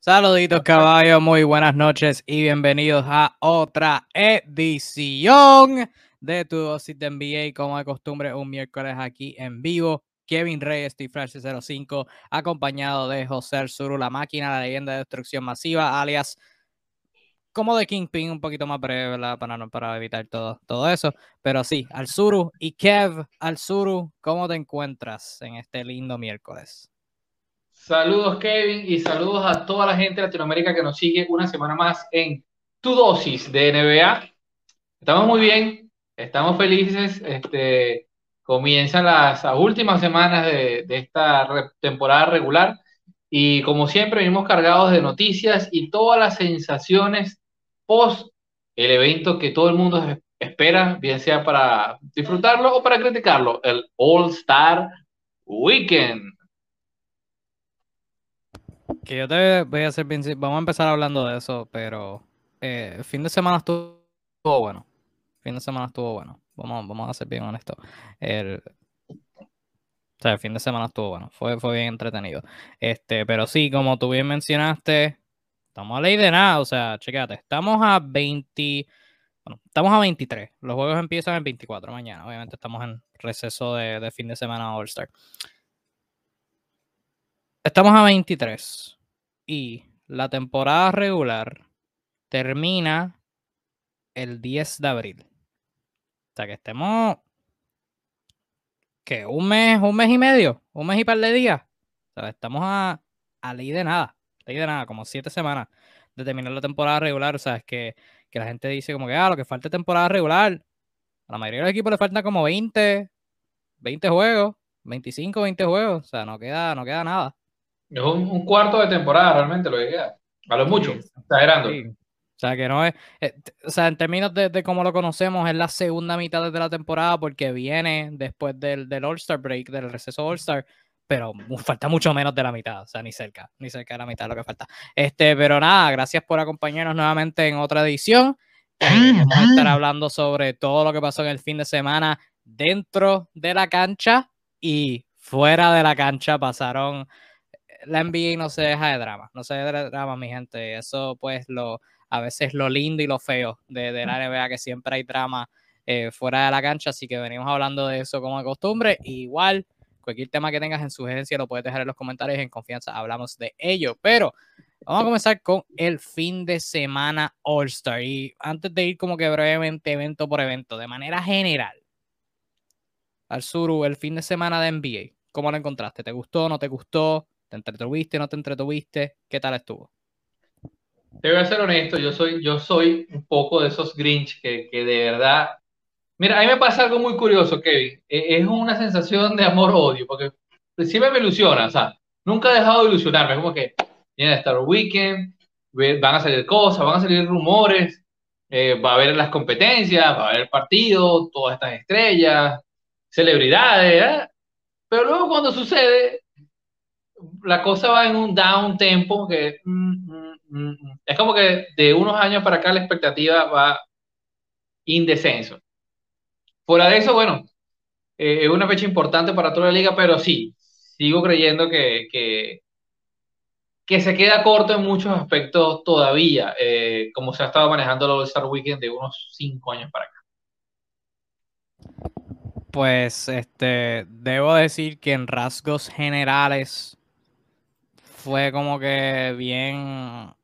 Saluditos caballos, muy buenas noches y bienvenidos a otra edición de tu dosis de NBA, como de costumbre, un miércoles aquí en vivo. Kevin Reyes, Steve Flash 05, acompañado de José Arzuru, la máquina, la leyenda de destrucción masiva, alias como de Kingpin, un poquito más breve, ¿verdad? Para, para evitar todo, todo eso. Pero sí, Alzuru y Kev, Alzuru, ¿cómo te encuentras en este lindo miércoles? Saludos Kevin y saludos a toda la gente de Latinoamérica que nos sigue una semana más en tu dosis de NBA. Estamos muy bien, estamos felices. Este, comienzan las, últimas semanas de, esta temporada regular y como siempre venimos cargados de noticias y todas las sensaciones post el evento que todo el mundo espera, bien sea para disfrutarlo o para criticarlo, el All Star Weekend. Que yo te voy a hacer bien, vamos a empezar hablando de eso, pero eh, el fin de semana estuvo bueno. Fin de semana estuvo bueno. Vamos, vamos a ser bien honestos. El, o sea, el fin de semana estuvo bueno. Fue, fue bien entretenido. Este, pero sí, como tú bien mencionaste, estamos a ley de nada. O sea, chequéate, estamos a 20. Bueno, estamos a 23. Los juegos empiezan el 24 mañana. Obviamente estamos en receso de, de fin de semana All-Star. Estamos a 23 y la temporada regular termina el 10 de abril. O sea que estemos que un mes, un mes y medio, un mes y par de días. O sea, estamos a, a ley de nada, ley de nada, como siete semanas de terminar la temporada regular. O sea, es que, que la gente dice como que, ah, lo que falta es temporada regular. A la mayoría de los equipos le faltan como 20, 20 juegos, 25, 20 juegos. O sea, no queda, no queda nada. Es un, cuarto de temporada realmente lo que queda. A lo mucho, exagerando. O sea, que no es. Eh, o sea, en términos de, cómo lo conocemos, es la segunda mitad de la temporada porque viene después del, del All-Star break, del receso All-Star, pero falta mucho menos de la mitad, o sea, ni cerca, ni cerca de la mitad de lo que falta. Este, pero nada, gracias por acompañarnos nuevamente en otra edición. Eh, vamos a estar hablando sobre todo lo que pasó en el fin de semana dentro de la cancha y fuera de la cancha pasaron la NBA no se deja de drama, no se deja de drama, mi gente. Eso, pues, lo, a veces lo lindo y lo feo de, de la NBA, que siempre hay drama eh, fuera de la cancha. Así que venimos hablando de eso como de costumbre. igual, cualquier tema que tengas en sugerencia lo puedes dejar en los comentarios. En confianza hablamos de ello. Pero vamos a comenzar con el fin de semana All-Star. Y antes de ir como que brevemente, evento por evento, de manera general, al Suru, el fin de semana de NBA, ¿cómo lo encontraste? ¿Te gustó? ¿No te gustó? ¿Te entretuviste? ¿No te entretuviste? ¿Qué tal estuvo? Te voy a ser honesto, yo soy, yo soy un poco de esos Grinch que, que de verdad... Mira, a mí me pasa algo muy curioso, Kevin. E, es una sensación de amor-odio, porque siempre me ilusiona, o sea, nunca he dejado de ilusionarme. Como que viene Star Weekend, van a salir cosas, van a salir rumores, eh, va a haber las competencias, va a haber partidos, todas estas estrellas, celebridades, ¿eh? pero luego cuando sucede, la cosa va en un down tempo que mm, mm, mm, es como que de unos años para acá la expectativa va indescenso. Fuera de eso, bueno, eh, es una fecha importante para toda la liga, pero sí, sigo creyendo que, que, se queda corto en muchos aspectos todavía, eh, como se ha estado manejando el All-Star Weekend de unos cinco años para acá. Pues este, debo decir que en rasgos generales fue como que bien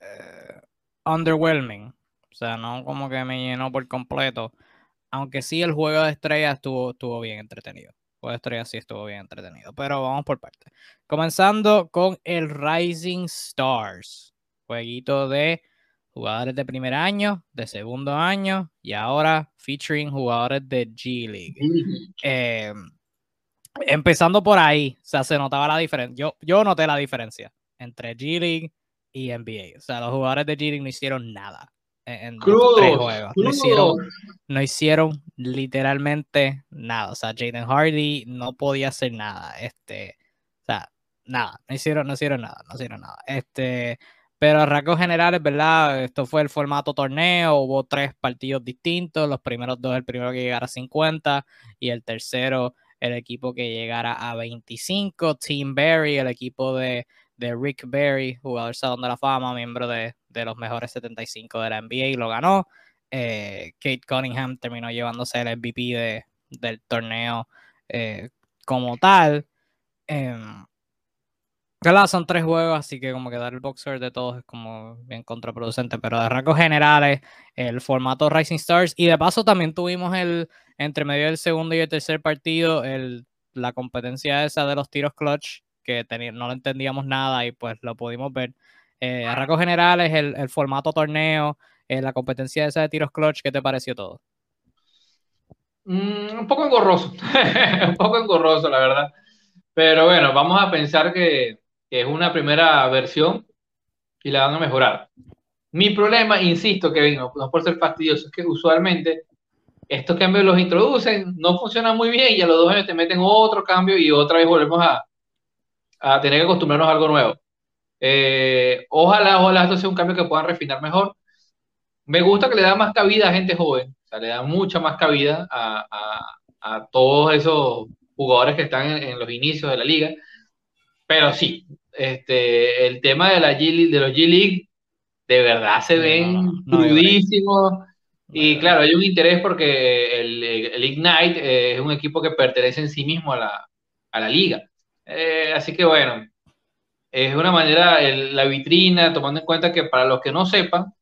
eh, underwhelming. O sea, no como que me llenó por completo. Aunque sí el juego de estrellas estuvo, estuvo bien entretenido. El juego de estrellas sí estuvo bien entretenido. Pero vamos por partes. Comenzando con el Rising Stars. Jueguito de jugadores de primer año, de segundo año y ahora featuring jugadores de G League. Eh, empezando por ahí, o sea, se notaba la diferencia. Yo, yo noté la diferencia entre G League y NBA. O sea, los jugadores de G League no hicieron nada en, tres juegos. No hicieron, no hicieron, literalmente nada. O sea, Jaden Hardy no podía hacer nada. Este, o sea, nada. No hicieron, no hicieron nada. No hicieron nada. Este, pero a rasgos generales, ¿verdad? Esto fue el formato torneo. Hubo tres partidos distintos. Los primeros dos, el primero que llegara a 50 y el tercero el equipo que llegara a 25, Team Barry, el equipo de, de Rick Berry, jugador Salón de la Fama, miembro de, de los mejores 75 de la NBA y lo ganó. Eh, Kate Cunningham terminó llevándose el MVP de, del torneo eh, como tal. Em, Claro, son tres juegos, así que como que dar el boxer de todos es como bien contraproducente, pero de rasgos generales, el formato Rising Stars, y de paso también tuvimos el, entre medio del segundo y el tercer partido, el, la competencia esa de los tiros clutch, que no lo entendíamos nada y pues lo pudimos ver. Eh, a rasgos generales, el, el formato torneo, eh, la competencia esa de tiros clutch, ¿qué te pareció todo? Mm, un poco engorroso, un poco engorroso, la verdad. Pero bueno, vamos a pensar que es una primera versión y la van a mejorar. Mi problema, insisto, que no, no por ser fastidioso, es que usualmente estos cambios los introducen, no funcionan muy bien y a los dos años te meten otro cambio y otra vez volvemos a, a tener que acostumbrarnos a algo nuevo. Eh, ojalá, ojalá esto sea un cambio que puedan refinar mejor. Me gusta que le da más cabida a gente joven, o sea, le da mucha más cabida a, a, todos esos jugadores que están en, los inicios de la liga. Pero sí, este, el tema de, la G, de los G-League de verdad se ven crudísimos. y claro, hay un interés porque el, el Ignite eh, es un equipo que pertenece en sí mismo a la, a la liga. Eh, así que bueno, es una manera, la vitrina, tomando en cuenta que para los que no sepan,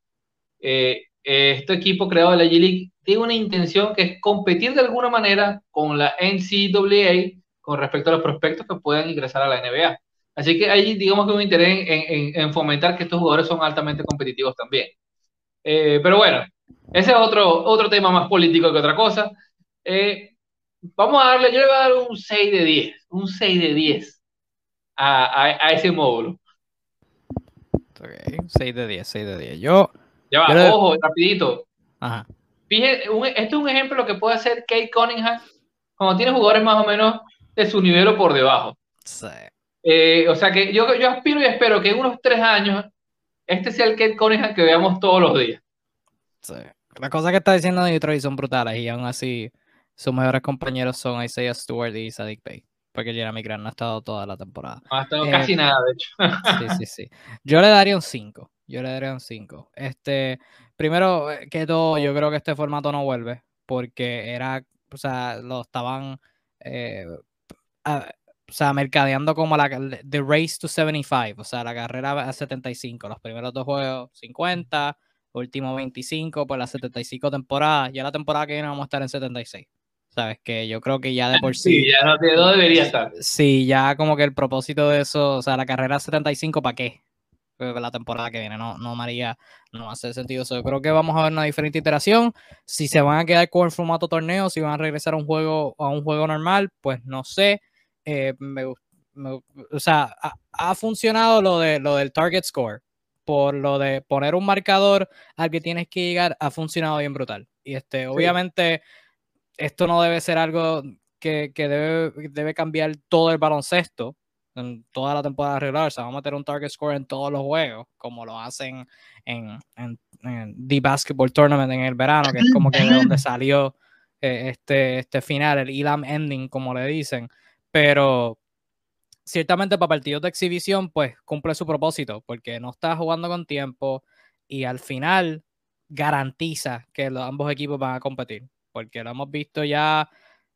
eh, este equipo creado de la G-League tiene una intención que es competir de alguna manera con la NCAA con respecto a los prospectos que puedan ingresar a la NBA. Así que hay, digamos que un interés en, fomentar que estos jugadores son altamente competitivos también. Eh, pero bueno, ese es otro, otro tema más político que otra cosa. Eh, vamos a darle, yo le voy a dar un 6 de 10, un 6 de 10 a, a, ese módulo. Ok, 6 de 10, 6 de 10. Yo. Ya va, ojo, rapidito. Ajá. Fíjate, este es un ejemplo que puede hacer Kate Cunningham cuando tiene jugadores más o menos de su nivel o por debajo. Sí. Eh, o sea que yo, yo aspiro y espero que en unos tres años este sea el Kate Cunningham que veamos todos los días. Sí. Las cosas que está diciendo Detroit son brutales y aún así sus mejores compañeros son Isaiah Stewart y Sadik Bey. Porque Jeremy Grant no ha estado toda la temporada. No ha estado eh, casi nada, de hecho. sí, sí, sí. Yo le daría un 5. Yo le daría un 5. Este, primero eh, que todo, yo creo que este formato no vuelve. Porque era, o sea, lo estaban o sea, mercadeando como la The Race to 75, o sea, la carrera a 75, los primeros dos juegos 50, último 25, pues la 75 temporada, ya la temporada que viene vamos a estar en 76. Sabes que yo creo que ya de por sí. Sí, ya no, no debería estar. Sí, ya como que el propósito de eso, o sea, la carrera 75, ¿para qué? la temporada que viene, no, no María, no hace sentido eso. Yo creo que vamos a ver una diferente iteración. Si se van a quedar con el formato torneo, si van a regresar a un juego, a un juego normal, pues no sé. Eh, me, o sea, ha, funcionado lo, de, lo del target score. Por lo de poner un marcador al que tienes que llegar, ha funcionado bien brutal. Y este, obviamente, esto no debe ser algo que, que debe, debe cambiar todo el baloncesto en toda la temporada regular. O sea, vamos a meter un target score en todos los juegos, como lo hacen en, en, The Basketball Tournament en el verano, que es como que de donde salió eh, este, este final, el Elam Ending, como le dicen pero ciertamente para partidos de exhibición, pues cumple su propósito, porque no está jugando con tiempo y al final garantiza que los, ambos equipos van a competir, porque lo hemos visto ya.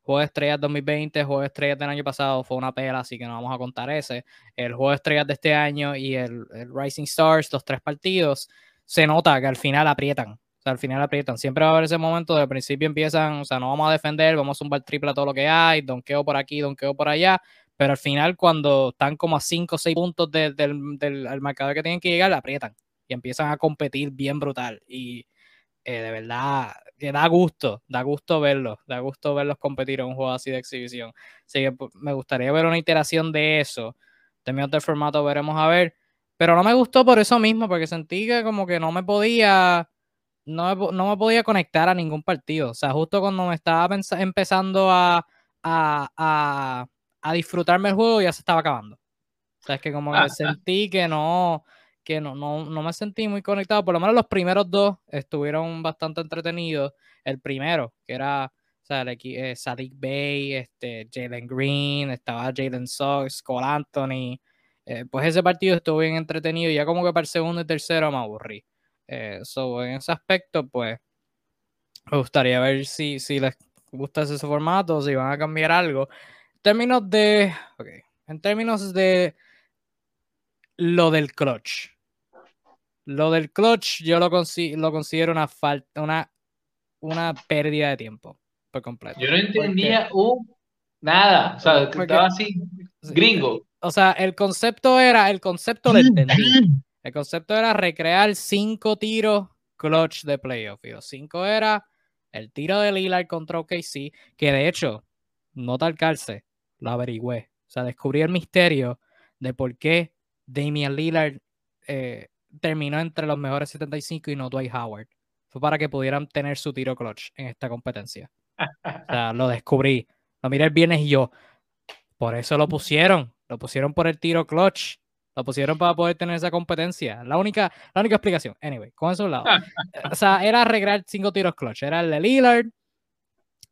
Juego de Estrellas 2020, Juego de Estrellas del año pasado fue una pela, así que no vamos a contar ese. El Juego de Estrellas de este año y el, el Rising Stars, los tres partidos, se nota que al final aprietan. O sea, al final aprietan. Siempre va a haber ese momento de principio empiezan, o sea, no vamos a defender, vamos a zumbar triple a todo lo que hay, donqueo por aquí, donqueo por allá, pero al final cuando están como a 5 o 6 puntos del, del marcador que tienen que llegar, aprietan y empiezan a competir bien brutal. Y eh, de verdad, que da gusto, da gusto verlos, da gusto verlos competir en un juego así de exhibición. Así que pues, me gustaría ver una iteración de eso. También otro formato veremos a ver. Pero no me gustó por eso mismo, porque sentí que como que no me podía no me, no me podía conectar a ningún partido. O sea, justo cuando me estaba empezando a, a, a, disfrutarme el juego, ya se estaba acabando. O sea, es que como que sentí que no, que no, no, no, me sentí muy conectado. Por lo menos los primeros dos estuvieron bastante entretenidos. El primero, que era o sea, el, eh, Sadiq Bay, este, Jalen Green, estaba Jalen Sox, Cole Anthony Eh, pues ese partido estuvo bien entretenido y ya como que para el segundo y tercero me aburrí. Eh, so, en ese aspecto, pues me gustaría ver si, si les gusta ese formato, si van a cambiar algo. En términos de. En términos de lo del clutch. Lo del clutch yo lo, lo considero una falta, una, una pérdida de tiempo por completo. Yo no entendía un nada. O sea, estaba así gringo. O sea, el concepto era, el concepto lo entendí. El concepto era recrear cinco tiros clutch de playoff. Y cinco era el tiro de Lillard contra OKC, que de hecho, no tal calce, lo averigüé. O sea, descubrí el misterio de por qué Damian Lillard eh, terminó entre los mejores 75 y no Dwight Howard. Fue para que pudieran tener su tiro clutch en esta competencia. O sea, lo descubrí. Lo miré el viernes y yo, por eso lo pusieron. Lo pusieron por el tiro clutch. Lo pusieron para poder tener esa competencia. La única, la única explicación. Anyway, con eso lado. o sea, era arreglar cinco tiros clutch. Era el de Lillard.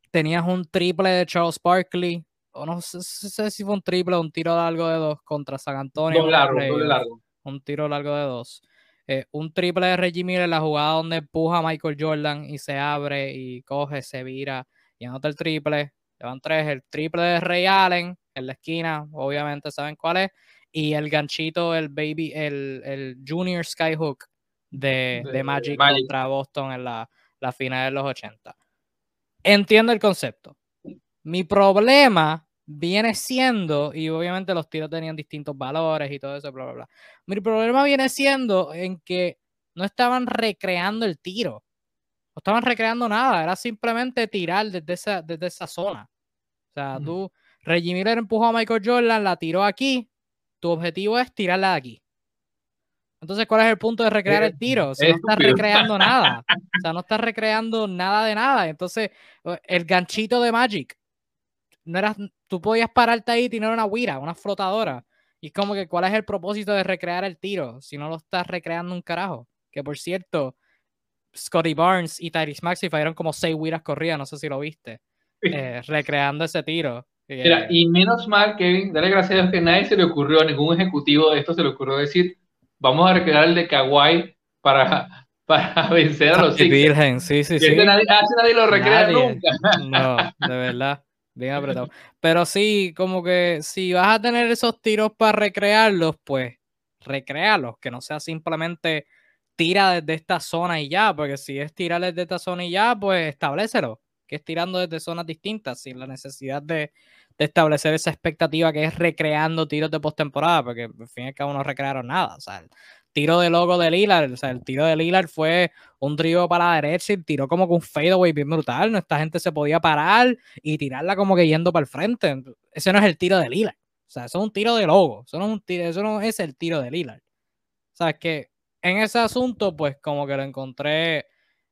Tenías un triple de Charles Barkley. O no sé, si fue un triple o un tiro largo de dos contra San Antonio. largo, largo. Un tiro largo de dos. Eh, un triple de Reggie Miller, la jugada donde empuja a Michael Jordan y se abre y coge, se vira y anota el triple. Le van tres. El triple de Ray Allen en la esquina, obviamente saben cuál es y el ganchito, el baby, el, el Junior Skyhook de, de, Magic, contra Boston en la, la final de los 80. Entiendo el concepto. Mi problema viene siendo, y obviamente los tiros tenían distintos valores y todo eso, bla, bla, bla. Mi problema viene siendo en que no estaban recreando el tiro. No estaban recreando nada, era simplemente tirar desde esa, desde esa zona. O sea, tú, Reggie Miller empujó a Michael Jordan, la tiró aquí, tu objetivo es tirarla de aquí. Entonces, ¿cuál es el punto de recrear el tiro? Si no estás recreando nada. O sea, no estás recreando nada de nada. Entonces, eh, el ganchito de Magic, no eras, tú podías pararte ahí y tener una huira, una flotadora. Y es como que, ¿cuál es el propósito de recrear el tiro? Si no lo estás recreando un carajo. Que por cierto, Scotty Barnes y Tyrese Maxey fallaron como seis huiras corridas, no sé si lo viste, eh, recreando ese tiro. Y menos mal, Kevin, dale gracias a Dios que nadie se le ocurrió, a ningún ejecutivo de esto se le ocurrió decir, vamos a recrear el de Kawhi para, para vencer a los Sixers. sí, sí, sí. Nadie, nadie lo recrea nunca. No, de verdad. Bien apretado. Pero sí, como que si vas a tener esos tiros para recrearlos, pues recrearlos, que no sea simplemente tira desde esta zona y ya, porque si es tirar desde esta zona y ya, pues establecelo, que es tirando desde zonas distintas, sin la necesidad de, establecer esa expectativa que es recreando tiros de postemporada, porque al fin y al cabo no recrearon nada. O sea, el tiro de logo de Lillard, o sea, el tiro de Lillard fue un trío para la derecha y tiró como con un fadeaway bien brutal. Esta gente se podía parar y tirarla como que yendo para el frente. Ese no es el tiro de Lillard. O sea, eso es un tiro de logo. Eso no es, un tiro, eso no es el tiro de Lillard. O sea, es que en ese asunto, pues como que lo encontré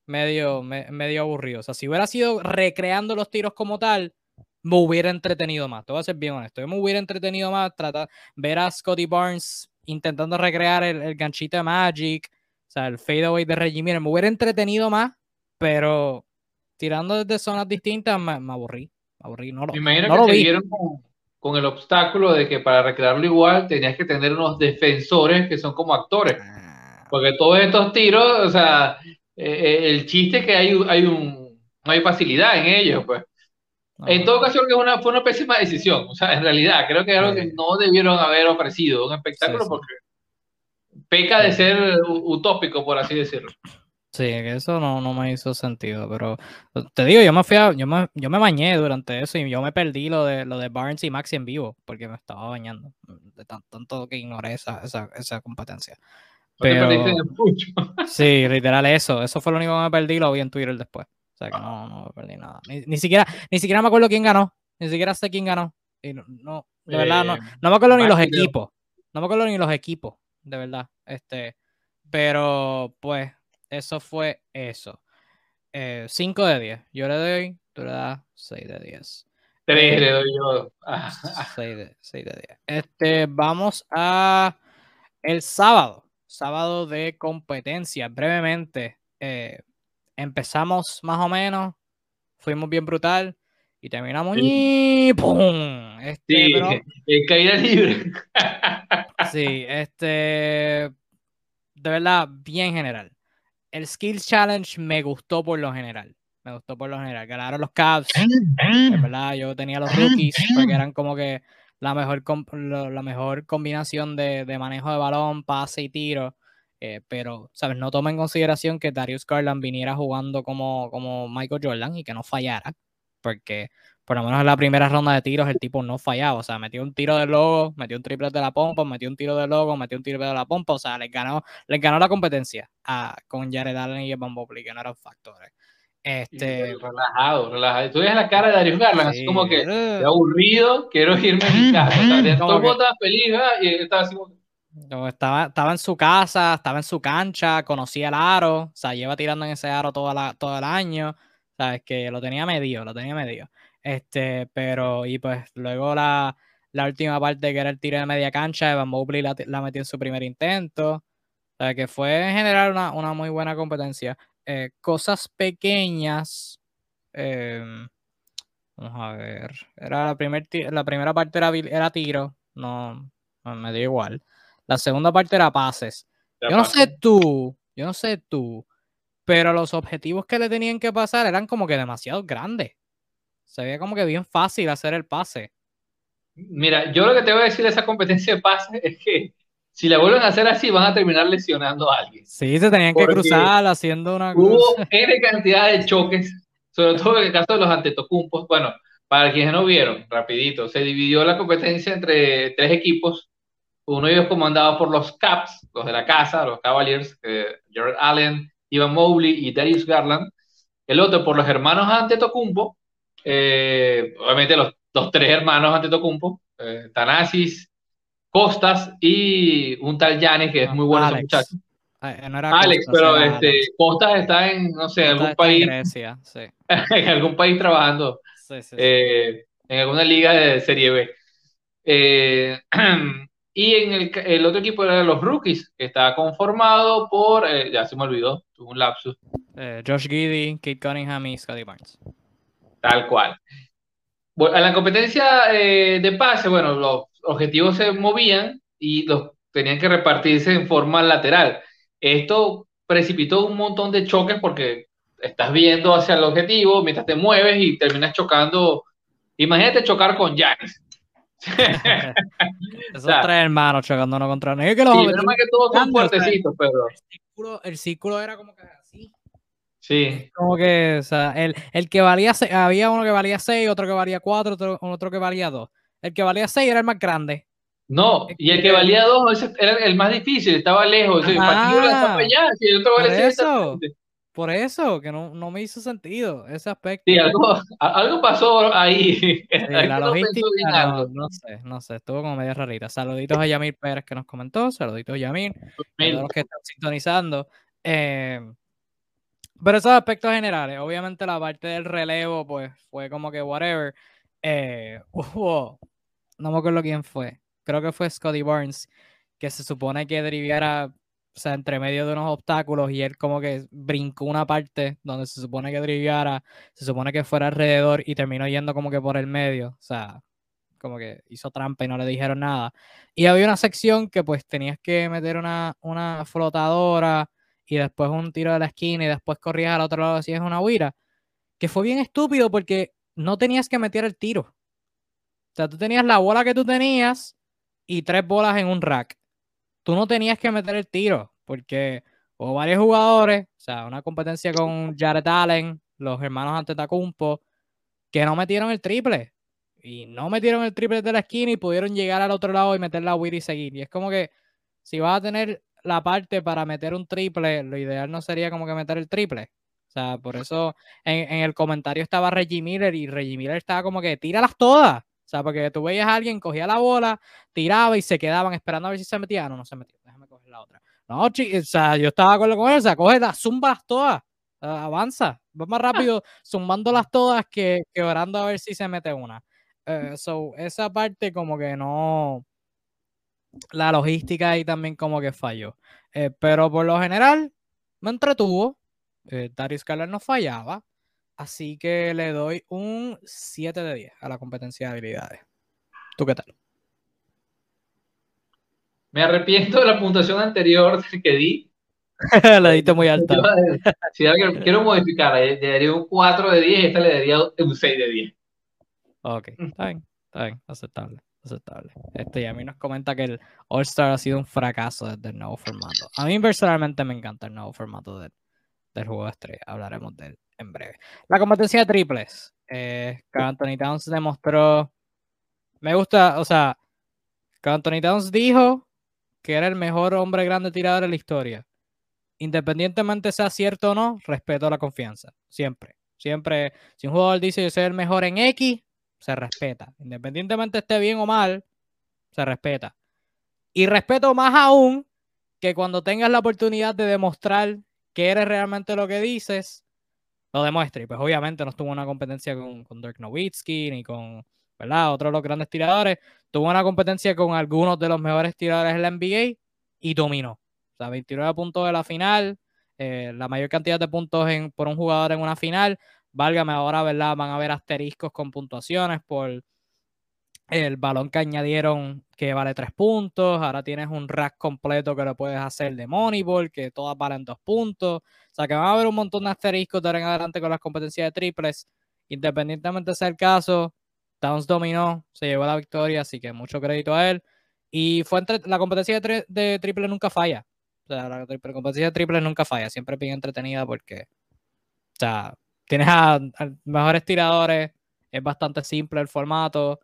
medio, medio aburrido. O sea, si hubiera sido recreando los tiros como tal, me hubiera entretenido más. Te voy a ser bien honesto. Yo me hubiera entretenido más tratar ver a Scotty Barnes intentando recrear el, ganchito de Magic, o sea, el fadeaway de Reggie Miller. Me hubiera entretenido más, pero tirando desde zonas distintas me, aburrí. Me aburrí. No lo, me imagino que te con, con, el obstáculo de que para recrearlo igual tenías que tener unos defensores que son como actores. Ah. Porque todos estos tiros, o sea, eh, eh, el chiste es que hay, hay un, no hay facilidad en ellos, pues. En todo caso, que una, fue una pésima decisión. O sea, en realidad, creo que es algo que no debieron haber ofrecido un espectáculo porque peca de ser utópico, por así decirlo. Sí, eso no, no me hizo sentido, pero te digo, yo me fui a, yo me, yo me bañé durante eso y yo me perdí lo de lo de Barnes y Maxi en vivo porque me estaba bañando de tanto que ignoré esa, esa, esa competencia. Pero, sí, literal eso, eso fue lo único que me perdí, lo vi en Twitter después. O sea que no, no perdí nada. Ni, siquiera, ni siquiera me acuerdo quién ganó. Ni siquiera sé quién ganó. Y no, de verdad, no, eh, no me acuerdo ni los equipos. No me acuerdo ni los equipos, de verdad. Este, pero pues, eso fue eso. 5 eh, de 10. Yo le doy, tú le das 6 de 10. 3 eh, le doy yo. 6 de, 6 de 10. Este, vamos a el sábado. Sábado de competencia. Brevemente. Eh, empezamos más o menos, fuimos bien brutal y terminamos y ¡pum! Este, sí, caída libre. Sí, este. De verdad, bien general. El Skills Challenge me gustó por lo general. Me gustó por lo general. Ganaron los Cavs. Es verdad, yo tenía los rookies porque eran como que la mejor, la mejor combinación de, de manejo de balón, pase y tiro. Eh, pero, ¿sabes? No toma en consideración que Darius Garland viniera jugando como, como Michael Jordan y que no fallara, porque por lo menos en la primera ronda de tiros el tipo no fallaba, o sea, metió un tiro de logo, metió un triple de la pompa, metió un tiro de logo, metió un triple de la pompa, o sea, les ganó, les ganó la competencia a, con Jared Allen y Evan Mobley, que no eran factores. Este... Relajado, relajado. Tú ves la cara de Darius Garland, así como que aburrido, quiero irme a mi casa. O sea, feliz y estaba así como estaba, estaba en su casa, estaba en su cancha, conocía el aro, o sea, lleva tirando en ese aro todo, la, todo el año, sabes que lo tenía medio, lo tenía medio. Este, pero, y pues luego la, la última parte que era el tiro de media cancha, Evan Mobley la, la metió en su primer intento. O sea, que fue en general una, una muy buena competencia. Eh, cosas pequeñas. Em, vamos a ver. Era la, primer, la primera parte era, era tiro. No, me dio igual. La segunda parte era pases. yo no sé tú, yo no sé tú, pero los objetivos que le tenían que pasar eran como que demasiado grandes. Se veía como que bien fácil hacer el pase. Mira, yo lo que te voy a decir de esa competencia de pases es que si la vuelven a hacer así, van a terminar lesionando a alguien. Sí, se tenían que cruzar haciendo una Hubo N cantidad de choques, sobre todo en el caso de los antetocumpos. Bueno, para quienes no vieron, rapidito, se dividió la competencia entre tres equipos uno de ellos comandado por los Caps, los de la casa, los Cavaliers, eh, Jared Allen, Ivan Mobley y Darius Garland. El otro por los hermanos Antetokounmpo, eh, obviamente los, tres hermanos Antetokounmpo, eh, Tanasis, Costas y un tal Giannis que es muy bueno ese muchacho. Eh, Alex, pero este, Costas está en, no sé, algún país. En, Grecia, sí. en algún país trabajando. Sí, sí, eh, en alguna liga de Serie B. Eh, Y en el, el, otro equipo era los rookies, que estaba conformado por, eh, ya se me olvidó, tuvo un lapsus. Eh, Josh Giddy, Kate Cunningham y Scotty Barnes. Tal cual. Bueno, en la competencia eh, de pase, bueno, los objetivos se movían y los tenían que repartirse en forma lateral. Esto precipitó un montón de choques porque estás viendo hacia el objetivo mientras te mueves y terminas chocando. Imagínate chocar con Giannis. Esos tres hermanos contra que los sí, que todos son fuertecitos, pero. El círculo, era como que así. Sí. Como que, o sea, el, el que valía, había uno que valía 6, otro que valía 4, otro, otro que valía 2. El que valía 6 era el más grande. No, y el que valía 2 era el más difícil, estaba lejos. Ah, allá, si el otro valía 6, por eso, que no, no, me hizo sentido ese aspecto. Sí, algo, algo pasó ahí. la logística, no, no, sé, no sé, estuvo como medio rarita. Saluditos a Yamir Pérez que nos comentó, saluditos a Yamir, a todos los que están sintonizando. Eh, pero esos aspectos generales, obviamente la parte del relevo, pues fue como que whatever. Eh, hubo, no me acuerdo quién fue, creo que fue Scotty Barnes, que se supone que deriviera o sea, entre medio de unos obstáculos y él como que brincó una parte donde se supone que driviara, se supone que fuera alrededor y terminó yendo como que por el medio, o sea, como que hizo trampa y no le dijeron nada. Y había una sección que pues tenías que meter una, una flotadora y después un tiro de la esquina y después corrías al otro lado si es una huira, que fue bien estúpido porque no tenías que meter el tiro. O sea, tú tenías la bola que tú tenías y tres bolas en un rack tú no tenías que meter el tiro, porque hubo varios jugadores, o sea, una competencia con Jared Allen, los hermanos Antetokounmpo, que no metieron el triple. Y no metieron el triple de la esquina y pudieron llegar al otro lado y meter la Wii y seguir. Y es como que si vas a tener la parte para meter un triple, lo ideal no sería como que meter el triple. O sea, por eso en, en el comentario estaba Reggie Miller y Reggie Miller estaba como que tíralas todas. O sea, porque tú veías a alguien, cogía la bola, tiraba y se quedaban esperando a ver si se metía. No, no se metió. Déjame coger la otra. No, o sea, yo estaba de acuerdo con él. O sea, coge las, zumbalas todas. avanza. Va más rápido zumbándolas todas que, que orando a ver si se mete una. Uh, so, esa parte como que no. La logística ahí también como que falló. Eh, pero por lo general, me entretuvo. Eh, Darius Carler no fallaba. Así que le doy un 7 de 10 a la competencia de habilidades. ¿Tú qué tal? Me arrepiento de la puntuación anterior que di. la diste muy alta. Si quiero modificar, le daría un 4 de 10 y esta le daría un 6 de 10. Ok, está bien, está bien, aceptable, aceptable. Este, y a mí nos comenta que el All-Star ha sido un fracaso desde el nuevo formato. A mí personalmente me encanta el nuevo formato del, del juego de estrella. Hablaremos de él en breve. La competencia triples. Eh, Anthony Towns demostró. Me gusta, o sea, Anthony Towns dijo que era el mejor hombre grande tirador de la historia. Independientemente sea cierto o no, respeto la confianza. Siempre. Siempre, si un jugador dice yo soy el mejor en X, se respeta. Independientemente esté bien o mal, se respeta. Y respeto más aún que cuando tengas la oportunidad de demostrar que eres realmente lo que dices, lo demuestre. Y pues obviamente no estuvo una competencia con, con Dirk Nowitzki ni con ¿verdad? otros de los grandes tiradores. Tuvo una competencia con algunos de los mejores tiradores en la NBA y dominó. O sea, 29 puntos de la final, eh, la mayor cantidad de puntos en, por un jugador en una final. Válgame ahora, ¿verdad? Van a haber asteriscos con puntuaciones por el balón que añadieron que vale tres puntos. Ahora tienes un rack completo que lo puedes hacer de Moneyball, que todas valen dos puntos. O sea que van a haber un montón de asteriscos de ahora en adelante con las competencias de triples. Independientemente sea el caso, Towns dominó, se llevó la victoria, así que mucho crédito a él. Y fue entre, la competencia de, de triple nunca falla. O sea, la, competencia de triple nunca falla. Siempre es bien entretenida porque, o sea, tienes a, mejores tiradores, es bastante simple el formato.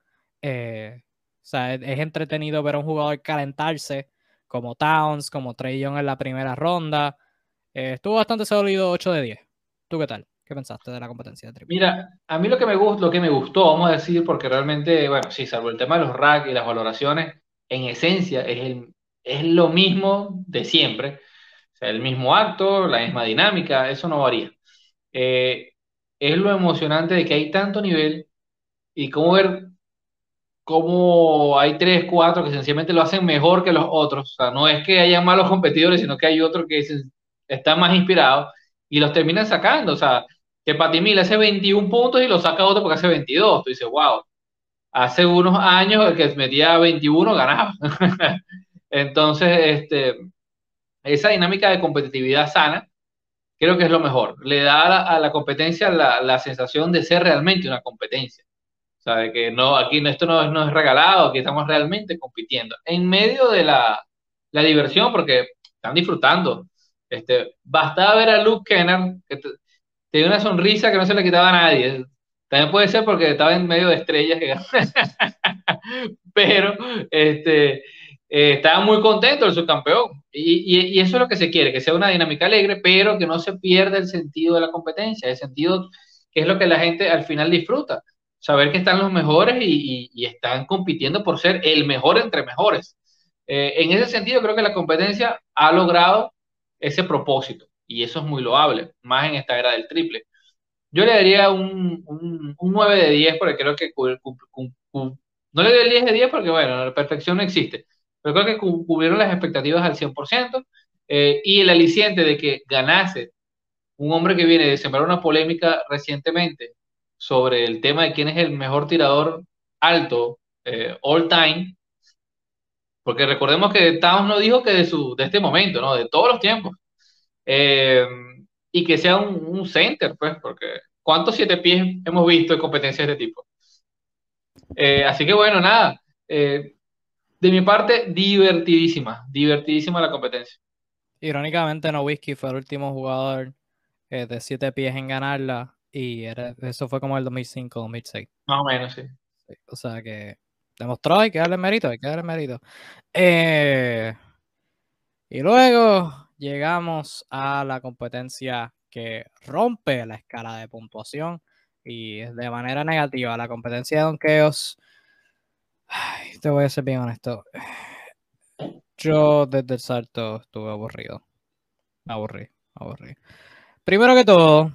Eh, o sea, es, entretenido ver a un jugador calentarse, como Towns, como Trey Young en la primera ronda. Eh, estuvo bastante sólido 8 de 10. ¿Tú qué tal? ¿Qué pensaste de la competencia de triple? Mira, a mí lo que me gustó, lo que me gustó, vamos a decir, porque realmente, bueno, sí, salvo el tema de los racks y las valoraciones, en esencia es, el, es lo mismo de siempre. O sea, el mismo acto, la misma dinámica, eso no varía. Eh, es lo emocionante de que hay tanto nivel y cómo ver cómo hay tres, cuatro que sencillamente lo hacen mejor que los otros. O sea, no es que haya malos competidores, sino que hay otros que están más inspirados y los terminan sacando. O sea, que Patimil hace 21 puntos y lo saca otro porque hace 22. Tú dices, wow, hace unos años el que metía 21 ganaba. Entonces, este, esa dinámica de competitividad sana creo que es lo mejor. Le da a la, competencia la, la, sensación de ser realmente una competencia. De que no, aquí esto no, es regalado, aquí estamos realmente compitiendo. En medio de la, diversión, porque están disfrutando. Este, bastaba ver a Luke Kenner, que tenía una sonrisa que no se le quitaba a nadie. También puede ser porque estaba en medio de estrellas. Pero este, eh, estaba muy contento el subcampeón. Y, y, eso es lo que se quiere, que sea una dinámica alegre, pero que no se pierda el sentido de la competencia, el sentido que es lo que la gente al final disfruta. Saber que están los mejores y, y están compitiendo por ser el mejor entre mejores. Eh, en ese sentido, creo que la competencia ha logrado ese propósito y eso es muy loable, más en esta era del triple. Yo le daría un, un, 9 de 10 porque creo que no le doy el 10 de 10 porque, bueno, la perfección no existe, pero creo que cubrieron las expectativas al 100% eh, y el aliciente de que ganase un hombre que viene de sembrar una polémica recientemente sobre el tema de quién es el mejor tirador alto eh, all time, porque recordemos que Towns no dijo que de, su, de este momento, ¿no? De todos los tiempos. Eh, y que sea un, center, pues, porque ¿cuántos siete pies hemos visto en competencias de este tipo? Eh, así que bueno, nada. De mi parte, divertidísima, divertidísima la competencia. Irónicamente, No Whiskey fue el último jugador de siete pies en ganarla y eso fue como el 2005, 2006. Más o menos, sí. O sea que demostró, hay que darle mérito, hay que darle mérito. y luego llegamos a la competencia que rompe la escala de puntuación y de manera negativa la competencia de donkeos. te voy a ser bien honesto. Yo desde el salto estuve aburrido. Aburrí, aburrí. Primero que todo,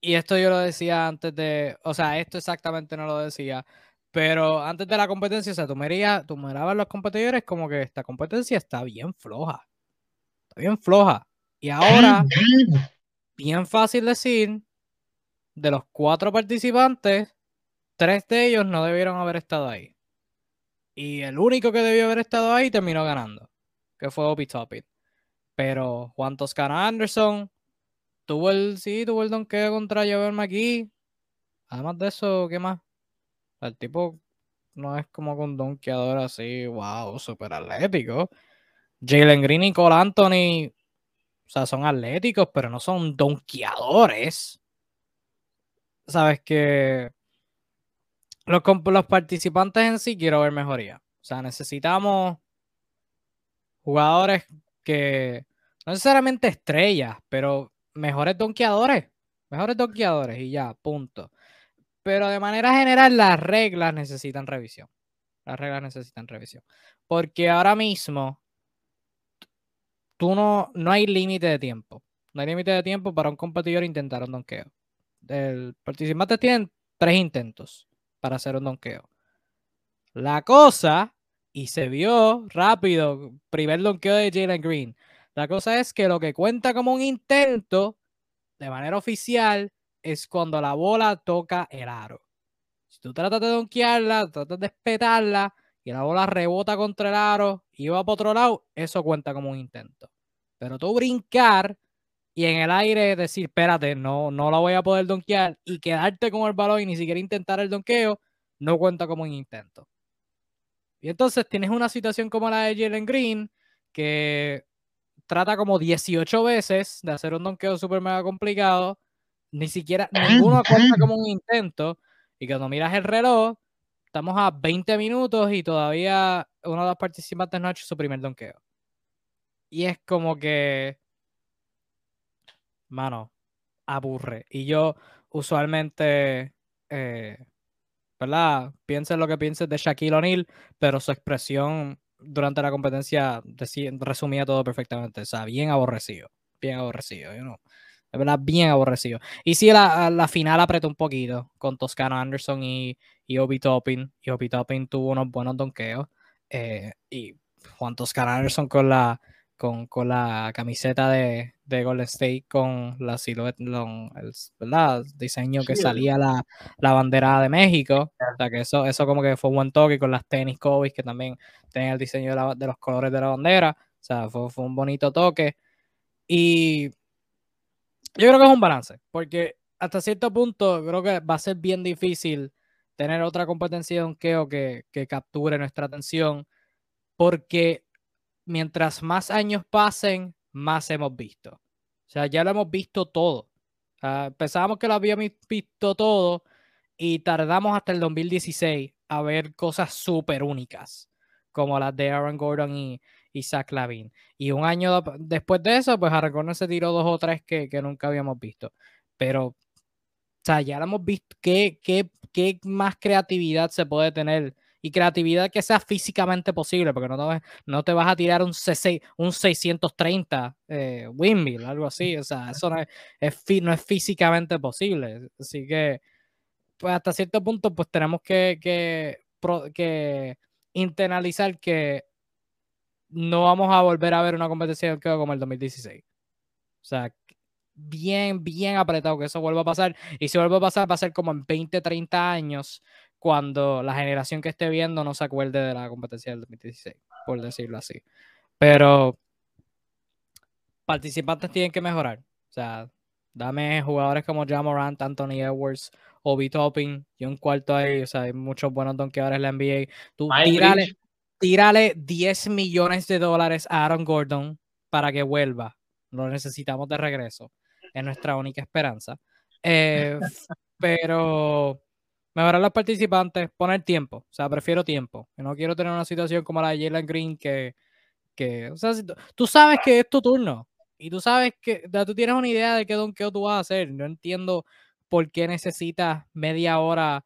y esto yo lo decía antes de, o sea, esto exactamente no lo decía, pero antes de la competencia, o sea, tú, mirías, tú mirabas los competidores como que esta competencia está bien floja. Está bien floja. Y ahora, bien fácil decir, de los cuatro participantes, tres de ellos no debieron haber estado ahí. Y el único que debió haber estado ahí terminó ganando, que fue Obi Toppin. Pero Juan Toscana Anderson tuvo el, sí, tuvo el donkeo contra Javier McGee. Además de eso, ¿qué más? El tipo no es como con donkeador así, wow, súper atlético. Jalen Green y Cole Anthony, o sea, son atléticos, pero no son donkeadores. Sabes que los, los participantes en sí quiero ver mejoría. O sea, necesitamos jugadores que no necesariamente estrellas, pero mejores donkeadores. Mejores donkeadores y ya, punto. Pero de manera general, las reglas necesitan revisión. Las reglas necesitan revisión. Porque ahora mismo, tú no, no hay límite de tiempo. No hay límite de tiempo para un competidor intentar un donkeo. El participante tiene tres intentos para hacer un donkeo. La cosa, y se vio rápido, primer donkeo de Jalen Green. La cosa es que lo que cuenta como un intento, de manera oficial, es cuando la bola toca el aro. Si tú tratas de donkearla, tratas de espetarla y la bola rebota contra el aro y va para otro lado, eso cuenta como un intento. Pero tú brincar y en el aire decir, espérate, no, no la voy a poder donkear y quedarte con el balón y ni siquiera intentar el donkeo, no cuenta como un intento. Y entonces tienes una situación como la de Jalen Green, que trata como 18 veces de hacer un donkeo súper mega complicado ni siquiera, ninguno cuenta como un intento. Y cuando miras el reloj, estamos a 20 minutos y todavía uno de los participantes no ha hecho su primer donkeo. Y es como que, mano, aburre. Y yo usualmente, eh, ¿verdad? Piensen lo que pienses de Shaquille O'Neal, pero su expresión durante la competencia resumía todo perfectamente. O sea, bien aborrecido. Bien aborrecido. You know? De verdad, bien aborrecido. Y sí, la, la final apretó un poquito con Toscano Anderson y, y Obi Toppin. Y Obi Toppin tuvo unos buenos donkeos. Eh, y Juan Toscano Anderson con la, con, con la camiseta de, de, Golden State con la silueta, el, ¿verdad? diseño que salía la, la, bandera de México. O sea que eso, eso como que fue un buen toque con las tenis Kobe que también tienen el diseño de, de, los colores de la bandera. O sea, fue, fue un bonito toque. Y yo creo que es un balance, porque hasta cierto punto creo que va a ser bien difícil tener otra competencia de donkeo que, que capture nuestra atención, porque mientras más años pasen, más hemos visto. O sea, ya lo hemos visto todo. pensábamos que lo habíamos visto todo y tardamos hasta el 2016 a ver cosas súper únicas, como las de Aaron Gordon y, y Zach Lavin. Y un año después de eso, pues Aragorn se tiró dos o tres que, nunca habíamos visto. Pero, o sea, ya lo hemos visto. ¿Qué, qué, qué más creatividad se puede tener? Y creatividad que sea físicamente posible, porque no te, no te vas a tirar un, C6, un 630 eh, windmill, algo así. O sea, eso no es, no es físicamente posible. Así que, pues hasta cierto punto, pues tenemos que, que, que internalizar que no vamos a volver a ver una competencia de como el 2016. O sea, bien, bien apretado que eso vuelva a pasar. Y si vuelve a pasar, va a ser como en 20, 30 años, cuando la generación que esté viendo no se acuerde de la competencia del 2016, por decirlo así. Pero participantes tienen que mejorar. O sea, dame jugadores como Jamorant, Anthony Edwards, Obi Topping y un cuarto ahí. O sea, hay muchos buenos donkeadores en la NBA. Tú tírale, tírale 10 millones de dólares a Aaron Gordon para que vuelva. Lo necesitamos de regreso. Es nuestra única esperanza. Eh, pero mejorar los participantes, poner tiempo. O sea, prefiero tiempo. no quiero tener una situación como la de Jalen Green que, que o sea, tú sabes que es tu turno y tú sabes que tú tienes una idea de qué donkeo tú vas a hacer. No entiendo por qué necesitas media hora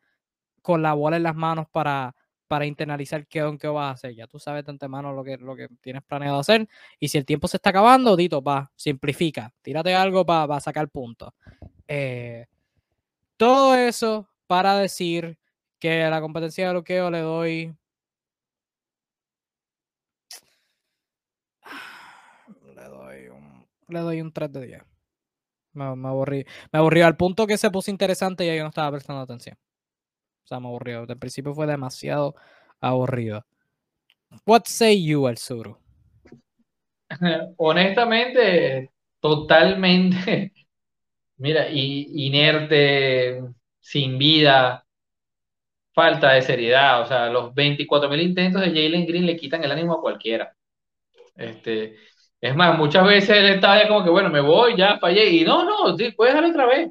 con la bola en las manos para, para internalizar qué don qué vas a hacer. Ya tú sabes de antemano lo que, lo que tienes planeado hacer. Y si el tiempo se está acabando, Dito, va, simplifica. Tírate algo para sacar puntos. Eh, todo eso para decir que a la competencia de bloqueo le doy. Le doy un, le doy un 3 de 10. Me, aburrí. Me aburrió al punto que se puso interesante y yo no estaba prestando atención. O sea, me aburrió. Desde principio fue demasiado aburrido. What say you, El Suru? Honestamente, totalmente, mira, inerte, sin vida, falta de seriedad. O sea, los 24 mil intentos de Jalen Green le quitan el ánimo a cualquiera. Este, es más, muchas veces él estaba ya como que, bueno, me voy, ya fallé. Y no, no, puedes dejarlo otra vez.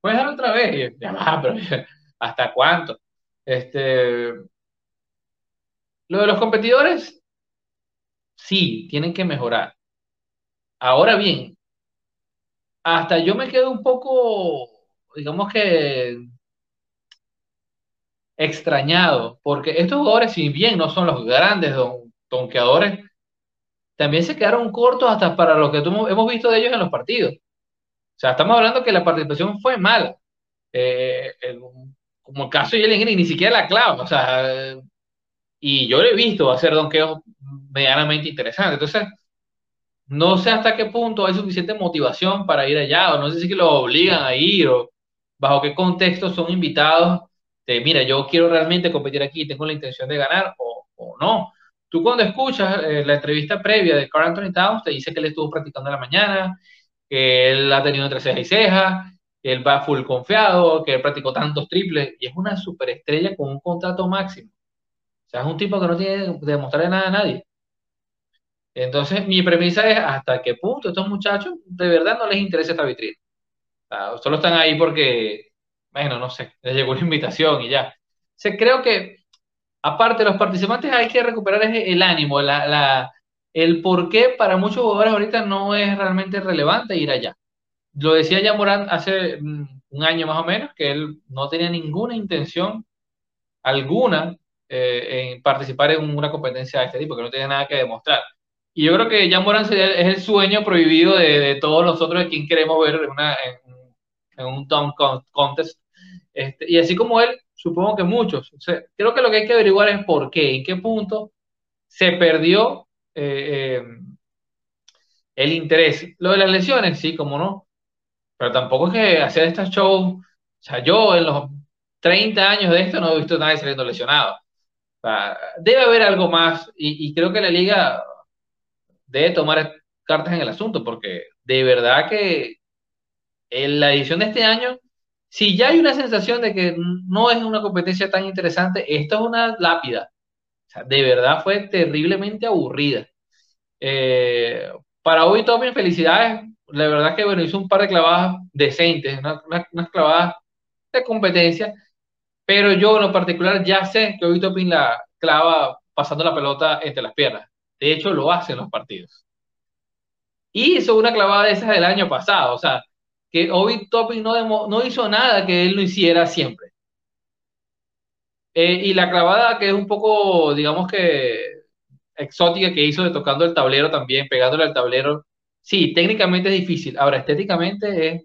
Puedes dejarlo otra vez. Y, ya, pero ¿hasta cuánto? Este, lo de los competidores, sí, tienen que mejorar. Ahora bien, hasta yo me quedo un poco, digamos que extrañado, porque estos jugadores, si bien no son los grandes donkeadores, también se quedaron cortos hasta para lo que hemos visto de ellos en los partidos. O sea, estamos hablando que la participación fue mala. Eh, como el caso de Jalen Green, ni siquiera la clava. O sea, y yo lo he visto hacer donkeos medianamente interesantes. Entonces, no sé hasta qué punto hay suficiente motivación para ir allá, o no sé si que lo obligan a ir, o bajo qué contexto son invitados de, mira, yo quiero realmente competir aquí, tengo la intención de ganar, o, o no. Tú cuando escuchas eh, la entrevista previa de Carl Anthony Towns, te dice que él estuvo practicando en la mañana, que él ha tenido entre cejas y cejas, que él va full confiado, que él practicó tantos triples, y es una superestrella con un contrato máximo. O sea, es un tipo que no tiene que demostrarle nada a nadie. Entonces, mi premisa es hasta qué punto estos muchachos de verdad no les interesa esta vitrina. solo están ahí porque, bueno, no sé, les llegó una invitación y ya. O creo que aparte de los participantes, hay que recuperar el ánimo, la, el por qué para muchos jugadores ahorita no es realmente relevante ir allá. Lo decía ya Morán hace mm, un año más o menos, que él no tenía ninguna intención alguna eh, en participar en una competencia de este tipo, que no tenía nada que demostrar. Y yo creo que Jan Morán es el sueño prohibido de, todos nosotros de quien queremos ver en, una, en, un Tom Contest. Este, y así como él, Supongo que muchos. creo que lo que hay que averiguar es por qué, en qué punto se perdió eh, eh, el interés. Lo de las lesiones, sí, como no. Pero tampoco es que hacer estos shows, o sea, yo en los 30 años de esto no he visto nadie saliendo lesionado. debe haber algo más y, creo que la liga debe tomar cartas en el asunto porque de verdad que en la edición de este año si ya hay una sensación de que no es una competencia tan interesante, esto es una lápida. O sea, de verdad fue terriblemente aburrida. Eh, para hoy, Topin, felicidades. La verdad que, bueno, hizo un par de clavadas decentes, unas clavadas de competencia, pero yo en lo particular ya sé que hoy Topin la clava pasando la pelota entre las piernas. De hecho, lo hace en los partidos. Y hizo una clavada de esas del año pasado, o sea, que Obi Topping no, no hizo nada que él lo hiciera siempre. Eh, y la clavada que es un poco, digamos que exótica que hizo de tocando el tablero también, pegándole al tablero, sí, técnicamente es difícil. Ahora, estéticamente es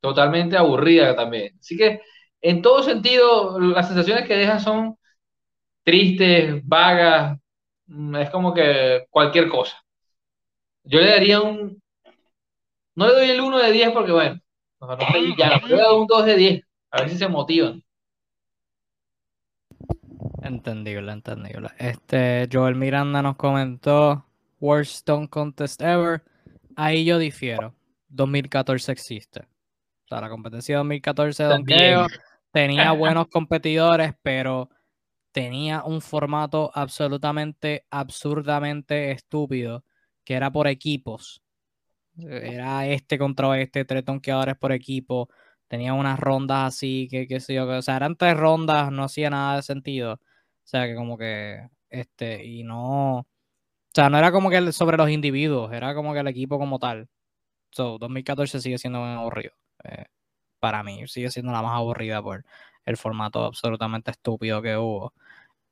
totalmente aburrida también. Así que, en todo sentido, las sensaciones que deja son tristes, vagas, mm, es como que cualquier cosa. Yo le daría un no le doy el 1 de 10 porque, bueno, no, no ya, le doy un 2 de 10. A ver si se motivan. Entendible, entendible. Este, Joel Miranda nos comentó Worst Stone Contest Ever. Ahí yo difiero. 2014 existe. O sea, la competencia de 2014 de tenía buenos competidores, pero tenía un formato absolutamente, absurdamente estúpido, que era por equipos. Era este contra este, tres tonqueadores por equipo. Tenía unas rondas así, que qué sé yo. O sea, eran tres rondas, no hacía nada de sentido. O sea, que como que, este, y no. O sea, no era como que sobre los individuos, era como que el equipo como tal. So, 2014 sigue siendo muy aburrido. Eh, para mí, sigue siendo la más aburrida por el formato absolutamente estúpido que hubo.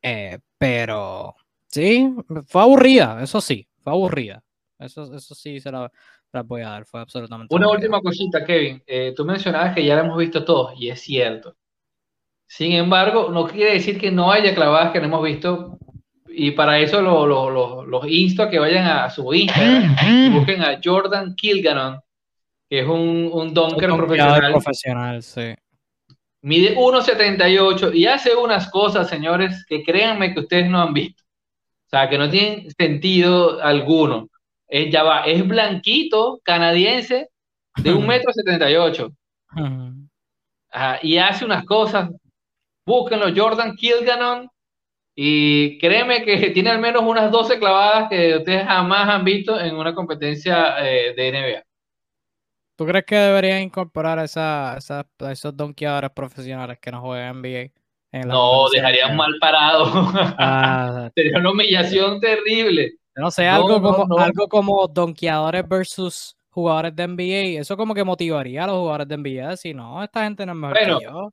Eh, pero sí, fue aburrida, eso sí, fue aburrida. Eso, eso sí se la, voy a dar, fue absolutamente. Una última cosita, Kevin. Eh, tú mencionabas que ya la hemos visto todos, y es cierto. Sin embargo, no quiere decir que no haya clavadas que no hemos visto. Y para eso los insto a que vayan a su Instagram y busquen a Jordan Kilganon, que es un, un donker profesional. profesional, sí. mide 1,78 y hace unas cosas, señores, que créanme que ustedes no han visto. O sea, que no tienen sentido alguno. Es, ya va, es blanquito, canadiense, de 1,78 m. y hace unas cosas. Búsquenlo, Jordan Kilganon. Y créeme que tiene al menos unas 12 clavadas que ustedes jamás han visto en una competencia eh, de NBA. ¿Tú crees que deberían incorporar a, esa, esos donkeadores profesionales que no juegan NBA? no, dejarían mal parado. Ah, Sería una humillación terrible. No sé, algo, como, algo como donkeadores versus jugadores de NBA. Eso como que motivaría a los jugadores de NBA. Si no, esta gente no es mejor que yo.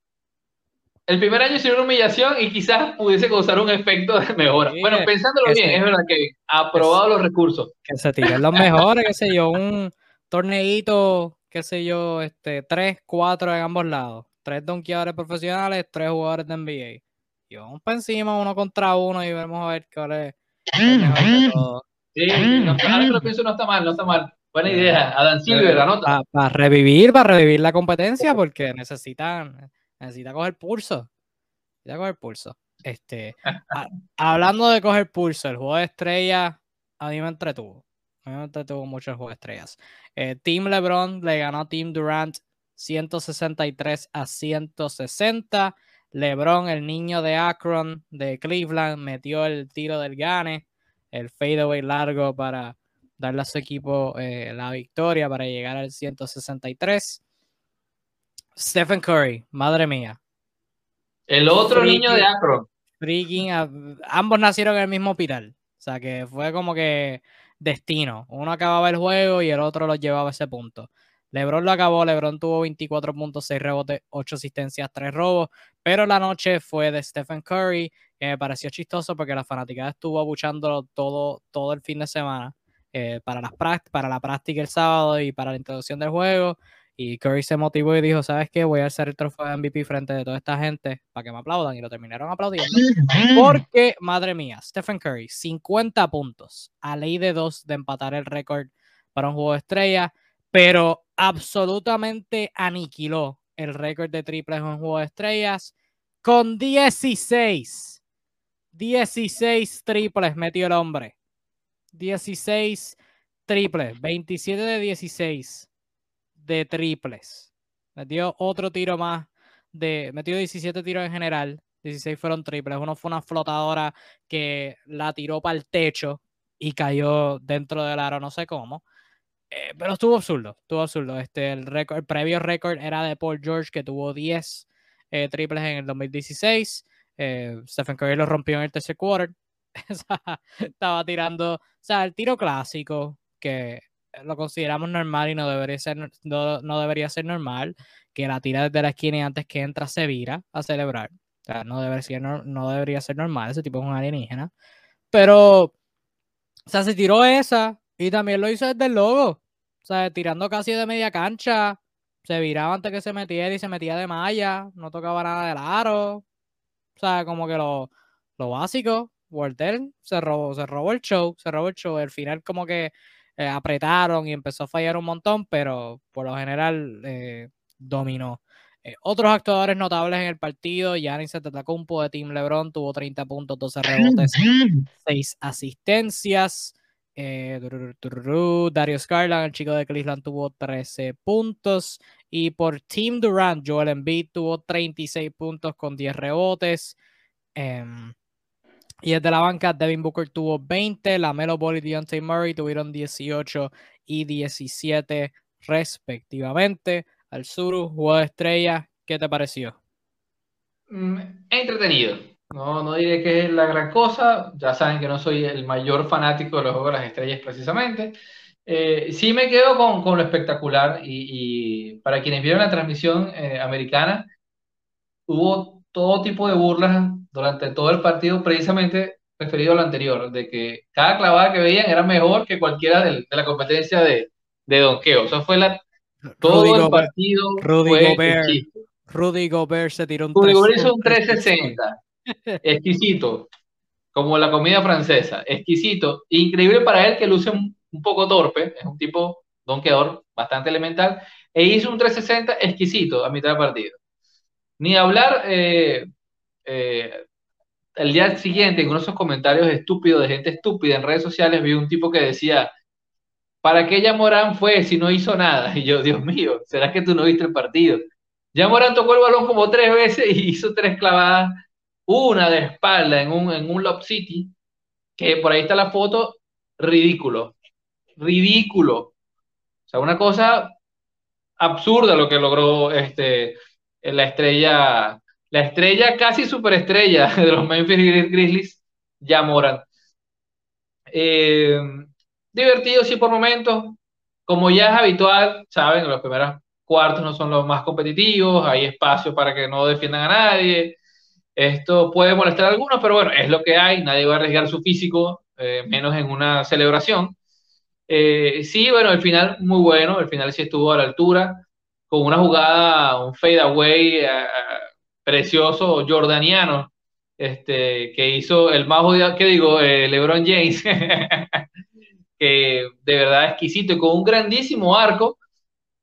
El primer año sería una humillación y quizás pudiese causar un efecto de mejora. bueno, pensándolo bien, es verdad que ha aprobado los recursos. Que se tiren los mejores, qué sé yo, un torneito qué sé yo, este, tres, cuatro en ambos lados. Tres donkeadores profesionales, tres jugadores de NBA. Y vamos para encima uno contra uno y vamos a ver cuál es Sí, no, ahora que lo pienso no está mal, no está mal. Buena idea. Adam Silver, anota. Para revivir, para revivir la competencia, porque necesitan, necesita coger pulso. Necesita coger pulso. Este, hablando de coger pulso, el juego de estrella a mí me entretuvo. A mí me entretuvo mucho el juego de estrellas. Eh, Team LeBron le ganó a Team Durant 163 a 160. LeBron, el niño de Akron de Cleveland, metió el tiro del gane, el fadeaway largo para darle a su equipo eh, la victoria para llegar al 163. Stephen Curry, madre mía. El otro niño de Akron. ambos nacieron en el mismo hospital. O sea que fue como que destino. Uno acababa el juego y el otro lo llevaba a ese punto. LeBron lo acabó, LeBron tuvo 24 puntos, 6 rebotes, 8 asistencias, 3 robos, pero la noche fue de Stephen Curry, que me pareció chistoso porque la fanaticada estuvo abuchándolo todo, todo el fin de semana eh, para, las para la práctica el sábado y para la introducción del juego. Y Curry se motivó y dijo, ¿sabes qué? Voy a hacer el trofeo de MVP frente de toda esta gente para que me aplaudan. Y lo terminaron aplaudiendo. Porque, madre mía, Stephen Curry, 50 puntos, a ley de dos de empatar el récord para un juego de estrella, pero absolutamente aniquiló el récord de triples en juego de estrellas con 16. 16 triples metió el hombre. 16 triples, 27 de 16 de triples. Metió otro tiro más de. Metió 17 tiros en general. 16 fueron triples. Uno fue una flotadora que la tiró para el techo y cayó dentro del aro, no sé cómo. Eh, pero estuvo absurdo, estuvo absurdo. Este, el, el previo récord era de Paul George, que tuvo 10 eh, triples en el 2016. Eh, Stephen Curry lo rompió en el tercer quarter. Estaba tirando, o sea, el tiro clásico, que lo consideramos normal y no debería ser, no, debería ser normal que la tira desde la esquina y antes que entra se vira a celebrar. O sea, no debería, ser, no, debería ser normal, ese tipo es un alienígena. Pero, o sea, se tiró esa y también lo hizo desde el logo. O sea, tirando casi de media cancha, se viraba antes que se metiera y se metía de malla, no tocaba nada del aro. O sea, como que lo, lo básico. Walter se robó, se robó el show, se robó el show. Al final, como que eh, apretaron y empezó a fallar un montón, pero por lo general eh, dominó. Eh, otros actuadores notables en el partido, Giannis Antetokounmpo de Team LeBron tuvo 30 puntos, 12 rebotes, 6 asistencias. Darius Garland, el chico de Cleveland, tuvo 13 puntos. Y por Team Durant, Joel Embiid tuvo 36 puntos con 10 rebotes. Em, y desde la banca, Devin Booker tuvo 20, la Melo Ball y Deontay Murray tuvieron 18 y 17 respectivamente. Al Suru, juego de estrella, ¿qué te pareció? Mm, entretenido. No, no diré que es la gran cosa. Ya saben que no soy el mayor fanático de los Juegos de las Estrellas precisamente. Eh, sí me quedo con, con lo espectacular y, para quienes vieron la transmisión eh, americana, hubo todo tipo de burlas durante todo el partido, precisamente referido a lo anterior, de que cada clavada que veían era mejor que cualquiera de, la competencia de, de donqueo. Eso fue la, todo el partido. Rudy Gobert, Rudy Gobert se tiró un Rudy Gobert hizo un 360. Exquisito. Como la comida francesa. Exquisito. Increíble para él que luce un, poco torpe. Es un tipo donkeador bastante elemental. E hizo un 360 exquisito a mitad del partido. Ni hablar eh, el día siguiente, en uno de esos comentarios estúpidos de gente estúpida en redes sociales, vi un tipo que decía, ¿para qué ya Morán fue si no hizo nada? Y yo, Dios mío, ¿será que tú no viste el partido? Ya Morán tocó el balón como tres veces y hizo tres clavadas, una de espalda en un, en un Lob City, que por ahí está la foto, ridículo, ridículo. O sea, una cosa absurda lo que logró este, la estrella, la estrella casi superestrella de los Memphis Grizzlies, ya Morán. Eh, divertido, sí, por momentos. Como ya es habitual, saben, los primeros cuartos no son los más competitivos, hay espacio para que no defiendan a nadie. Esto puede molestar a algunos, pero bueno, es lo que hay, nadie va a arriesgar su físico, eh, menos en una celebración. Eh, sí, bueno, el final muy bueno, el final sí estuvo a la altura, con una jugada, un fade away eh, precioso jordaniano, este, que hizo el más odiado, ¿qué digo? LeBron James, que de verdad exquisito y con un grandísimo arco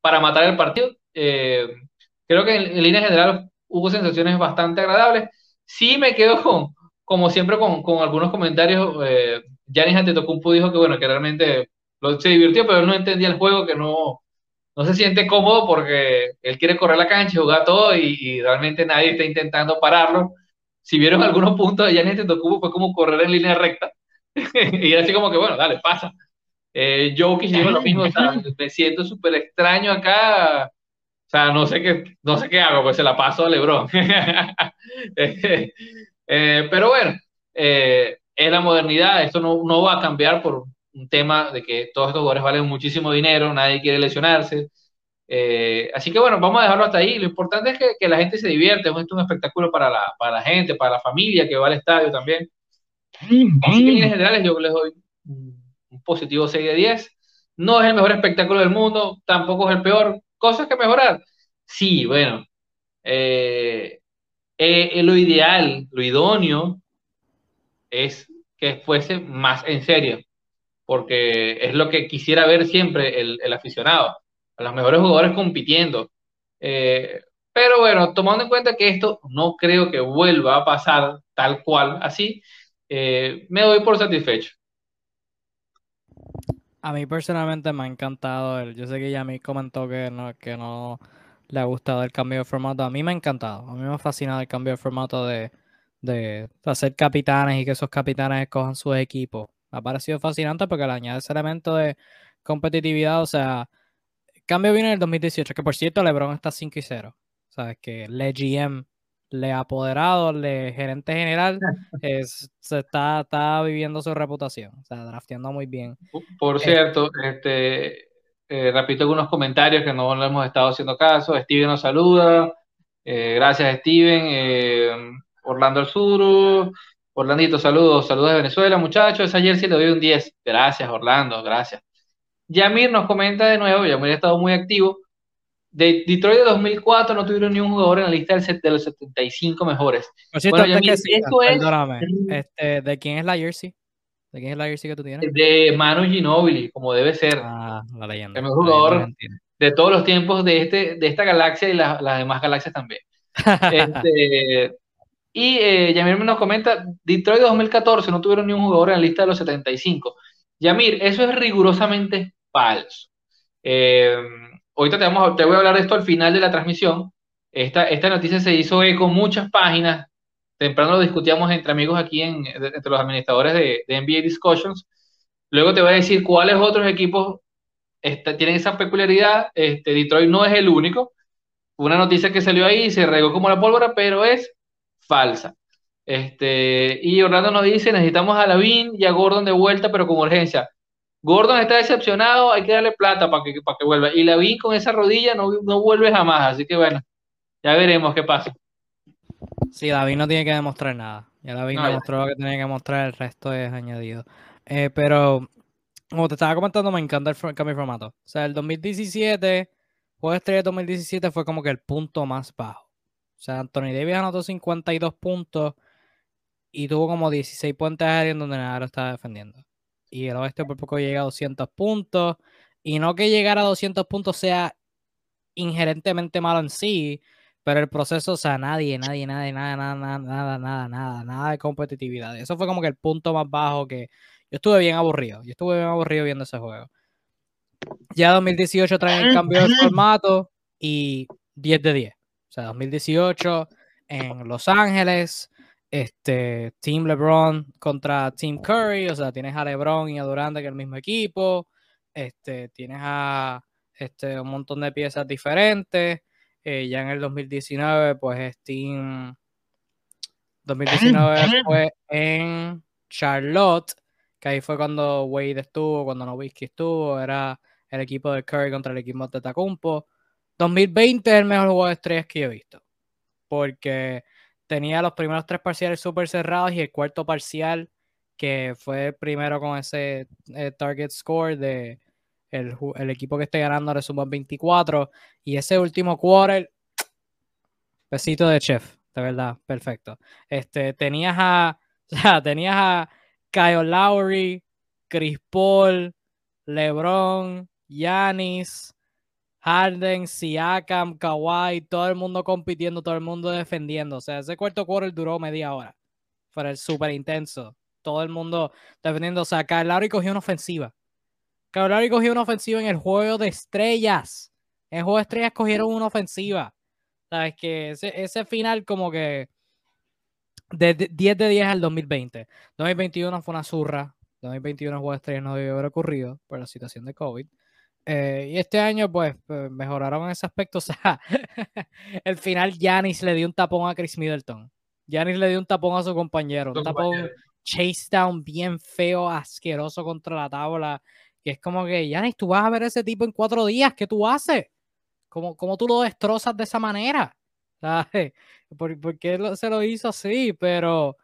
para matar el partido. creo que en, línea general hubo sensaciones bastante agradables. Sí me quedo con, como siempre, con, con algunos comentarios. Eh, Giannis Antetokounmpo dijo que, bueno, que realmente se divirtió, pero él no entendía el juego, que no, no se siente cómodo porque él quiere correr la cancha, jugar todo y, realmente nadie está intentando pararlo. Si vieron algunos puntos de Giannis Antetokounmpo fue como correr en línea recta y así como que, bueno, dale, pasa. Eh, Jokic dijo lo mismo, me siento súper extraño acá, sea, no sé qué, no sé qué hago, pues se la paso a LeBron. Eh, pero bueno, eh, es la modernidad, esto no, no, va a cambiar por un tema de que todos estos jugadores valen muchísimo dinero, nadie quiere lesionarse. Eh, así que bueno, vamos a dejarlo hasta ahí. Lo importante es que, que la gente se divierte, es un espectáculo para la, para la gente, para la familia que va al estadio también. Así que en general yo les doy un positivo 6 de 10. No es el mejor espectáculo del mundo, tampoco es el peor, cosas que mejorar. Sí, bueno, eh, eh, lo ideal, lo idóneo es que fuese más en serio, porque es lo que quisiera ver siempre el, aficionado, a los mejores jugadores compitiendo. Eh, pero bueno, tomando en cuenta que esto no creo que vuelva a pasar tal cual así, me doy por satisfecho. A mí personalmente me ha encantado. El, yo sé que ya me comentó que no, que no le ha gustado el cambio de formato. A mí me ha encantado. A mí me ha fascinado el cambio de formato de, de hacer capitanes y que esos capitanes escojan sus equipos. Me ha parecido fascinante porque le añade ese elemento de competitividad. O sea, el cambio viene en el 2018, que por cierto LeBron está 5 y 0. O sea, que le GM le apoderado, le gerente general, es, se está, está viviendo su reputación, o sea, drafteando muy bien. Por eh, cierto, este, eh, repito algunos comentarios que no le hemos estado haciendo caso. Steven nos saluda. Eh, gracias, Steven. Orlando El Sur. Orlandito, saludos. Saludos de Venezuela, muchachos. Ayer sí le doy un 10. Gracias, Orlando. Gracias. Yamir nos comenta de nuevo. Yamir ha estado muy activo de Detroit de 2004 no tuvieron ni un jugador en la lista de los 75 mejores. bueno, esto es... Este, ¿de quién es la jersey? ¿De quién es la jersey que tú tienes? De Manu Ginobili, como debe ser. Ah, la leyenda. El mejor jugador de todos los tiempos de, este, de esta galaxia y las demás galaxias también. este, y eh, Yamir nos comenta, Detroit de 2014 no tuvieron ni un jugador en la lista de los 75. Yamir, eso es rigurosamente falso. Eh, ahorita te, vamos, te voy a hablar de esto al final de la transmisión. Esta, esta noticia se hizo eco muchas páginas. Temprano lo discutíamos entre amigos aquí, en, entre los administradores de, NBA Discussions. Luego te voy a decir cuáles otros equipos tienen esa peculiaridad. Este, Detroit no es el único. Una noticia que salió ahí se regó como la pólvora, pero es falsa. Este, y Orlando nos dice, necesitamos a Lavin y a Gordon de vuelta, pero con urgencia. Gordon está decepcionado, hay que darle plata para que, para que vuelva. Y la vi con esa rodilla no, no vuelve jamás, así que bueno, ya veremos qué pasa. Sí, David no tiene que demostrar nada. Ya David demostró lo que tenía que mostrar, el resto es añadido. Eh, pero, como te estaba comentando, me encanta el, cambio de formato. O sea, el 2017, Juego de Estrella 2017 fue como que el punto más bajo. O sea, Anthony Davis anotó 52 puntos y tuvo como 16 puentes aéreos donde nada lo estaba defendiendo y el oeste por poco llega a 200 puntos. Y no que llegar a 200 puntos sea inherentemente malo en sí, Pero el proceso, o sea, nadie, nadie, nadie, nada, nada, nada, nada, nada, nada, nada de competitividad. Eso fue como que el punto más bajo que yo estuve bien aburrido. Yo estuve bien aburrido viendo ese juego. Ya 2018 trae el cambio de formato y 10 de 10. O sea, 2018 en Los Ángeles, este, Team LeBron contra Team Curry, o sea, tienes a LeBron y a Durant que es el mismo equipo, este, tienes a este, un montón de piezas diferentes. Eh, ya en el 2019, pues Steam 2019 fue en Charlotte, que ahí fue cuando Wade estuvo, cuando Nowitzki estuvo, era el equipo de Curry contra el equipo de Tacumpo. 2020 es el mejor juego de estrellas que yo he visto, porque tenía los primeros tres parciales súper cerrados y el cuarto parcial que fue primero con ese eh, target score de el, equipo que esté ganando le suma 24. Y ese último quarter, besito de chef, de verdad, perfecto. Este, tenías a, tenías a Kyle Lowry, Chris Paul, LeBron, Yanis, Harden, Siakam, Kawhi, todo el mundo compitiendo, todo el mundo defendiendo. O sea, ese cuarto quarter duró media hora. Fue súper intenso. Todo el mundo defendiendo. O sea, Kyle Lowry cogió una ofensiva. Cabrón cogió una ofensiva en el juego de estrellas. En el juego de estrellas cogieron una ofensiva. Sabes que ese, final como que de, 10 de 10 al 2020. 2021 fue una zurra. 2021 el juego de estrellas no debió haber ocurrido por la situación de COVID. Eh, y este año, pues, pues mejoraron en ese aspecto. O sea, el final, Yanis le dio un tapón a Chris Middleton. Yanis le dio un tapón a su compañero. Un tapón chase down bien feo, asqueroso contra la tabla. Que es como que, Yanis, tú vas a ver ese tipo en cuatro días, ¿qué tú haces? ¿Cómo, cómo tú lo destrozas de esa manera? ¿Sabes? ¿Por, qué se lo hizo así? Pero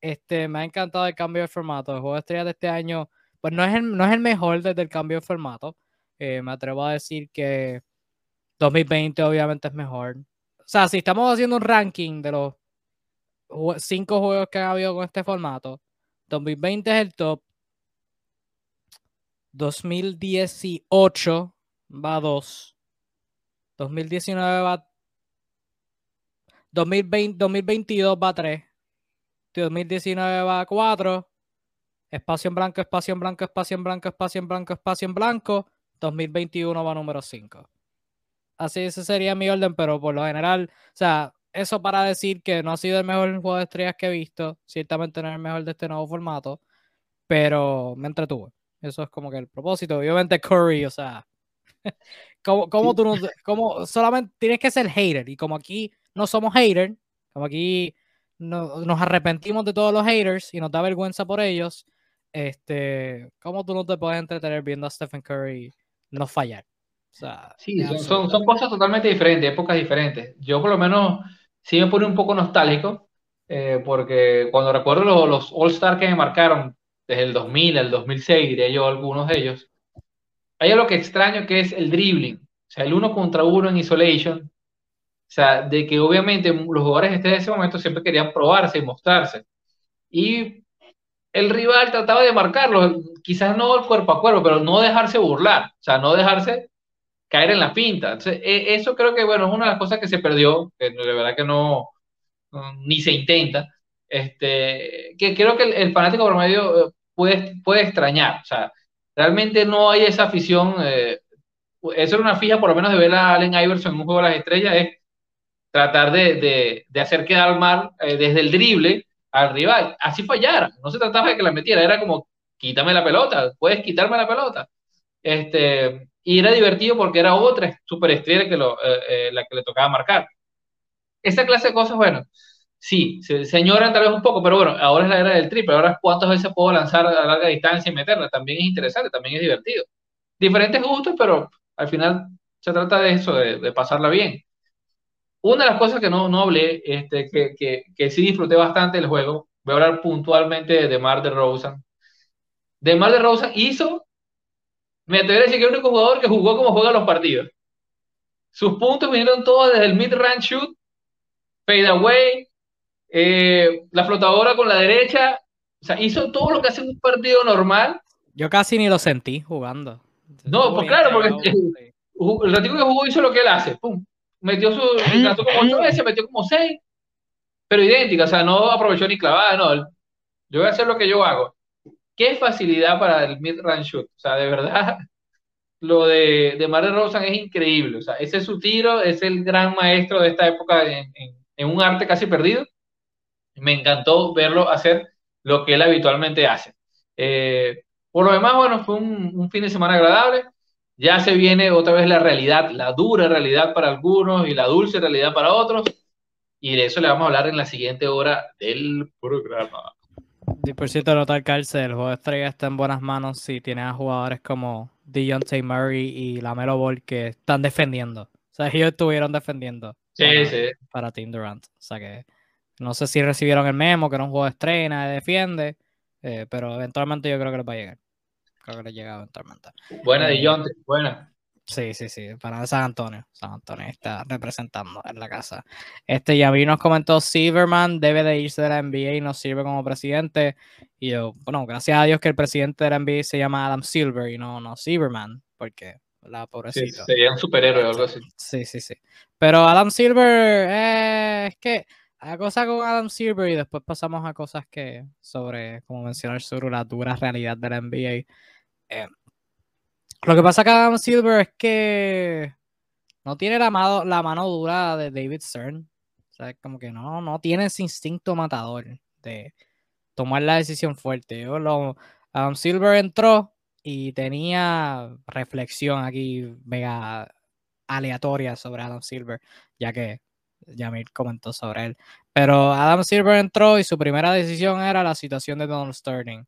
este, me ha encantado el cambio de formato. El juego de estrellas de este año, pues no es el, no es el mejor desde el cambio de formato. Eh, me atrevo a decir que 2020 obviamente es mejor. O sea, si estamos haciendo un ranking de los cinco juegos que ha habido con este formato, 2020 es el top, 2018 va 2. 2019 va 2020, 2022 va 3. 2019 va 4. Espacio en blanco, espacio en blanco, espacio en blanco, espacio en blanco, espacio en blanco. 2021 va número 5. Así ese sería mi orden, pero por lo general, o sea, eso para decir que no ha sido el mejor juego de estrellas que he visto. Ciertamente no es el mejor de este nuevo formato, pero me entretuve. Eso es como que el propósito. Obviamente Curry, o sea, como, como tú no, como solamente tienes que ser hater y como aquí no somos haters, como aquí no, nos arrepentimos de todos los haters y nos da vergüenza por ellos, este, ¿cómo tú no te puedes entretener viendo a Stephen Curry no fallar? O sea, sí, son, son, cosas totalmente diferentes, épocas diferentes. Yo por lo menos sí me pone un poco nostálgico, eh, porque cuando recuerdo los, los All-Star que me marcaron, desde el 2000 al 2006, diría yo, algunos de ellos, hay algo que extraño que es el dribbling, o sea, el uno contra uno en isolation, o sea, de que obviamente los jugadores este de ese momento siempre querían probarse y mostrarse. Y el rival trataba de marcarlo, quizás no cuerpo a cuerpo, pero no dejarse burlar, o sea, no dejarse caer en la pinta. E, eso creo que, bueno, es una de las cosas que se perdió, que de verdad que no, ni se intenta. Este, que creo que el, fanático promedio eh, puede, extrañar. O sea, realmente no hay esa afición. Eh, eso era una fija, por lo menos, de ver a Allen Iverson en un juego de las estrellas, es tratar de, hacer quedar mal eh, desde el drible al rival. Así fallara. No se trataba de que la metiera, era como, quítame la pelota, puedes quitarme la pelota. Este, y era divertido porque era otra superestrella que lo, eh, la que le tocaba marcar. Esa clase de cosas, bueno, sí, se, señoran tal vez un poco, pero bueno, ahora es la era del triple. Ahora, ¿cuántas veces puedo lanzar a larga distancia y meterla? También es interesante, también es divertido. Diferentes gustos, pero al final se trata de eso, de, pasarla bien. Una de las cosas que no, no hablé, este, que, que, que sí disfruté bastante del juego, voy a hablar puntualmente de Mar de Rosen. De Mar de Rosen hizo, me atrevería a decir que el único jugador que jugó como juega los partidos. Sus puntos vinieron todos desde el mid-range shoot, fade away, eh, la flotadora con la derecha, o sea, hizo todo lo que hace un partido normal. Yo casi ni lo sentí jugando. No, pues claro, porque el, ratito que jugó hizo lo que él hace, pum, metió su, lanzó como ocho veces, metió como seis, pero idéntica, o sea, no aprovechó ni clavada, no, yo voy a hacer lo que yo hago. Qué facilidad para el mid-range shoot, o sea, de verdad, lo de, de Mario Rosen es increíble, o sea, ese es su tiro, es el gran maestro de esta época en, en un arte casi perdido, me encantó verlo hacer lo que él habitualmente hace. Eh, por lo demás, bueno, fue un, fin de semana agradable. Ya se viene otra vez la realidad, la dura realidad para algunos y la dulce realidad para otros. Y de eso le vamos a hablar en la siguiente hora del programa. Y por cierto, notar, Calce, el juego de estrella está en buenas manos si tiene a jugadores como Deontay Murray y Lamelo Ball que están defendiendo. O sea, ellos estuvieron defendiendo sí, sí. para Team Durant. O sea que no sé si recibieron el memo, que era un juego de estrena, de defiende, eh, pero eventualmente yo creo que les va a llegar. Creo que les llega eventualmente. Buena de John, eh, buena. Sí, sí, sí, para San Antonio. San Antonio está representando en la casa. Este Yavi nos comentó, Silverman debe de irse de la NBA y no sirve como presidente. Y yo, bueno, gracias a Dios que el presidente de la NBA se llama Adam Silver y no, no Silverman, porque la pobrecita. sería un superhéroe o algo así. Sí, sí, sí. Pero Adam Silver, eh, es que a cosas con Adam Silver y después pasamos a cosas que sobre, como mencionar, sobre la dura realidad de la NBA. Eh, lo que pasa con Adam Silver es que no tiene la mano, la mano dura de David Stern. O sea, como que no, no tiene ese instinto matador de tomar la decisión fuerte. Adam Silver entró y tenía reflexión aquí mega aleatoria sobre Adam Silver, ya que Yamir comentó sobre él. Pero Adam Silver entró y su primera decisión era la situación de Donald Sterling.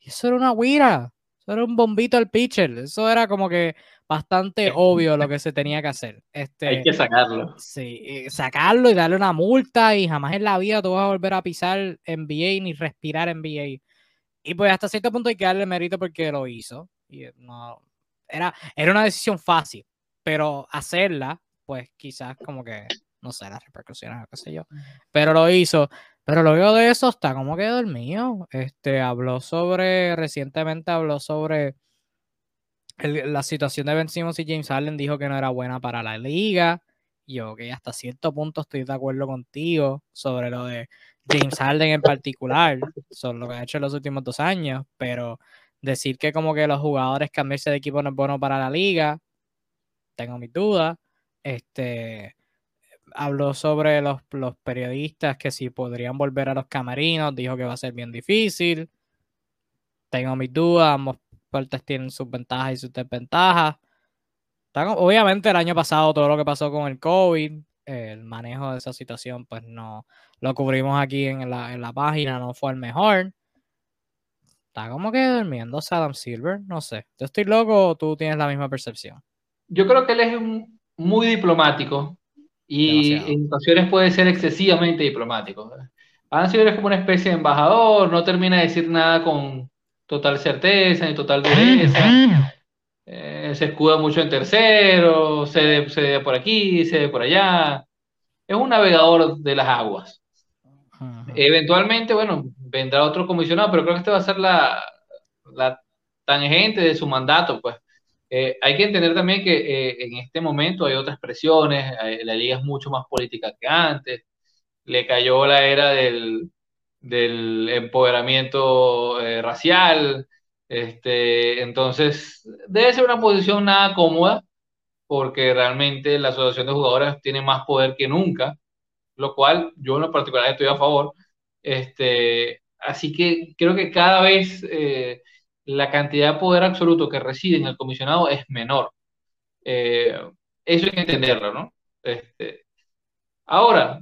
Y eso era una guira. Eso era un bombito al pitcher. Eso era como que bastante obvio lo que se tenía que hacer. Este, Hay que sacarlo. Sí, sacarlo y darle una multa y jamás en la vida tú vas a volver a pisar NBA ni respirar NBA. Y pues hasta cierto punto hay que darle mérito porque lo hizo. Y no, era, era una decisión fácil, pero hacerla, pues quizás como que no sé las repercusiones o qué sé yo, pero lo hizo. Pero luego de eso está como que dormido. Este, habló sobre, recientemente habló sobre la situación de Ben Simmons y James Harden, dijo que no era buena para la liga. Yo que hasta cierto punto estoy de acuerdo contigo sobre lo de James Harden en particular, sobre lo que ha hecho en los últimos dos años, pero decir que como que los jugadores cambiarse de equipo no es bueno para la liga, tengo mis dudas. Este, habló sobre los, periodistas que si podrían volver a los camarinos, dijo que va a ser bien difícil. Tengo mis dudas, ambos partes tienen sus ventajas y sus desventajas. Obviamente el año pasado todo lo que pasó con el COVID, el manejo de esa situación, pues no lo cubrimos aquí en la, en la página, no fue el mejor. Está como que durmiendo Adam Silver, no sé. ¿Yo estoy loco o tú tienes la misma percepción? Yo creo que él es muy diplomático y en ocasiones puede ser excesivamente diplomático. Adam Silver es como una especie de embajador, no termina de decir nada con total certeza ni total dureza. Eh, se escuda mucho en tercero, se cede por aquí, cede por allá. Es un navegador de las aguas. Eventualmente, bueno, vendrá otro comisionado, pero creo que este va a ser la, la tangente de su mandato, pues. Eh, hay que entender también que eh, en este momento hay otras presiones, eh, la liga es mucho más política que antes, le cayó la era del, empoderamiento racial, este, entonces debe ser una posición nada cómoda, porque realmente la asociación de jugadores tiene más poder que nunca, lo cual yo en lo particular estoy a favor. Este, así que creo que cada vez la cantidad de poder absoluto que reside en el comisionado es menor. Eh, eso hay que entenderlo, ¿no? Este, ahora,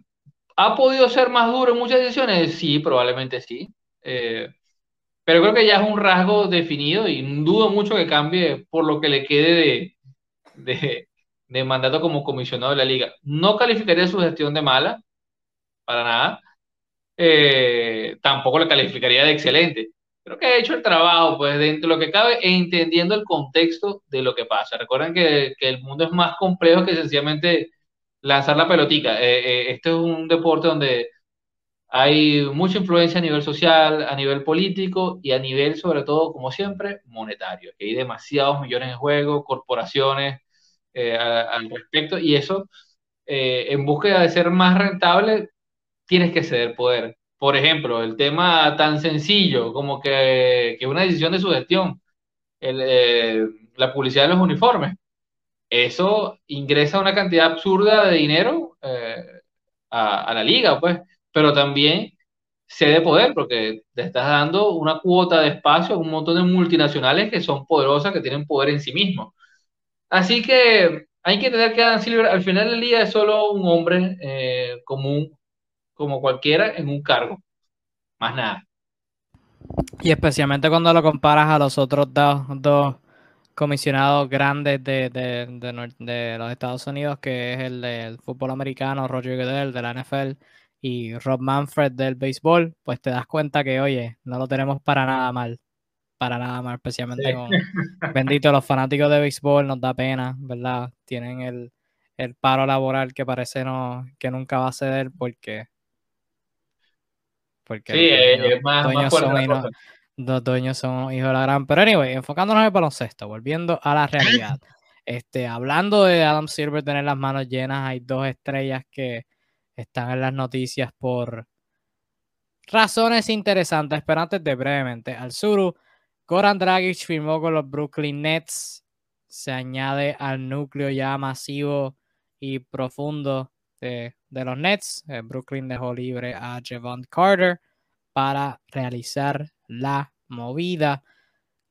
¿ha podido ser más duro en muchas decisiones? Sí, probablemente sí. Eh, pero creo que ya es un rasgo definido y dudo mucho que cambie por lo que le quede de, de mandato como comisionado de la liga. No calificaría su gestión de mala, para nada. Eh, tampoco le calificaría de excelente creo que ha hecho el trabajo, pues dentro de lo que cabe, e entendiendo el contexto de lo que pasa. Recuerden que, que el mundo es más complejo que sencillamente lanzar la pelotica. Eh, eh, este es un deporte donde hay mucha influencia a nivel social, a nivel político y a nivel, sobre todo, como siempre, monetario. Que hay demasiados millones en juego, corporaciones eh, al respecto, y eso eh, en búsqueda de ser más rentable, tienes que ceder poder. Por ejemplo, el tema tan sencillo como que, que una decisión de su gestión, el, eh, la publicidad de los uniformes, eso ingresa una cantidad absurda de dinero eh, a, a, la liga, pues, pero también cede poder porque te estás dando una cuota de espacio a un montón de multinacionales que son poderosas, que tienen poder en sí mismos. Así que hay que tener que Adam Silver al final del día es solo un hombre eh, común, como cualquiera, en un cargo. Más nada. Y especialmente cuando lo comparas a los otros dos, dos comisionados grandes de, de, de, de, los Estados Unidos, que es el del fútbol americano, Roger Goodell, de la NFL, y Rob Manfred del béisbol, pues te das cuenta que, oye, no lo tenemos para nada mal. Para nada mal, especialmente con bendito los fanáticos de béisbol, nos da pena, ¿verdad? Tienen el, el paro laboral que parece no, que nunca va a ceder porque porque sí, es más, más son, los dueños son hijos de la gran. Pero anyway, enfocándonos en el baloncesto, volviendo a la realidad. Este, hablando de Adam Silver tener las manos llenas, hay dos estrellas que están en las noticias por razones interesantes. Pero antes de brevemente, al Suru, Goran Dragic firmó con los Brooklyn Nets. Se añade al núcleo ya masivo y profundo de, de los Nets. Brooklyn dejó libre a Javon Carter para realizar la movida.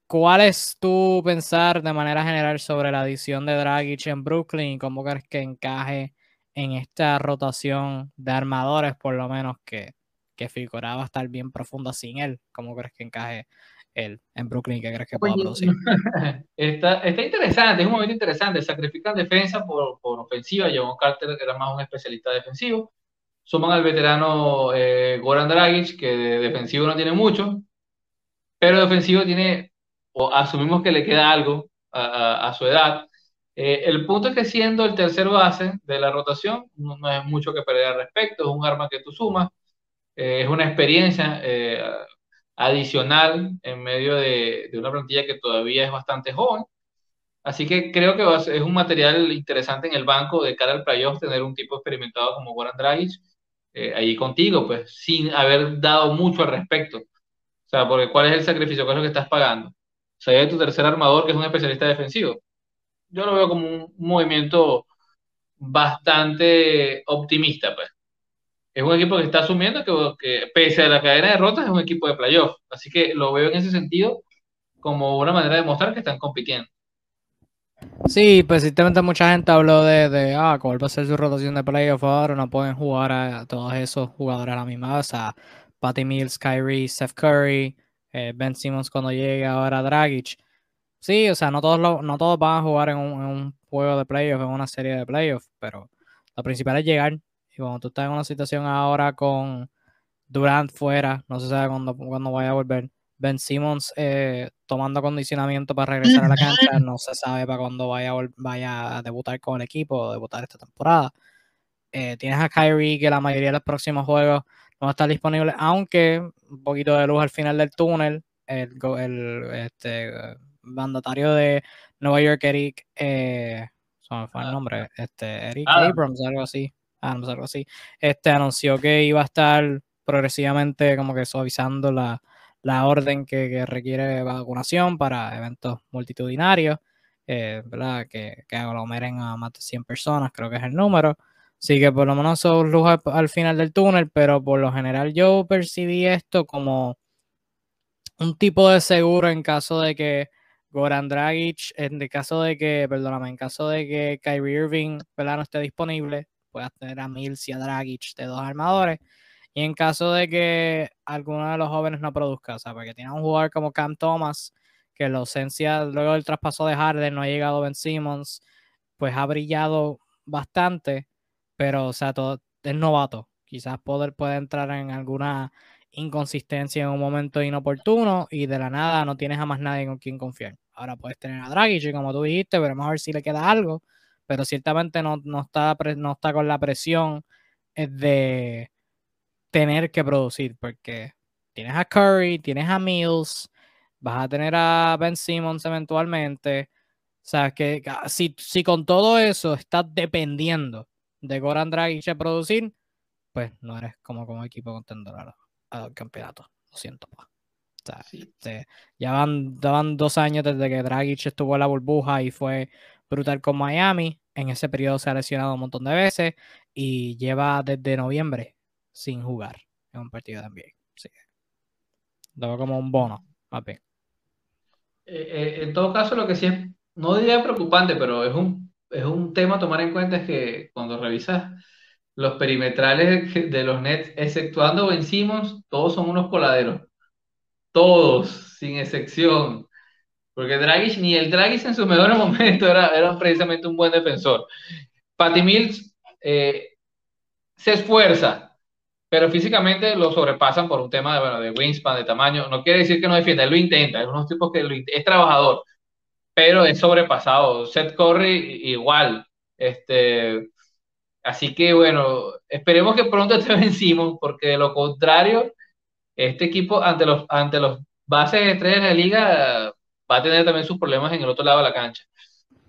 ¿Cuál es tu pensar de manera general sobre la adición de Dragic en Brooklyn? ¿Cómo crees que encaje en esta rotación de armadores, por lo menos que, que figuraba estar bien profunda sin él? ¿Cómo crees que encaje él en Brooklyn? ¿Qué crees que pueda producir? Está, está interesante, es un momento interesante. Sacrifican defensa por, por ofensiva. John Carter era más un especialista defensivo. Suman al veterano eh, Goran Dragic, que de defensivo no tiene mucho, pero de ofensivo tiene, o asumimos que le queda algo a, a, su edad. Eh, el punto es que siendo el tercer base de la rotación, no, no es mucho que perder al respecto, es un arma que tú sumas, eh, es una experiencia eh, adicional en medio de, una plantilla que todavía es bastante joven. Así que creo que es un material interesante en el banco de cara al playoff tener un tipo experimentado como Goran Dragic eh, ahí contigo, pues sin haber dado mucho al respecto. O sea, porque ¿cuál es el sacrificio? ¿Cuál es lo que estás pagando? O sea, tu tercer armador, que es un especialista defensivo. Yo lo veo como un movimiento bastante optimista, pues. Es un equipo que está asumiendo que, pese a la cadena de derrotas, es un equipo de playoff. Así que lo veo en ese sentido como una manera de mostrar que están compitiendo. Sí, precisamente mucha gente habló de, de, ah, cuál va a ser su rotación de playoff ahora, no pueden jugar a, todos esos jugadores a la misma vez, a Patty Mills, Kyrie, Steph Curry, eh, Ben Simmons cuando llegue ahora Dragic. Sí, o sea, no todos, no todos van a jugar en un, en un juego de playoff, en una serie de playoffs, pero lo principal es llegar. Y cuando tú estás en una situación ahora con Durant fuera, no se sabe cuándo, cuándo vaya a volver Ben Simmons eh, tomando acondicionamiento para regresar a la cancha, no se sabe para cuándo vaya, vaya a debutar con el equipo o debutar esta temporada. Eh, tienes a Kyrie que la mayoría de los próximos juegos no va a estar disponible, aunque un poquito de luz al final del túnel. El, el este, mandatario de Nueva York, Eric, eh, fue el ah. nombre, este, Eric Abrams, algo así, algo así, este anunció que iba a estar progresivamente como que suavizando la, la orden que, requiere vacunación para eventos multitudinarios, eh, ¿verdad? Que, que, aglomeren a más de 100 personas, creo que es el número. Así que por lo menos son luz al, final del túnel, pero por lo general yo percibí esto como un tipo de seguro en caso de que Goran Dragic, en el caso de que, perdóname, en caso de que Kyrie Irving ¿verdad? no esté disponible, puedas tener a Mills y a Dragic de dos armadores y en caso de que alguno de los jóvenes no produzca, o sea, porque tiene un jugador como Cam Thomas, que la ausencia luego del traspaso de Harden no ha llegado Ben Simmons, pues ha brillado bastante, pero o sea, todo es novato. Quizás poder puede entrar en alguna inconsistencia en un momento inoportuno y de la nada no tienes a más nadie con quien confiar. Ahora puedes tener a Dragic como tú dijiste, veremos a ver si le queda algo, pero ciertamente no, no, está, no está con la presión eh, de tener que producir, porque tienes a Curry, tienes a Mills, vas a tener a Ben Simmons eventualmente. O sea, que si, si con todo eso estás dependiendo de Goran Dragic a producir, pues no eres como, como equipo contendor al, campeonato. Lo siento. O sea, este, ya van, dos años desde que Dragic estuvo en la burbuja y fue brutal con Miami. En ese periodo se ha lesionado un montón de veces y lleva desde noviembre sin jugar en un partido. Así que lo como un bono, papi. Eh, eh, en todo caso, lo que sí es, no diría preocupante, pero es un, es un tema a tomar en cuenta es que cuando revisas los perimetrales de los Nets, exceptuando Ben Simmons, todos son unos coladeros. Todos, sin excepción. Porque Dragic, ni el Dragic en su mejor momento era, era precisamente un buen defensor. Patty Mills eh, se esfuerza, pero físicamente lo sobrepasan por un tema de, bueno, de wingspan, de tamaño. No quiere decir que no defienda, él lo intenta, es unos tipos que es trabajador, pero es sobrepasado. Seth Curry igual. Este, así que bueno, esperemos que pronto te vencimos, porque de lo contrario, este equipo ante los, ante los bases estrellas de la liga va a tener también sus problemas en el otro lado de la cancha.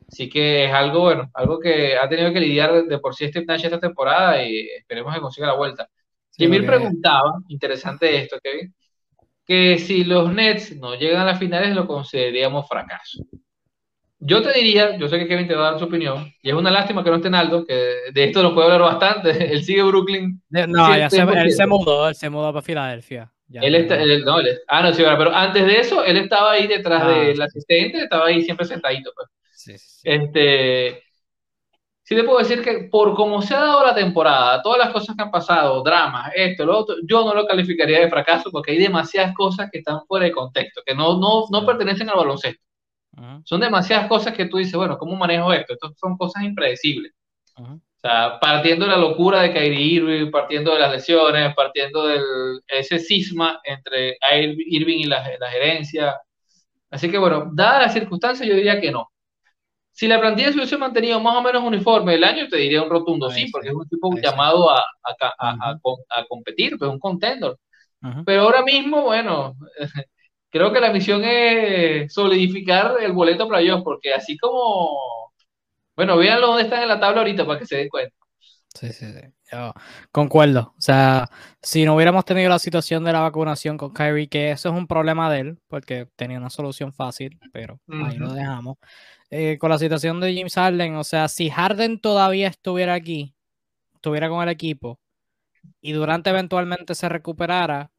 Así que es algo, bueno, algo que ha tenido que lidiar de por sí este Nash esta temporada y esperemos que consiga la vuelta. Sí, Jimmy preguntaba, interesante esto, Kevin, que si los Nets no llegan a las finales lo consideraríamos fracaso. Yo te diría, yo sé que Kevin te va a dar su opinión, y es una lástima que no esté Naldo, que de esto nos puede hablar bastante. Él sigue Brooklyn. No, ya se, él se mudó, él se mudó para Filadelfia. Él está, no, ah, no, sí, pero antes de eso, él estaba ahí detrás ah, del asistente, estaba ahí siempre sentadito. Pues. Sí, sí, Este, sí te puedo decir que por cómo se ha dado la temporada, todas las cosas que han pasado, dramas, esto, lo otro, yo no lo calificaría de fracaso porque hay demasiadas cosas que están fuera de contexto, que no, no, no pertenecen al baloncesto. Son demasiadas cosas que tú dices, bueno, ¿cómo manejo esto? Estas son cosas impredecibles. O sea, partiendo de la locura de Kyrie Irving, partiendo de las lesiones, partiendo de ese cisma entre Irving y la, gerencia. Así que bueno, dadas las circunstancias, yo diría que no. Si la plantilla se hubiese mantenido más o menos uniforme el año, te diría un rotundo sí, porque es un tipo llamado a, a, a, competir, pues un contender. Pero ahora mismo, bueno, creo que la misión es solidificar el boleto playoff, porque así como, bueno, véanlo dónde están en la tabla ahorita para que se den cuenta. Sí, sí, sí. Yo concuerdo. O sea, si no hubiéramos tenido la situación de la vacunación con Kyrie, que eso es un problema de él, porque tenía una solución fácil, pero ahí lo dejamos. Eh, con la situación de James Harden, o sea, si Harden todavía estuviera aquí, estuviera con el equipo, y Durante eventualmente se recuperara,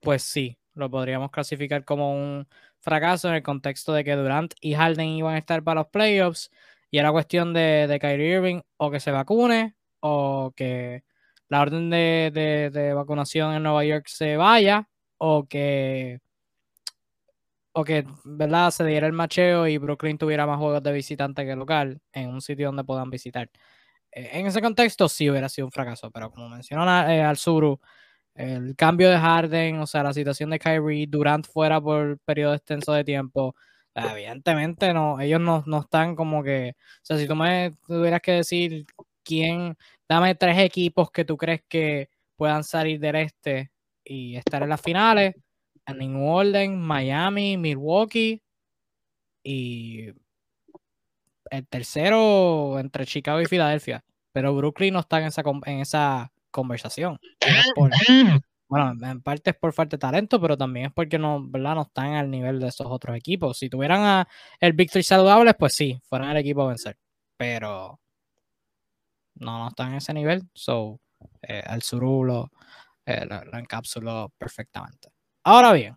pues sí, lo podríamos clasificar como un fracaso en el contexto de que Durant y Harden iban a estar para los playoffs y era cuestión de, Kyrie Irving o que se vacune o que la orden de, vacunación en Nueva York se vaya o que o que ¿verdad? se diera el macheo y Brooklyn tuviera más juegos de visitante que local en un sitio donde puedan visitar. Eh, en ese contexto sí hubiera sido un fracaso, pero como mencionó eh, al Suru, el cambio de Harden, o sea, la situación de Kyrie, Durant fuera por periodo extenso de tiempo, evidentemente no, ellos no, están como que, o sea, si tú me tuvieras que decir quién, dame tres equipos que tú crees que puedan salir del este y estar en las finales, en ningún orden, Miami, Milwaukee y el tercero entre Chicago y Filadelfia, pero Brooklyn no está en esa, en esa conversación. bueno, en parte es por falta de talento, pero también es porque no, ¿verdad? no están al nivel de esos otros equipos. Si tuvieran a el Victory saludables, pues sí, fueran el equipo a vencer. Pero no, están en ese nivel. So, eh, el Surulo eh, lo, encapsuló perfectamente. Ahora bien,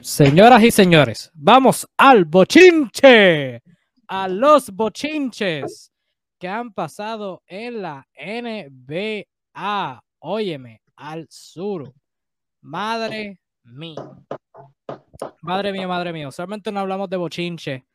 señoras y señores, vamos al bochinche. A los bochinches que han pasado en la NBA. Óyeme, al sur. Madre mía. Madre mía, madre mía. Solamente no hablamos de bochinche,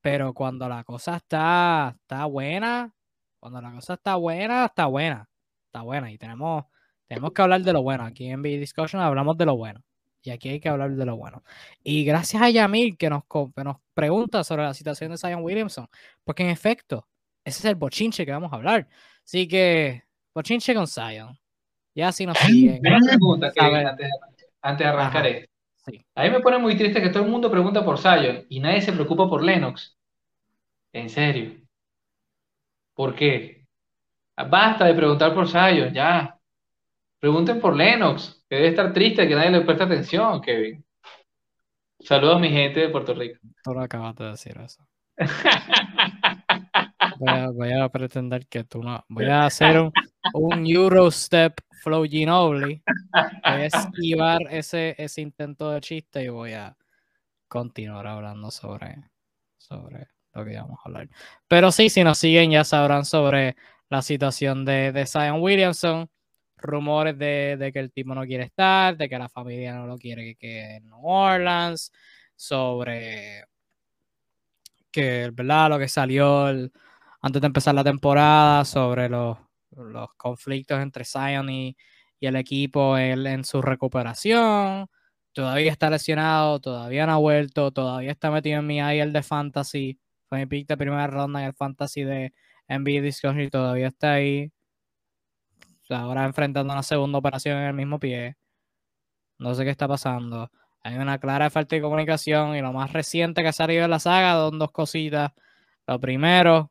pero cuando la cosa está, está buena, cuando la cosa está buena, está buena. Está buena. Y tenemos, tenemos que hablar de lo bueno. Aquí en B Discussion hablamos de lo bueno. Y aquí hay que hablar de lo bueno. Y gracias a Yamil que nos, que nos pregunta sobre la situación de Zion Williamson. Porque en efecto, ese es el bochinche que vamos a hablar. Así que, bochinche con Zion. Ya si nos siguen. Una pregunta que antes, antes, de arrancar esto. A mí me pone muy triste que todo el mundo pregunta por Zion y nadie se preocupa por Lennox. En serio. ¿Por qué? Basta de preguntar por Zion, ya. Pregunten por Lennox, que debe estar triste que nadie le presta atención, Kevin. Saludos a mi gente de Puerto Rico. Tú lo acabas de decir eso. Voy a, pretender que tú no. Voy a hacer un, un Eurostep Flow Ginobili. Voy a esquivar ese, ese intento de chiste y voy a continuar hablando sobre, sobre lo que vamos a hablar. Pero sí, si nos siguen ya sabrán sobre la situación de, de Zion Williamson. Rumores de, de, que el tipo no quiere estar, de que la familia no lo quiere que quede en New Orleans, sobre que, ¿verdad? Lo que salió antes de empezar la temporada, sobre los, los conflictos entre Zion y, y el equipo en, en su recuperación todavía está lesionado, todavía no ha vuelto, todavía está metido en mi IL de fantasy. Fue mi pick de primera ronda en el fantasy de NBA Discussion y todavía está ahí. ahora enfrentando una segunda operación en el mismo pie. No sé qué está pasando. Hay una clara falta de comunicación y lo más reciente que ha salido de la saga son dos cositas. Lo primero,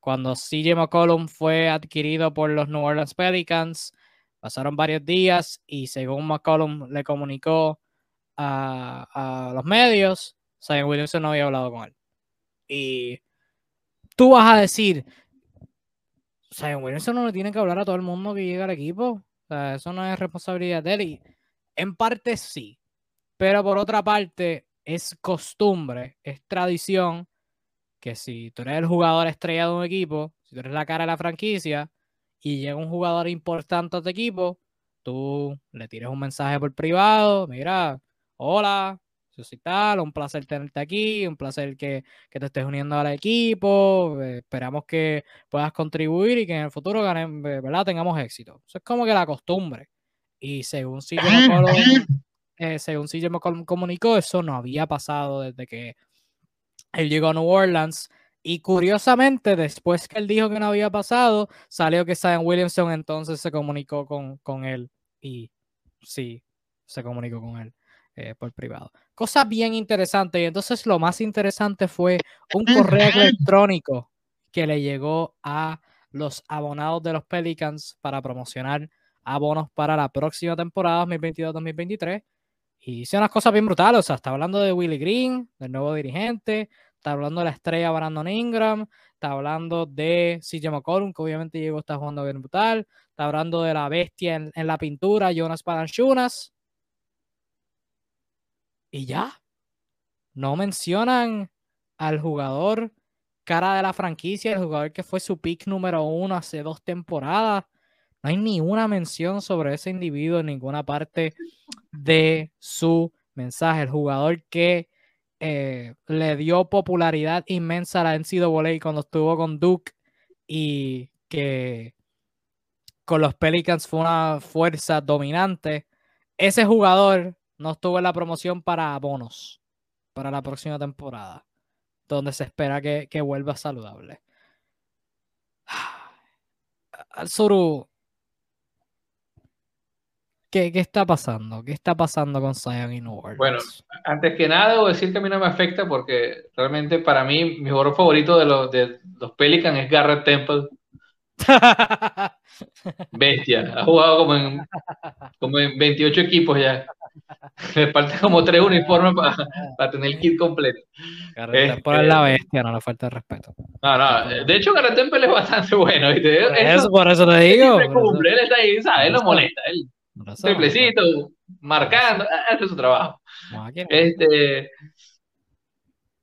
cuando CJ McCollum fue adquirido por los New Orleans Pelicans, pasaron varios días y según McCollum le comunicó a, los medios, Zion Williamson no había hablado con él. Y tú vas a decir, Zion Williamson no le tiene que hablar a todo el mundo que llega al equipo. O sea, eso no es responsabilidad de él. Y en parte sí, pero por otra parte es costumbre, es tradición que si tú eres el jugador estrella de un equipo, si tú eres la cara de la franquicia y llega un jugador importante a tu equipo, tú le tires un mensaje por privado, mira, hola, yo soy tal, un placer tenerte aquí, un placer que, te estés uniendo al equipo, eh, esperamos que puedas contribuir y que en el futuro ganen, ¿verdad? tengamos éxito. Eso es como que la costumbre. Y según CJ McCollum, eh, según comunicó, eso no había pasado desde que él llegó a New Orleans. Y curiosamente, después que él dijo que no había pasado, salió que Zion Williamson entonces se comunicó con, con él. Y sí, se comunicó con él. Eh, por privado. Cosa bien interesante. Y entonces lo más interesante fue un correo electrónico que le llegó a los abonados de los Pelicans para promocionar abonos para la próxima temporada 2022-2023. Y hice unas cosas bien brutales. O sea, está hablando de Willie Green, del nuevo dirigente. Está hablando de la estrella Brandon Ingram. Está hablando de CJ McCollum, que obviamente llegó, está jugando bien brutal. Está hablando de la bestia en, la pintura, Jonas Palanchunas. Y ya. No mencionan al jugador cara de la franquicia, el jugador que fue su pick número uno hace dos temporadas. No hay ni una mención sobre ese individuo en ninguna parte de su mensaje. El jugador que eh, le dio popularidad inmensa a la NCAA cuando estuvo con Duke y que con los Pelicans fue una fuerza dominante. Ese jugador no estuvo en la promoción para bonos para la próxima temporada, donde se espera que, vuelva saludable. Al Suru, ¿qué, está pasando? ¿Qué está pasando con Zion y New Bueno, antes que nada, debo decir que a mí no me afecta porque realmente para mí mi jugador favorito de los, de los Pelicans es Garrett Temple. Bestia, ha jugado como en, como en 28 equipos ya. Le falta como tres uniformes para, tener el kit completo. Garrett por la este, bestia, no le falta respeto. No, no, de hecho Garrett Temple es bastante bueno. Por eso, por eso te digo. Él, cumple, él está ahí, ¿sabes? Él no molesta. Él, triplecito, marcando, hace su trabajo. Este,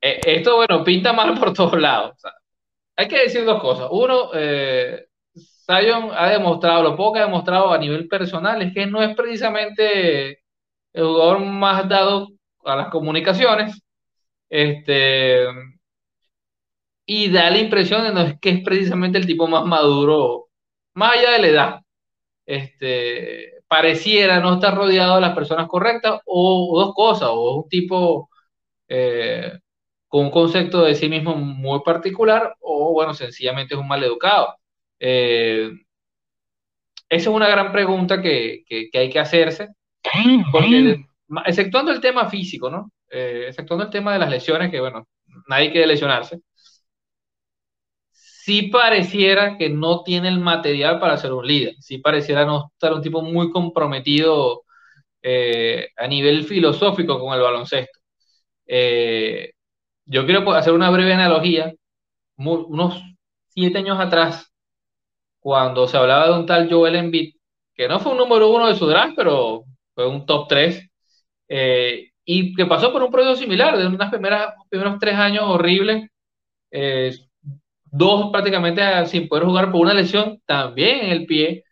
eh, esto, bueno, pinta mal por todos lados. hay que decir dos cosas. Uno, eh, Zion ha demostrado, lo poco que ha demostrado a nivel personal es que no es precisamente el jugador más dado a las comunicaciones. Este, y da la impresión de no es que es precisamente el tipo más maduro, más allá de la edad. Este, pareciera no estar rodeado de las personas correctas, o, dos cosas, o un tipo eh, con un concepto de sí mismo muy particular, o bueno, sencillamente es un mal educado. Eh, esa es una gran pregunta que, hay que hacerse, porque exceptuando el tema físico, ¿no? Eh, exceptuando el tema de las lesiones, que bueno, nadie quiere lesionarse. Sí pareciera que no tiene el material para ser un líder, sí pareciera no estar un tipo muy comprometido eh, a nivel filosófico con el baloncesto. Eh, yo quiero hacer una breve analogía. unos siete años atrás, cuando se hablaba de un tal Joel Embiid, que no fue un número uno de su draft, pero fue un top 3, eh, y que pasó por un proceso similar, de unos primeros tres años horribles, dos prácticamente sin poder jugar por una lesión también en el pie.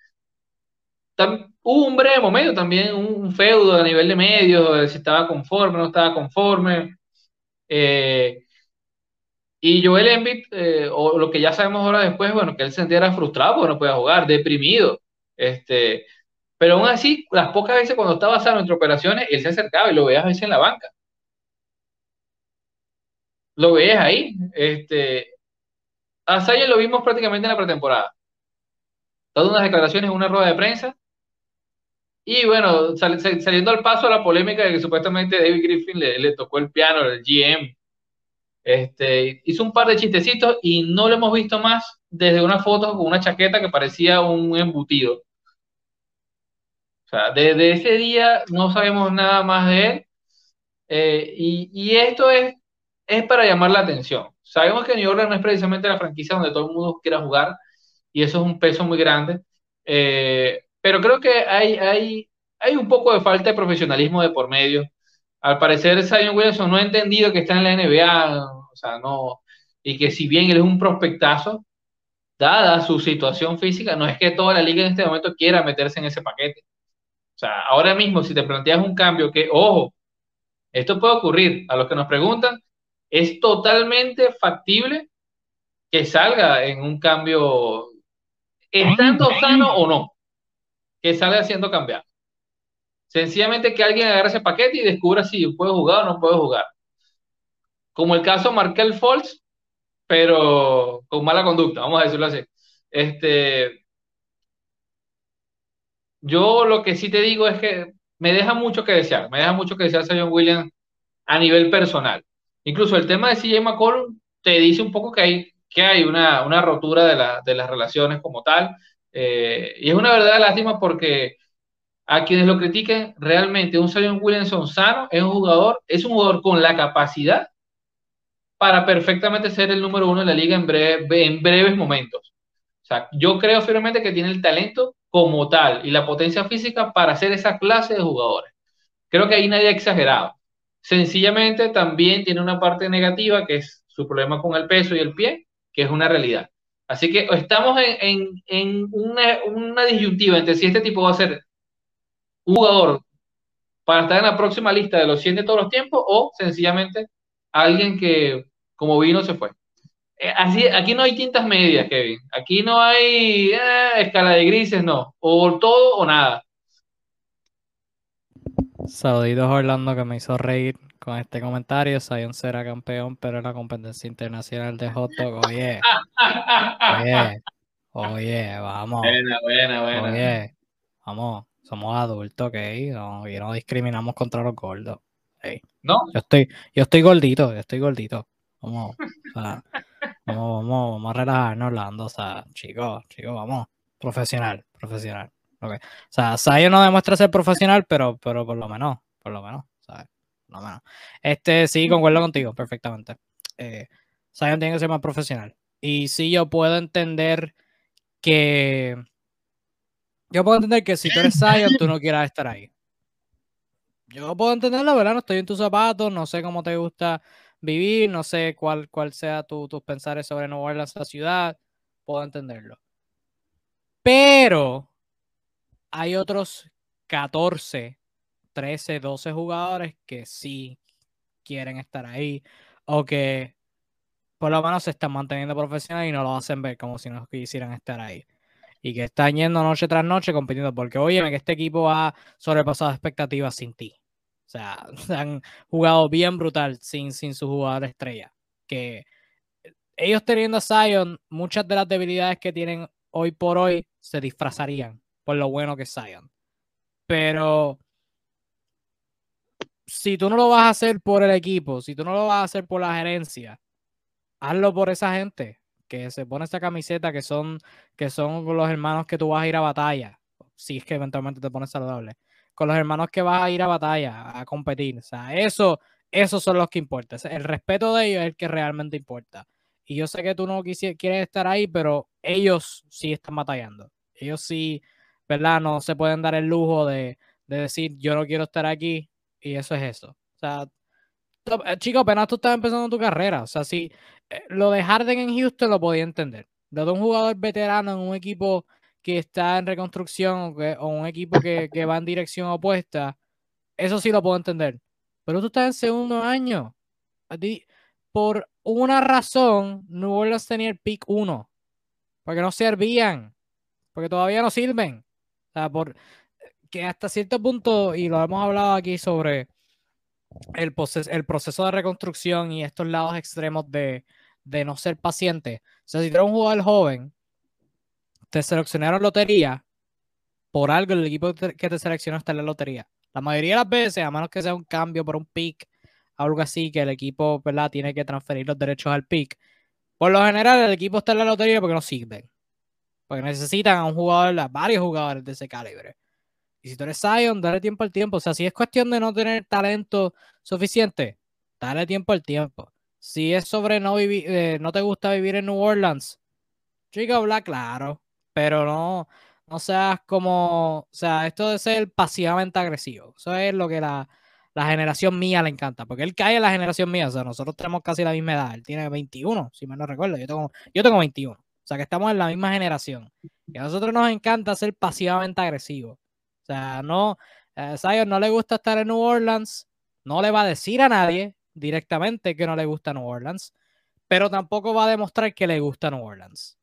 hubo un breve momento también, un, feudo a nivel de medios, si estaba conforme, no estaba conforme. Eh, y Joel Embiid, eh, o lo que ya sabemos ahora después, bueno, que él se sentía frustrado porque no podía jugar, deprimido. Este, pero aún así, las pocas veces cuando estaba sano entre operaciones, él se acercaba y lo veías a veces en la banca. Lo veías ahí. Este, a Zion lo vimos prácticamente en la pretemporada. Dando unas declaraciones en una rueda de prensa. Y bueno, saliendo al paso a la polémica de que supuestamente David Griffin le, tocó el piano, el GM. Este, hizo un par de chistecitos y no lo hemos visto más desde una foto con una chaqueta que parecía un embutido. O sea, desde ese día no sabemos nada más de él. Eh, y, esto es, es para llamar la atención. Sabemos que New Orleans no es precisamente la franquicia donde todo el mundo quiera jugar y eso es un peso muy grande. Eh, pero creo que hay, hay, hay un poco de falta de profesionalismo de por medio. Al parecer, Zion Williamson no ha entendido que está en la NBA, o sea, no, y que si bien él es un prospectazo, dada su situación física, no es que toda la liga en este momento quiera meterse en ese paquete. O sea, ahora mismo, si te planteas un cambio que, ojo, esto puede ocurrir, a los que nos preguntan, es totalmente factible que salga en un cambio, estando sano o no, que salga siendo cambiado. Sencillamente que alguien agarre ese paquete y descubra si puede jugar o no puede jugar. Como el caso Markel Fultz, pero con mala conducta, vamos a decirlo así. Este, yo lo que sí te digo es que me deja mucho que desear, me deja mucho que desear John Williams a nivel personal. Incluso el tema de CJ McCollum te dice un poco que hay, que hay una, una rotura de, la, de, las relaciones como tal. Eh, y es una verdadera lástima porque a quienes lo critiquen, realmente un Zion Williamson sano es un jugador, es un jugador con la capacidad para perfectamente ser el número uno de la liga en, breve, en breves momentos. O sea, yo creo firmemente que tiene el talento como tal y la potencia física para ser esa clase de jugadores. Creo que ahí nadie ha exagerado. Sencillamente también tiene una parte negativa que es su problema con el peso y el pie, que es una realidad. Así que estamos en, una, disyuntiva entre si este tipo va a ser un jugador para estar en la próxima lista de los 100 de todos los tiempos o sencillamente alguien que como vino se fue. Eh, así, aquí no hay tintas medias, Kevin. Aquí no hay eh, escala de grises, no. O todo o nada. Saluditos Orlando que me hizo reír con este comentario. Zion será campeón, pero en la competencia internacional de hot dog. Oye, oye, oye, vamos. Buena, buena, buena. Oye, vamos, somos adultos, ¿ok? No, y no discriminamos contra los gordos. No. Yo estoy, yo estoy gordito, yo estoy gordito. Vamos, o sea, vamos, vamos, vamos a relajarnos, Orlando. O sea, chicos, chicos, vamos. Profesional, profesional. O sea, Zion no demuestra ser profesional, pero, pero por lo menos, por lo menos, ¿sabes? Por lo menos. Este, sí, concuerdo contigo, perfectamente. Eh, Zion tiene que ser más profesional. Y sí, yo puedo entender que. Yo puedo entender que si tú eres Zion, tú no quieras estar ahí. Yo puedo entenderlo, ¿verdad? No estoy en tus zapatos, no sé cómo te gusta vivir, no sé cuál, cuál sea tu, tus pensares sobre no Orleans, la ciudad. Puedo entenderlo. Pero hay otros 14, 13, 12 jugadores que sí quieren estar ahí o que por lo menos se están manteniendo profesionales y no lo hacen ver como si no quisieran estar ahí. Y que están yendo noche tras noche compitiendo porque, oye, que este equipo ha sobrepasado expectativas sin ti. O sea, han jugado bien brutal sin, sin su jugador estrella. Que ellos teniendo a Zion, muchas de las debilidades que tienen hoy por hoy se disfrazarían por lo bueno que es Zion. Pero si tú no lo vas a hacer por el equipo, si tú no lo vas a hacer por la gerencia, hazlo por esa gente. que se pone esa camiseta que son, que son los hermanos que tú vas a ir a batalla, si es que eventualmente te pones saludable, con los hermanos que vas a ir a batalla, a competir. O sea, eso, esos son los que importan. El respeto de ellos es el que realmente importa. Y yo sé que tú no quieres estar ahí, pero ellos sí están batallando. Ellos sí, ¿verdad? No se pueden dar el lujo de, de decir, yo no quiero estar aquí. Y eso es eso. O sea, eh, chico, apenas tú estás empezando tu carrera. O sea, si eh, lo de Harden en Houston lo podía entender. Lo de un jugador veterano en un equipo que está en reconstrucción o, un equipo que, va en dirección opuesta, eso sí lo puedo entender. Pero tú estás en segundo año. por una razón, New Orleans tenía el pick 1. Porque no servían. Porque todavía no sirven. Sea, por que hasta cierto punto, y lo hemos hablado aquí sobre el, el proceso de reconstrucción y estos lados extremos de, no ser paciente. O sea, si tú eres un jugador joven, te seleccionaron lotería, por algo el equipo que te seleccionó está en la lotería. La mayoría de las veces, a menos que sea un cambio por un pick, algo así, que el equipo ¿verdad? tiene que transferir los derechos al pick. Por lo general, el equipo está en la lotería porque no sirven. Porque necesitan a un jugador, varios jugadores de ese calibre. Y si tú eres Zion, dale tiempo al tiempo. O sea, si es cuestión de no tener talento suficiente, dale tiempo al tiempo. Si es sobre no vivir, eh, no te gusta vivir en New Orleans, chica, habla claro. Pero no, no seas como, o sea, esto de ser pasivamente agresivo. Eso es lo que la, la generación mía le encanta. Porque él cae en la generación mía. O sea, nosotros tenemos casi la misma edad. Él tiene 21, si me no recuerdo. Yo tengo, yo tengo 21. O sea, que estamos en la misma generación. Y a nosotros nos encanta ser pasivamente agresivos. O sea, no, a Zion no le gusta estar en New Orleans, no le va a decir a nadie directamente que no le gusta New Orleans, pero tampoco va a demostrar que le gusta New Orleans.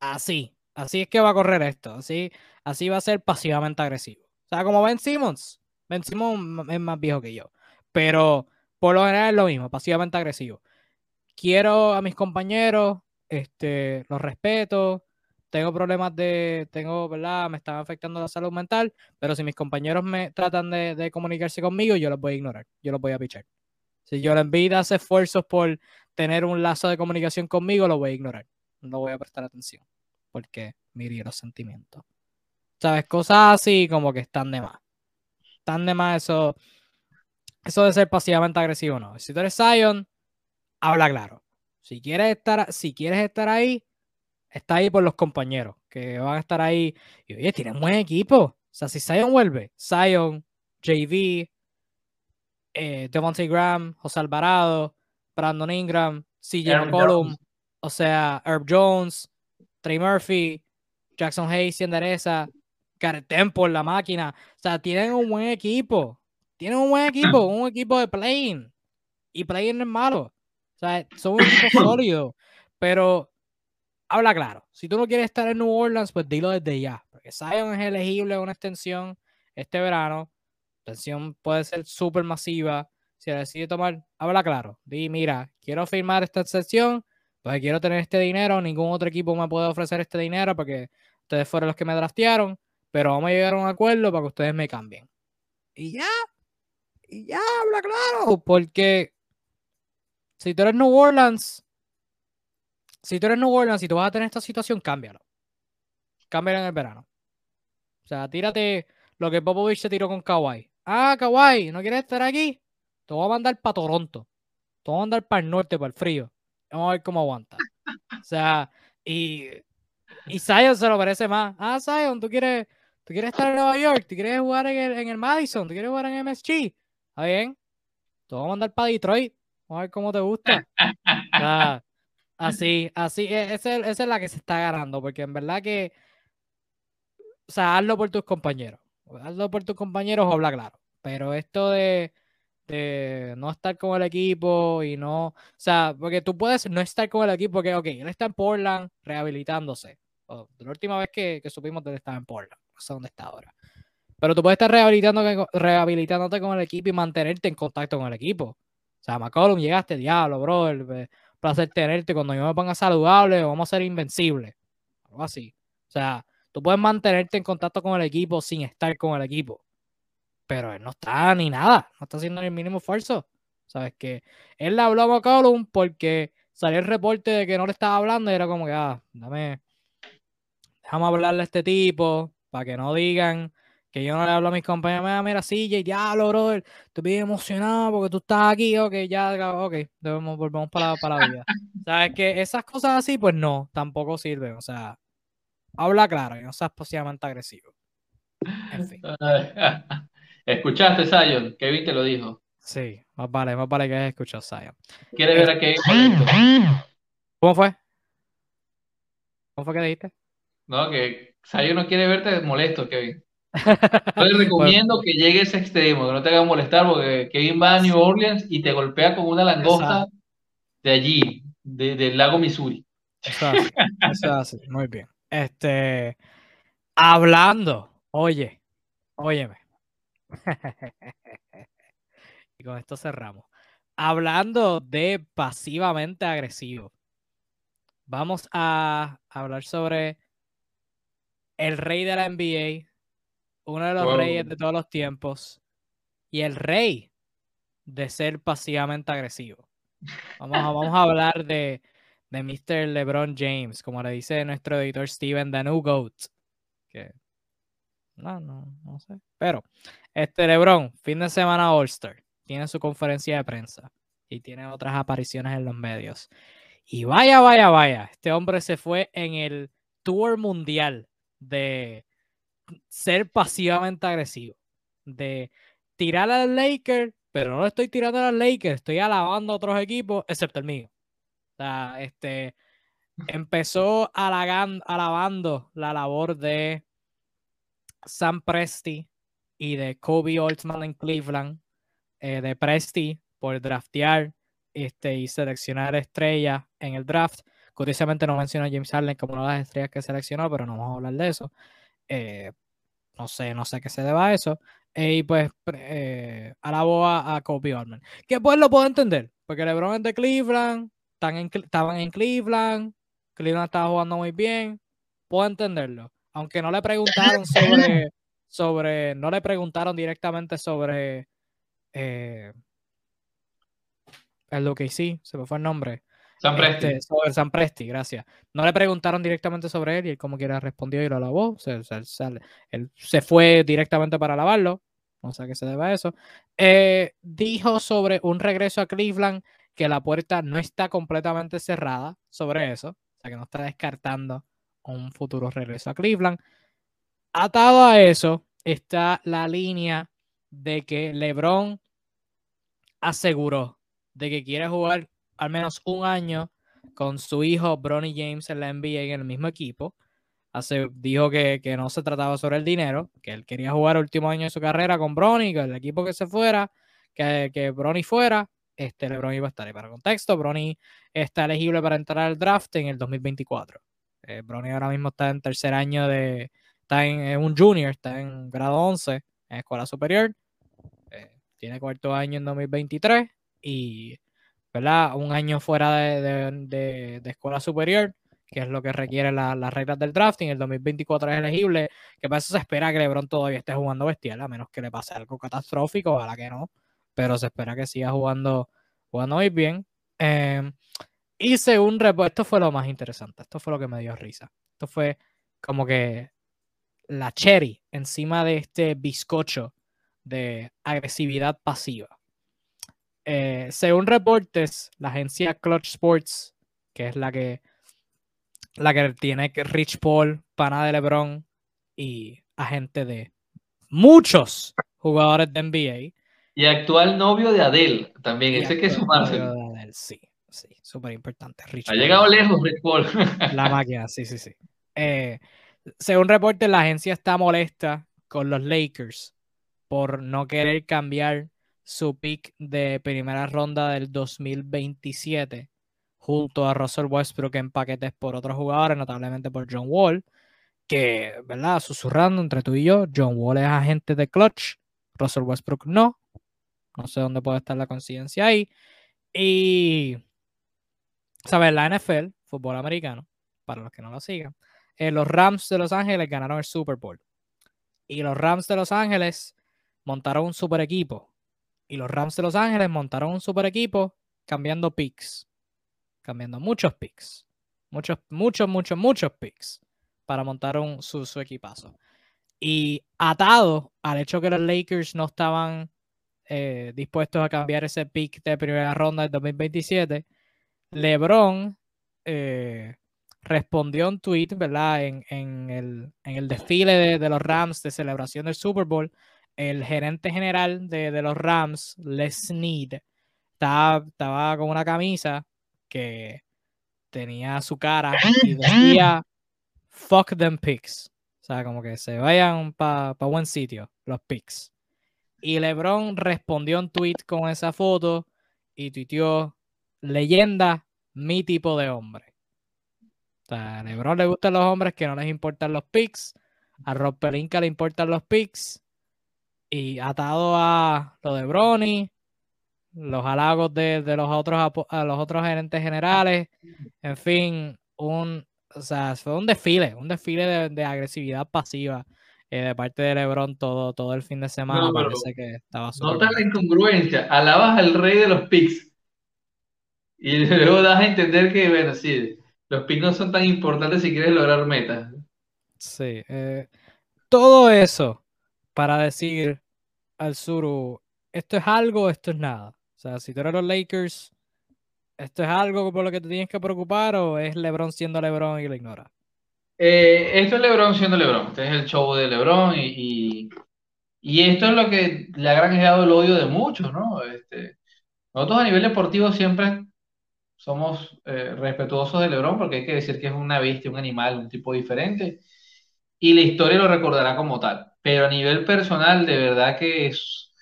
Así, así es que va a correr esto, así, así va a ser pasivamente agresivo. O sea, como Ben Simmons, Ben Simmons es más viejo que yo, pero por lo general es lo mismo, pasivamente agresivo. Quiero a mis compañeros, este, los respeto, tengo problemas de, tengo, ¿verdad? Me están afectando la salud mental, pero si mis compañeros me tratan de, comunicarse conmigo, yo los voy a ignorar, yo los voy a pichar. Si yo les envidia hace esfuerzos por tener un lazo de comunicación conmigo, lo voy a ignorar. No voy a prestar atención, porque mire los sentimientos. ¿Sabes? Cosas así como que están de más. Están de más eso, eso de ser pasivamente agresivo, no. Si tú eres Zion, habla claro. Si quieres estar, si quieres estar ahí, está ahí por los compañeros que van a estar ahí. Y oye, tienen buen equipo. O sea, si Zion vuelve, Zion, JV, eh, Devontae Graham, José Alvarado, Brandon Ingram, CJ McCollum, o sea, Herb Jones, Trey Murphy, Jackson Hayes y endereza, Garrett Temple, la máquina. O sea, tienen un buen equipo. Tienen un buen equipo, un equipo de playing. Y playing no es malo. Sea, son un equipo sólido. Pero habla claro. Si tú no quieres estar en New Orleans, pues dilo desde ya. Porque Zion es elegible a una extensión este verano. La extensión puede ser súper masiva. Si decide tomar, habla claro. Di, mira, quiero firmar esta extensión, pues quiero tener este dinero. Ningún otro equipo me puede ofrecer este dinero porque ustedes fueron los que me draftearon. Pero vamos a llegar a un acuerdo para que ustedes me cambien. Y ya. Y ya, habla claro. Porque si tú eres New Orleans, si tú eres New Orleans y tú vas a tener esta situación, cámbialo. Cámbialo en el verano. O sea, tírate lo que Popovich se tiró con Kawhi. Ah, Kawhi, ¿no quieres estar aquí? Te voy a mandar para Toronto. Te voy a mandar para el norte, para el frío. Vamos a ver cómo aguanta. O sea, y, y Zion se lo parece más. Ah, Zion, ¿tú quieres, tú quieres estar en Nueva York, tú quieres jugar en el, en el Madison, tú quieres jugar en MSG. ¿Está bien? Te voy a mandar para Detroit. Vamos a ver cómo te gusta. O sea, Así, así, esa es la que se está ganando, porque en verdad que, o sea, hazlo por tus compañeros, hazlo por tus compañeros, habla claro, pero esto de, de no estar con el equipo y no, o sea, porque tú puedes no estar con el equipo, porque, ok, él está en Portland rehabilitándose, la última vez que, que supimos que él estaba en Portland, no sé dónde está ahora, pero tú puedes estar rehabilitando, rehabilitándote con el equipo y mantenerte en contacto con el equipo. O sea, McCollum, llegaste, diablo, bro placer tenerte. Cuando yo me ponga saludable, vamos a ser invencibles. Algo así. O sea, tú puedes mantenerte en contacto con el equipo sin estar con el equipo. Pero él no está ni nada. No está haciendo ni el mínimo esfuerzo. ¿Sabes que Él le habló a McCollum porque salió el reporte de que no le estaba hablando y era como que, ah, dame, déjame hablarle a este tipo para que no digan que yo no le hablo a mis compañeros, mira, mira, CJ, diablo, brother, estoy bien emocionado porque tú estás aquí, ok, ya, ok, debemos, volvemos para, para la vida. ¿Sabes que Esas cosas así, pues no, tampoco sirven, o sea, habla claro y no seas posiblemente agresivo. En fin. ¿Escuchaste, Zion? Kevin te lo dijo. Sí, más vale, más vale que hayas escuchado, Zion. ¿Quieres ver a Kevin ¿Cómo fue? ¿Cómo fue que dijiste? No, que Zion no quiere verte molesto, Kevin. Yo le recomiendo que llegue a ese extremo, que no te haga molestar, porque Kevin va a New Orleans y te golpea con una langosta de allí, del lago Missouri. Eso hace, muy bien. Este, hablando, oye, óyeme. y con esto cerramos. Hablando de pasivamente agresivo, vamos a hablar sobre el rey de la NBA, uno de los reyes de todos los tiempos y el rey de ser pasivamente agresivo. Vamos a, vamos a hablar de, de Mr. LeBron James, como le dice nuestro editor Steven, the new GOAT. Que, no, no, no sé. Pero, este LeBron, fin de semana All-Star, tiene su conferencia de prensa y tiene otras apariciones en los medios. Y vaya, vaya, vaya, este hombre se fue en el tour mundial de ser pasivamente agresivo, de tirar al Lakers, pero no estoy tirando al Lakers, estoy alabando a otros equipos, excepto el mío. Este empezó alabando la labor de Sam Presti y de Kobe Altman en Cleveland, eh, de Presti por draftear este, y seleccionar estrellas en el draft. Curiosamente no menciona a James Harden como una de las estrellas que seleccionó, pero no vamos a hablar de eso. Eh, no sé, no sé qué se deba a eso. Eh, y pues eh, alabó a, a Kobe Orman. Que pues lo puedo entender, porque LeBron es de Cleveland, están en, estaban en Cleveland, Cleveland estaba jugando muy bien, puedo entenderlo. Aunque no le preguntaron sobre, sobre no le preguntaron directamente sobre eh, lo que sí, se me fue el nombre. San Presti. Este, sobre gracias. No le preguntaron directamente sobre él y él como quiera respondió y lo alabó. Se, él se fue directamente para alabarlo. No sé a qué se debe a eso. Eh, dijo sobre un regreso a Cleveland que la puerta no está completamente cerrada sobre eso. O sea, que no está descartando un futuro regreso a Cleveland. Atado a eso está la línea de que LeBron aseguró de que quiere jugar al menos un año con su hijo Bronny James en la NBA en el mismo equipo. Hace, dijo que, no se trataba sobre el dinero, que él quería jugar el último año de su carrera con Bronny, que el equipo que se fuera, que, que Bronny fuera, este LeBron iba a estar. Y para contexto, Bronny está elegible para entrar al draft en el 2024. Eh, Bronny ahora mismo está en tercer año de, está en, un junior, está en grado 11 en escuela superior. Eh, tiene cuarto año en 2023 y ¿verdad? Un año fuera de, escuela superior, que es lo que requiere las reglas del drafting. El 2024 es elegible, que para eso se espera que LeBron todavía esté jugando bestial, a menos que le pase algo catastrófico, ojalá que no, pero se espera que siga jugando, jugando muy bien. Em, y según esto fue lo más interesante, esto fue lo que me dio risa. Esto fue como que la cherry encima de este bizcocho de agresividad pasiva. Eh, según reportes, la agencia Clutch Sports, que es la que, la que tiene Rich Paul, pana de LeBron y agente de muchos jugadores de NBA. Y actual novio de Adele, también, ese que es su Sí, sí, súper importante. ha llegado lejos Rich Paul. La máquina, sí, sí, sí. Eh, según reportes, la agencia está molesta con los Lakers por no querer cambiar su pick de primera ronda del 2027 junto a Russell Westbrook en paquetes por otros jugadores, notablemente por John Wall, que, ¿verdad? Susurrando entre tú y yo, John Wall es agente de Clutch, Russell Westbrook no. No sé dónde puede estar la coincidencia ahí. Y, ¿sabes? La NFL, fútbol americano, para los que no lo sigan, eh, los Rams de Los Ángeles ganaron el Super Bowl. Y los Rams de Los Ángeles montaron un super equipo y los Rams de Los Ángeles montaron un super equipo cambiando picks. cambiando muchos picks. Muchos, muchos, muchos, muchos picks para montar un, su, su equipazo. Y atado al hecho que los Lakers no estaban eh, dispuestos a cambiar ese pick de primera ronda del 2027, LeBron eh, respondió un tweet, ¿verdad? En, en, el, en el, desfile de, de, los Rams de celebración del Super Bowl, el gerente general de, de los Rams, Les Snead, estaba, estaba, con una camisa que tenía su cara y decía fuck them picks. O sea, como que se vayan para pa buen sitio, los picks. Y LeBron respondió un tweet con esa foto y tuiteó, leyenda, mi tipo de hombre. O sea, a LeBron le gustan los hombres que no les importan los picks. A Rob Pelinka le importan los picks. Y atado a lo de Bronny, los halagos de, de los, otros, a los otros gerentes generales, en fin, un, o sea, fue un desfile, un desfile de, de agresividad pasiva eh, de parte de LeBron todo, todo el fin de semana. No, parece que estaba Nota la incongruencia. Alabas al rey de los picks. Y luego das a entender que, bueno, sí, los picks no son tan importantes si quieres lograr metas. Sí. eh, todo eso para decir al Suru, esto es algo, esto es nada. O sea, si tú eres los Lakers, ¿esto es algo por lo que te tienes que preocupar o es LeBron siendo LeBron y lo ignora? Eh, esto es LeBron siendo LeBron. Este es el show de LeBron y, y, esto es lo que le ha granjeado el odio de muchos, ¿no? Este, nosotros a nivel deportivo siempre somos eh, respetuosos de LeBron porque hay que decir que es una bestia, un animal, un tipo diferente y la historia lo recordará como tal. Pero a nivel personal, de verdad que es,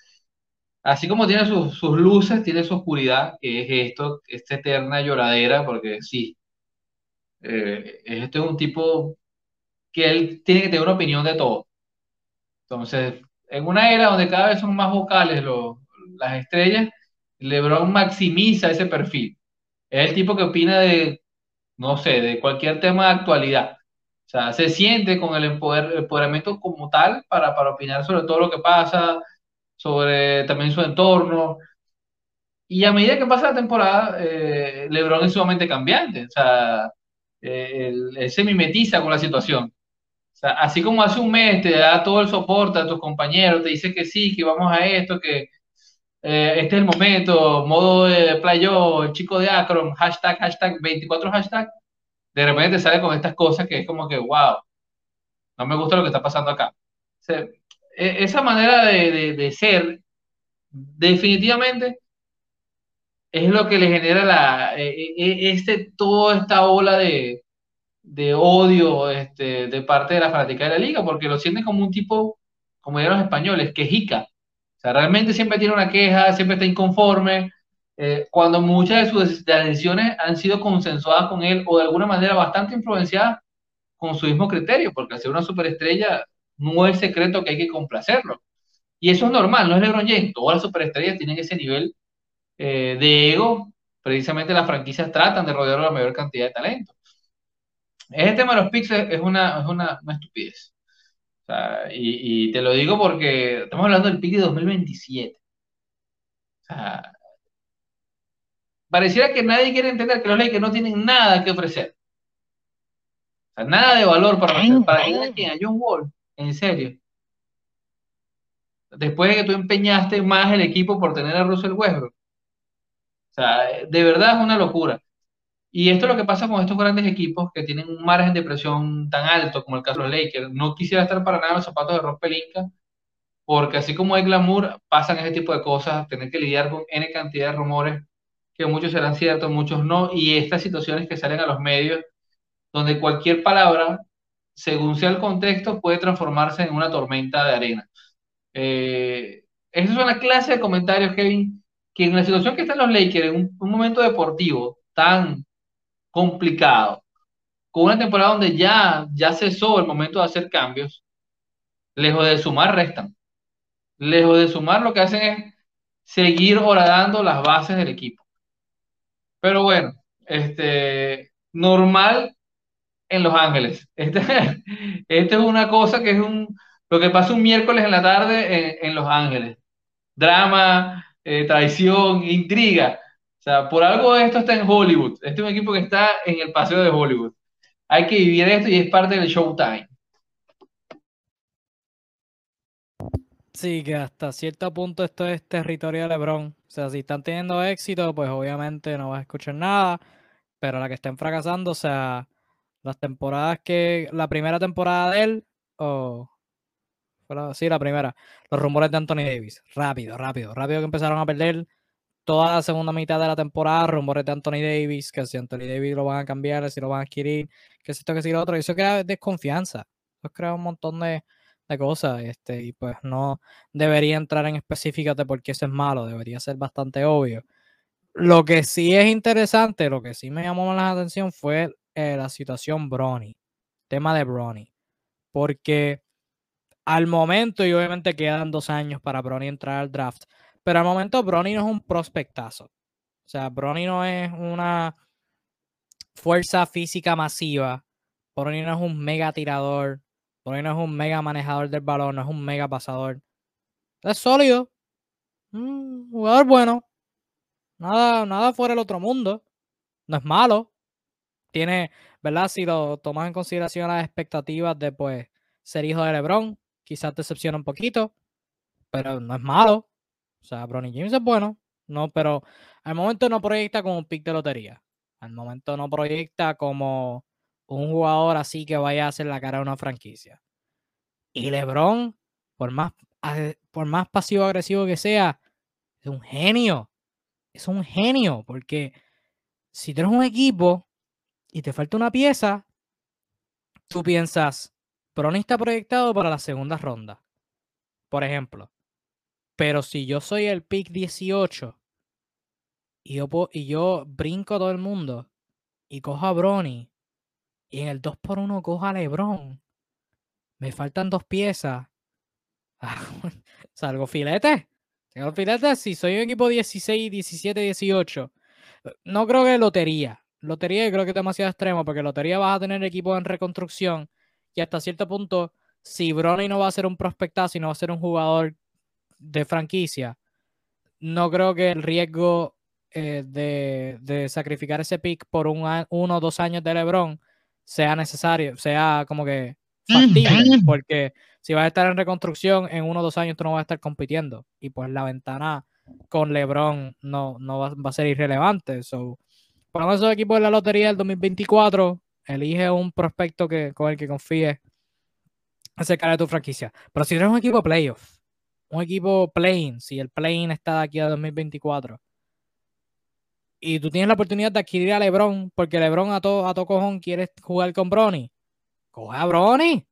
así como tiene sus, sus luces, tiene su oscuridad, que es esto, esta eterna lloradera, porque sí, eh, este es un tipo que él tiene que tener una opinión de todo. Entonces, en una era donde cada vez son más vocales los, las estrellas, LeBron maximiza ese perfil. Es el tipo que opina de, no sé, de cualquier tema de actualidad. Sea, se siente con el empoder, empoderamiento como tal para, para opinar sobre todo lo que pasa, sobre también su entorno. Y a medida que pasa la temporada, eh, LeBron es sumamente cambiante. O sea, eh, él, se mimetiza con la situación. O sea, así como hace un mes te da todo el soporte a tus compañeros, te dice que sí, que vamos a esto, que eh, este es el momento, modo de playo, chico de Akron, hashtag, hashtag, 24 hashtag, de repente te sale con estas cosas que es como que, wow, no me gusta lo que está pasando acá. O sea, e- esa manera de, de, de ser, definitivamente, es lo que le genera la, e- e- este, toda esta ola de, de odio este, de parte de la fanática de la liga, porque lo sienten como un tipo, como dirían los españoles, quejica. O sea, realmente siempre tiene una queja, siempre está inconforme, eh, cuando muchas de sus decisiones han sido consensuadas con él o de alguna manera bastante influenciadas con su mismo criterio, porque al ser una superestrella no es secreto que hay que complacerlo. Y eso es normal, no es LeBron James, todas las superestrellas tienen ese nivel eh, de ego, precisamente las franquicias tratan de rodear a la mayor cantidad de talento. Ese tema de los picks es una, es una, una estupidez. O sea, y, y, te lo digo porque estamos hablando del pick de 2027. O sea, pareciera que nadie quiere entender que los Lakers no tienen nada que ofrecer. O sea, nada de valor para ofrecer. ¿Para qué a John Wall? En serio. Después de que tú empeñaste más el equipo por tener a Russell Westbrook. O sea, de verdad es una locura. Y esto es lo que pasa con estos grandes equipos que tienen un margen de presión tan alto como el caso de los Lakers. No quisiera estar para nada en los zapatos de Rob Pelinka, porque así como hay glamour, pasan ese tipo de cosas, tener que lidiar con N cantidad de rumores, que muchos serán ciertos, muchos no, y estas situaciones que salen a los medios, donde cualquier palabra, según sea el contexto, puede transformarse en una tormenta de arena. Eh, esa es una clase de comentarios, Kevin, que en la situación que están los Lakers, en un, un momento deportivo tan complicado, con una temporada donde ya, ya cesó el momento de hacer cambios, lejos de sumar, restan. Lejos de sumar, lo que hacen es seguir horadando las bases del equipo. Pero bueno, este, normal en Los Ángeles. Este, este es una cosa que es un, lo que pasa un miércoles en la tarde en, en Los Ángeles. Drama, eh, traición, intriga. O sea, por algo esto está en Hollywood. Este es un equipo que está en el paseo de Hollywood. Hay que vivir esto y es parte del showtime. Sí, que hasta cierto punto esto es territorio de LeBron. O sea, si están teniendo éxito, pues obviamente no vas a escuchar nada. Pero la que estén fracasando, o sea, las temporadas que. La primera temporada de él, o. sí, la primera. Los rumores de Anthony Davis. Rápido, rápido, rápido que empezaron a perder toda la segunda mitad de la temporada. Rumores de Anthony Davis, que si Anthony Davis lo van a cambiar, si lo van a adquirir, que si esto, que si lo otro. Y eso crea desconfianza. Eso crea un montón de de cosas, este, y pues no debería entrar en específicas de por qué eso es malo, debería ser bastante obvio. Lo que sí es interesante, lo que sí me llamó más la atención fue eh, la situación Bronny, tema de Bronny, porque al momento, y obviamente quedan dos años para Bronny entrar al draft, pero al momento Bronny no es un prospectazo. O sea, Bronny no es una fuerza física masiva. Bronny no es un mega tirador. Porque no es un mega manejador del balón, no es un mega pasador. Es sólido. Un jugador bueno. Nada, nada fuera del otro mundo. No es malo. Tiene, ¿verdad? Si lo tomas en consideración las expectativas de pues ser hijo de LeBron, quizás decepciona un poquito, pero no es malo. O sea, Bronny James es bueno, no, pero al momento no proyecta como un pick de lotería. Al momento no proyecta como un jugador así que vaya a hacer la cara de una franquicia. Y LeBron, por más, por más pasivo-agresivo que sea, es un genio. Es un genio, porque si tienes un equipo y te falta una pieza, tú piensas, Bron está proyectado para la segunda ronda, por ejemplo. Pero si yo soy el pick 18 y yo, y yo brinco a todo el mundo y cojo a Bronny y en el 2x1 cojo a LeBron. Me faltan dos piezas. Ah, salgo filete. Salgo filete si soy un equipo 16, 17, 18. No creo que lotería. Lotería yo creo que es demasiado extremo porque lotería vas a tener equipos en reconstrucción y hasta cierto punto, si Bronny no va a ser un prospectazo, sino va a ser un jugador de franquicia, no creo que el riesgo eh, de, de, sacrificar ese pick por un, uno o dos años de LeBron sea necesario, sea como que factible, porque si vas a estar en reconstrucción, en uno o dos años tú no vas a estar compitiendo. Y pues la ventana con LeBron no, no va, a ser irrelevante. So, por esos equipos de la lotería del 2024, elige un prospecto que, con el que confíes acerca de tu franquicia. Pero si eres un equipo playoff, un equipo playing, si el playing está de aquí a 2024, y tú tienes la oportunidad de adquirir a LeBron, porque LeBron a todo, a cojón quiere jugar con Bronny, coge a Bronny.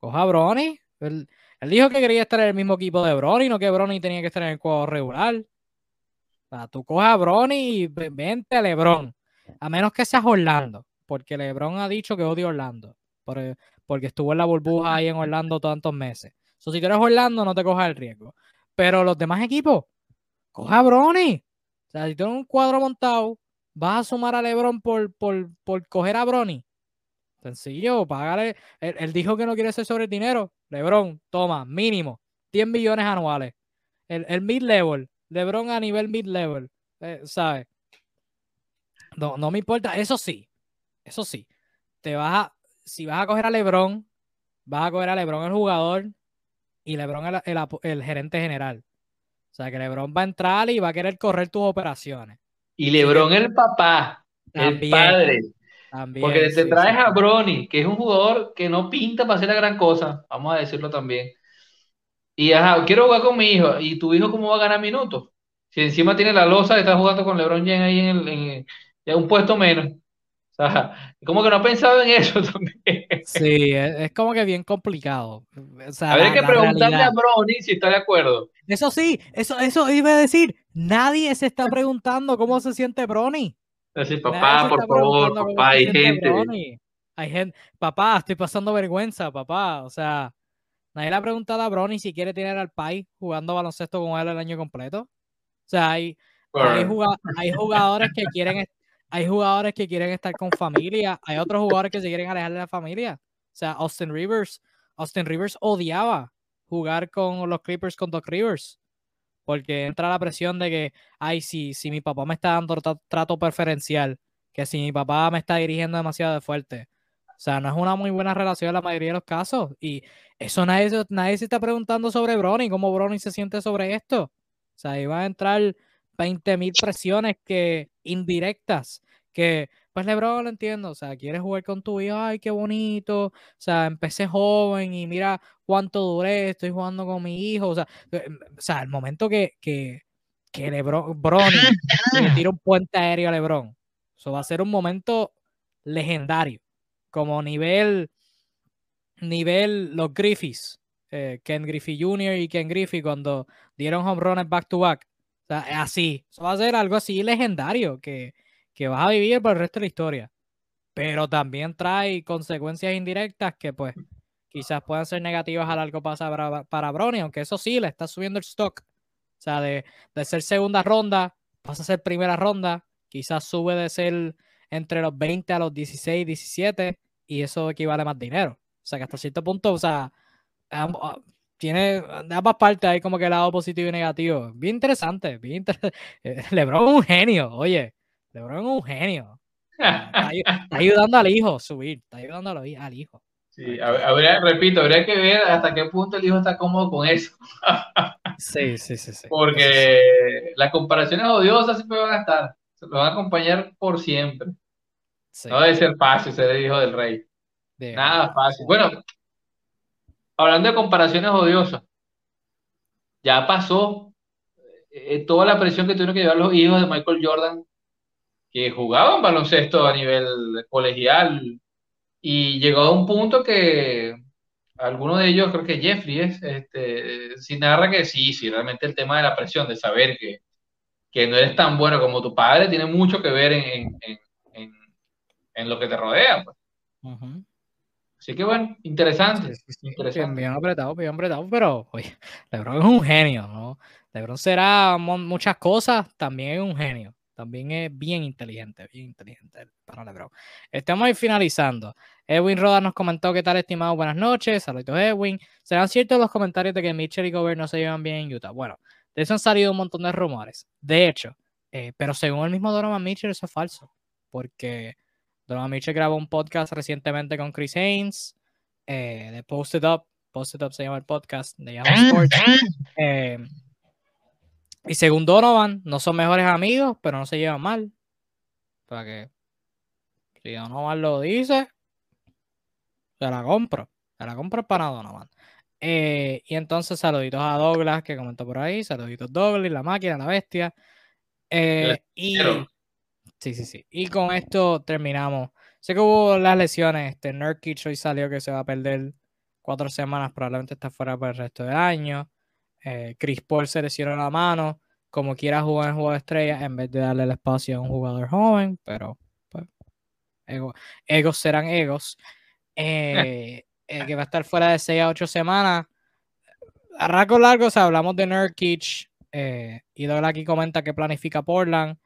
Coge a Bronny. Él, dijo que quería estar en el mismo equipo de Bronny, no que Bronny tenía que estar en el cuadro regular. O sea, tú coges a Bronny y vente a LeBron. A menos que seas Orlando, porque LeBron ha dicho que odia Orlando, porque estuvo en la burbuja ahí en Orlando tantos meses. So, si tú eres Orlando, no te cojas el riesgo. Pero los demás equipos, coja a Bronny. O sea, si tienes un cuadro montado, vas a sumar a LeBron por, por, por coger a Bronny. Sencillo, págale. Él, dijo que no quiere ser sobre el dinero. LeBron, toma, mínimo 10 millones anuales. El, el mid-level. LeBron a nivel mid-level. Eh, ¿Sabes? No, no me importa. Eso sí. Eso sí. Te vas a. Si vas a coger a LeBron, vas a coger a LeBron el jugador y LeBron el, el gerente general. O sea, que LeBron va a entrar y va a querer correr tus operaciones. Y LeBron el papá, el padre. Porque te traes a Brony, que es un jugador que no pinta para hacer la gran cosa, vamos a decirlo también. Y ajá, quiero jugar con mi hijo. ¿Y tu hijo cómo va a ganar minutos? Si encima tiene la losa estar jugando con LeBron James ahí en, en, un puesto menos. O sea, como que no ha pensado en eso también. Sí, es, como que bien complicado. O a ver, que preguntarle a Brony si está de acuerdo. Eso sí, eso, eso iba a decir. Nadie se está preguntando cómo se siente Brony. Decir, papá, por favor, papá, hay gente. Hay gente. Papá, estoy pasando vergüenza, papá. O sea, nadie le ha preguntado a Brony si quiere tener al Pai jugando baloncesto con él el año completo. O sea, hay, hay, jugadores que quieren hay jugadores que quieren estar con familia, hay otros jugadores que se quieren alejar de la familia. O sea, Austin Rivers, Austin Rivers odiaba jugar con los Clippers con Doc Rivers. porque entra la presión de que, ay, si, si mi papá me está dando trato preferencial, que si mi papá me está dirigiendo demasiado fuerte. O sea, no es una muy buena relación en la mayoría de los casos. Y eso nadie, nadie se está preguntando sobre Brony, cómo Brony se siente sobre esto. O sea, iba a entrar 20.000 presiones que indirectas que pues LeBron lo entiendo, o sea, quieres jugar con tu hijo, ay, qué bonito, o sea, empecé joven y mira cuánto duré, estoy jugando con mi hijo, o sea, eh, o sea el momento que, que, que LeBron, le tira un puente aéreo a LeBron, eso va a ser un momento legendario, como nivel, nivel los Griffiths, eh, Ken Griffey Jr. y Ken Griffey cuando dieron home runs back to back, o sea, así, eso va a ser algo así legendario que que vas a vivir por el resto de la historia. Pero también trae consecuencias indirectas que pues quizás puedan ser negativas a largo plazo para, para Brony, aunque eso sí, le está subiendo el stock. O sea, de, de ser segunda ronda, pasa a ser primera ronda, quizás sube de ser entre los 20 a los 16, 17, y eso equivale más dinero. O sea, que hasta cierto punto, o sea, ah, tiene de ambas partes hay como que el lado positivo y negativo. Bien interesante, bien interesante. Lebron es un genio, oye. LeBron es un genio. Está, ayudando al hijo a subir, está ayudando al hijo. Sí, habría, repito, habría que ver hasta qué punto el hijo está cómodo con eso. sí, sí, sí, sí. Porque las comparaciones odiosas siempre van a estar, se lo van a acompañar por siempre. No debe ser fácil ser el hijo del rey. Nada fácil. Bueno, hablando de comparaciones odiosas, ya pasó eh, toda la presión que tuvieron que llevar los hijos de Michael Jordan que jugaban baloncesto a nivel colegial y llegó a un punto que alguno de ellos, creo que Jeffrey es, este, sí narra que sí, sí, realmente el tema de la presión, de saber que, que no eres tan bueno como tu padre, tiene mucho que ver en, en, en, en lo que te rodea. Pues. Así que bueno, interesante. interesante. Bien, apretado, bien apretado, pero oye, Lebron es un genio, ¿no? Lebron será muchas cosas, también es un genio. También es bien inteligente, bien inteligente para LeBron. Estamos ahí finalizando. Edwin Roda nos comentó qué tal, estimado. Buenas noches. Saludos, Edwin. ¿Serán ciertos los comentarios de que Mitchell y Gobert no se llevan bien en Utah? Bueno, de eso han salido un montón de rumores. De hecho, eh, pero según el mismo Donovan Mitchell, eso es falso. Porque Donovan Mitchell grabó un podcast recientemente con Chris Haynes eh, de Posted Up. Posted Up se llama el podcast de Yahoo Sports. Eh, y según Donovan, no son mejores amigos, pero no se llevan mal. Para que si Donovan lo dice, se la compro. Se la compro para Donovan. Eh, y entonces saluditos a Douglas que comentó por ahí. Saluditos Douglas, la máquina, la bestia. Eh, y sí, sí, sí. Y con esto terminamos. Sé que hubo las lesiones. Este Nurkic hoy salió que se va a perder cuatro semanas. Probablemente está fuera por el resto del año. Eh, Chris Paul se lesionó la mano, como quiera jugar en juego de estrella en vez de darle el espacio a un jugador joven, pero pues, egos serán egos. Eh, eh, que va a estar fuera de 6 a 8 semanas. A largo largos hablamos de Nurkic y Douglas aquí comenta que planifica Portland.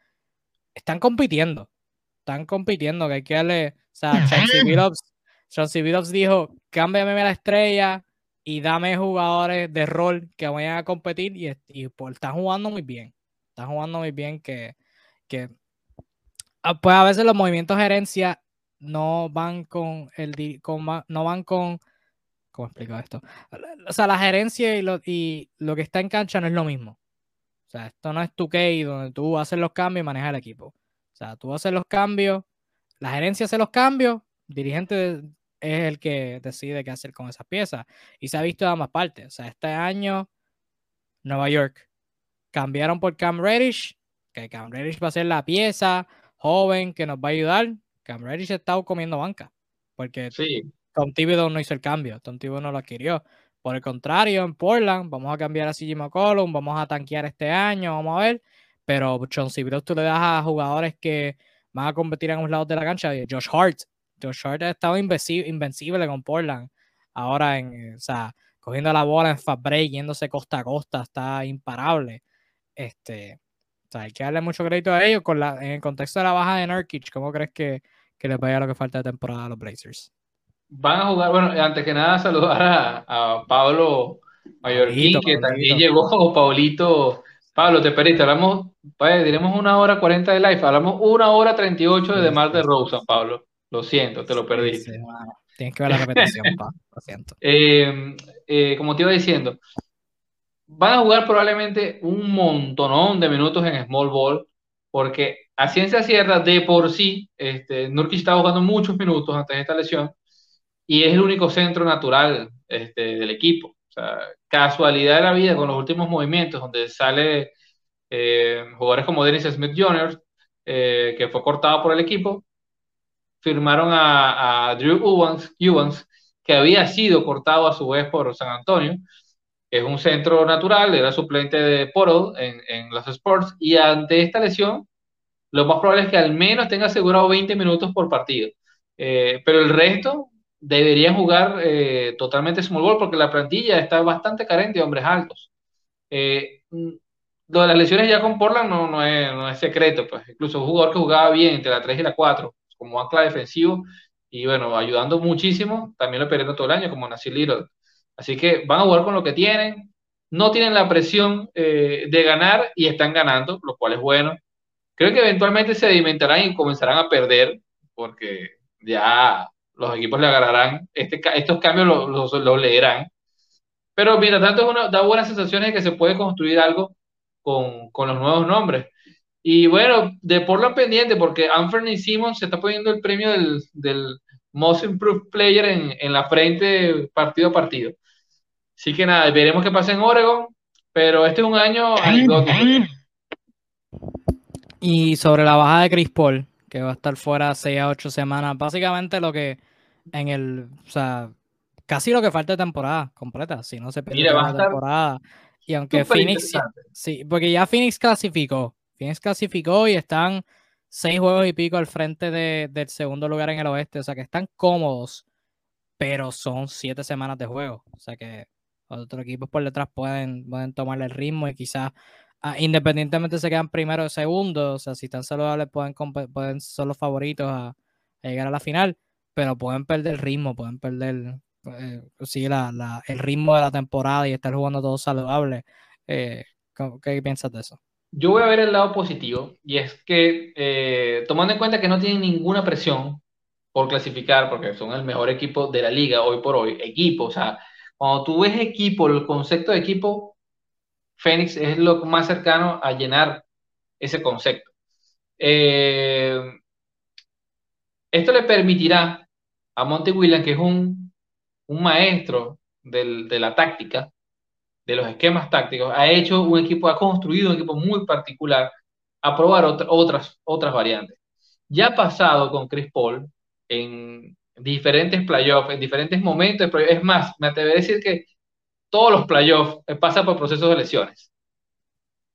Están compitiendo, están compitiendo, que hay que darle, o sea, Chauncey Billups dijo, cámbiame la estrella, y dame jugadores de rol que vayan a competir y, y pues, están jugando muy bien. Están jugando muy bien que, que ah, pues a veces los movimientos de gerencia no van con el con, no van con ¿cómo explico esto? O sea, la gerencia y lo, y lo que está en cancha no es lo mismo. O sea, esto no es tu key donde tú haces los cambios y manejas el equipo. O sea, tú haces los cambios, la gerencia hace los cambios, dirigente es el que decide qué hacer con esas piezas. Y se ha visto de ambas partes. O sea, este año, Nueva York cambiaron por Cam Reddish, que Cam Reddish va a ser la pieza joven que nos va a ayudar. Cam Reddish ha estado comiendo banca, porque Tom Thibodeau no hizo el cambio, Tom Thibodeau no lo adquirió. Por el contrario, en Portland vamos a cambiar a CJ McCollum, vamos a tanquear este año, vamos a ver. Pero John Thibodeau tú le das a jugadores que van a competir en los lados de la cancha. Josh Hart Josh Hart ha estado invencible con Portland. Ahora, en, o sea, cogiendo la bola en fast break, yéndose costa a costa, está imparable. Este, o sea, hay que darle mucho crédito a ellos. Con la, en el contexto de la baja de Nurkic, ¿cómo crees que, que les vaya lo que falta de temporada a los Blazers? Van a jugar, bueno, antes que nada, saludar a, Pablo Mallorquín, que también llegó, Paulito Pablo, te perdiste, hablamos, pues, diremos una hora cuarenta de live, hablamos una hora treinta y ocho de Demar de Rosa, Pablo. Lo siento, te lo perdiste. Tienes que ver la repetición, Pablo, lo siento. Eh, eh, como te iba diciendo, van a jugar probablemente un montonón de minutos en Small Ball, porque a ciencia cierta, de por sí, este, Nurkic está jugando muchos minutos antes de esta lesión y es el único centro natural este, del equipo. O sea, casualidad de la vida con los últimos movimientos, donde sale eh, jugadores como Dennis Smith Jr., eh, que fue cortado por el equipo, firmaron a, Drew Ewans, que había sido cortado a su vez por San Antonio, es un centro natural, era suplente de Poro en, en los Sports, y ante esta lesión, lo más probable es que al menos tenga asegurado 20 minutos por partido. Eh, pero el resto deberían jugar eh, totalmente small ball porque la plantilla está bastante carente de hombres altos. Eh, lo de las lesiones ya con Portland no, no, es, no es secreto, pues incluso un jugador que jugaba bien entre la 3 y la 4, como ancla defensivo, y bueno, ayudando muchísimo, también lo perdieron todo el año, como Nasir Little. Así que van a jugar con lo que tienen, no tienen la presión eh, de ganar y están ganando, lo cual es bueno. Creo que eventualmente se sedimentarán y comenzarán a perder, porque ya los equipos le agarrarán, este, estos cambios los lo, leerán. Pero mientras tanto, uno, da buenas sensaciones de que se puede construir algo con, con los nuevos nombres. Y bueno, de por lo pendiente, porque Anthony Simmons se está poniendo el premio del, del Most Improved Player en, en, la frente partido a partido. Así que nada, veremos qué pasa en Oregon, pero este es un año Y sobre la baja de Chris Paul, que va a estar fuera 6 a 8 semanas, básicamente lo que en el, o sea, casi lo que falta de temporada completa, si no se pierde la temporada. Y aunque Phoenix, sí, porque ya Phoenix clasificó, Phoenix clasificó y están seis juegos y pico al frente de, del segundo lugar en el oeste, o sea que están cómodos, pero son siete semanas de juego, o sea que otros equipos por detrás pueden, pueden tomar el ritmo y quizás ah, independientemente se quedan primero o segundo, o sea, si están saludables pueden, pueden ser los favoritos a llegar a la final pero pueden perder el ritmo, pueden perder eh, la, el ritmo de la temporada y estar jugando todo saludable. Eh, ¿Qué piensas de eso? Yo voy a ver el lado positivo y es que eh, tomando en cuenta que no tienen ninguna presión por clasificar, porque son el mejor equipo de la liga hoy por hoy, equipo, o sea, cuando tú ves equipo, el concepto de equipo, Fénix es lo más cercano a llenar ese concepto. esto le permitirá a Monty Williams, que es un, maestro de la táctica, de los esquemas tácticos, ha hecho un equipo, ha construido un equipo muy particular a probar otras, otras variantes. Ya ha pasado con Chris Paul en diferentes playoffs, en diferentes momentos, es más, me atrevería a decir que todos los playoffs pasan por procesos de lesiones.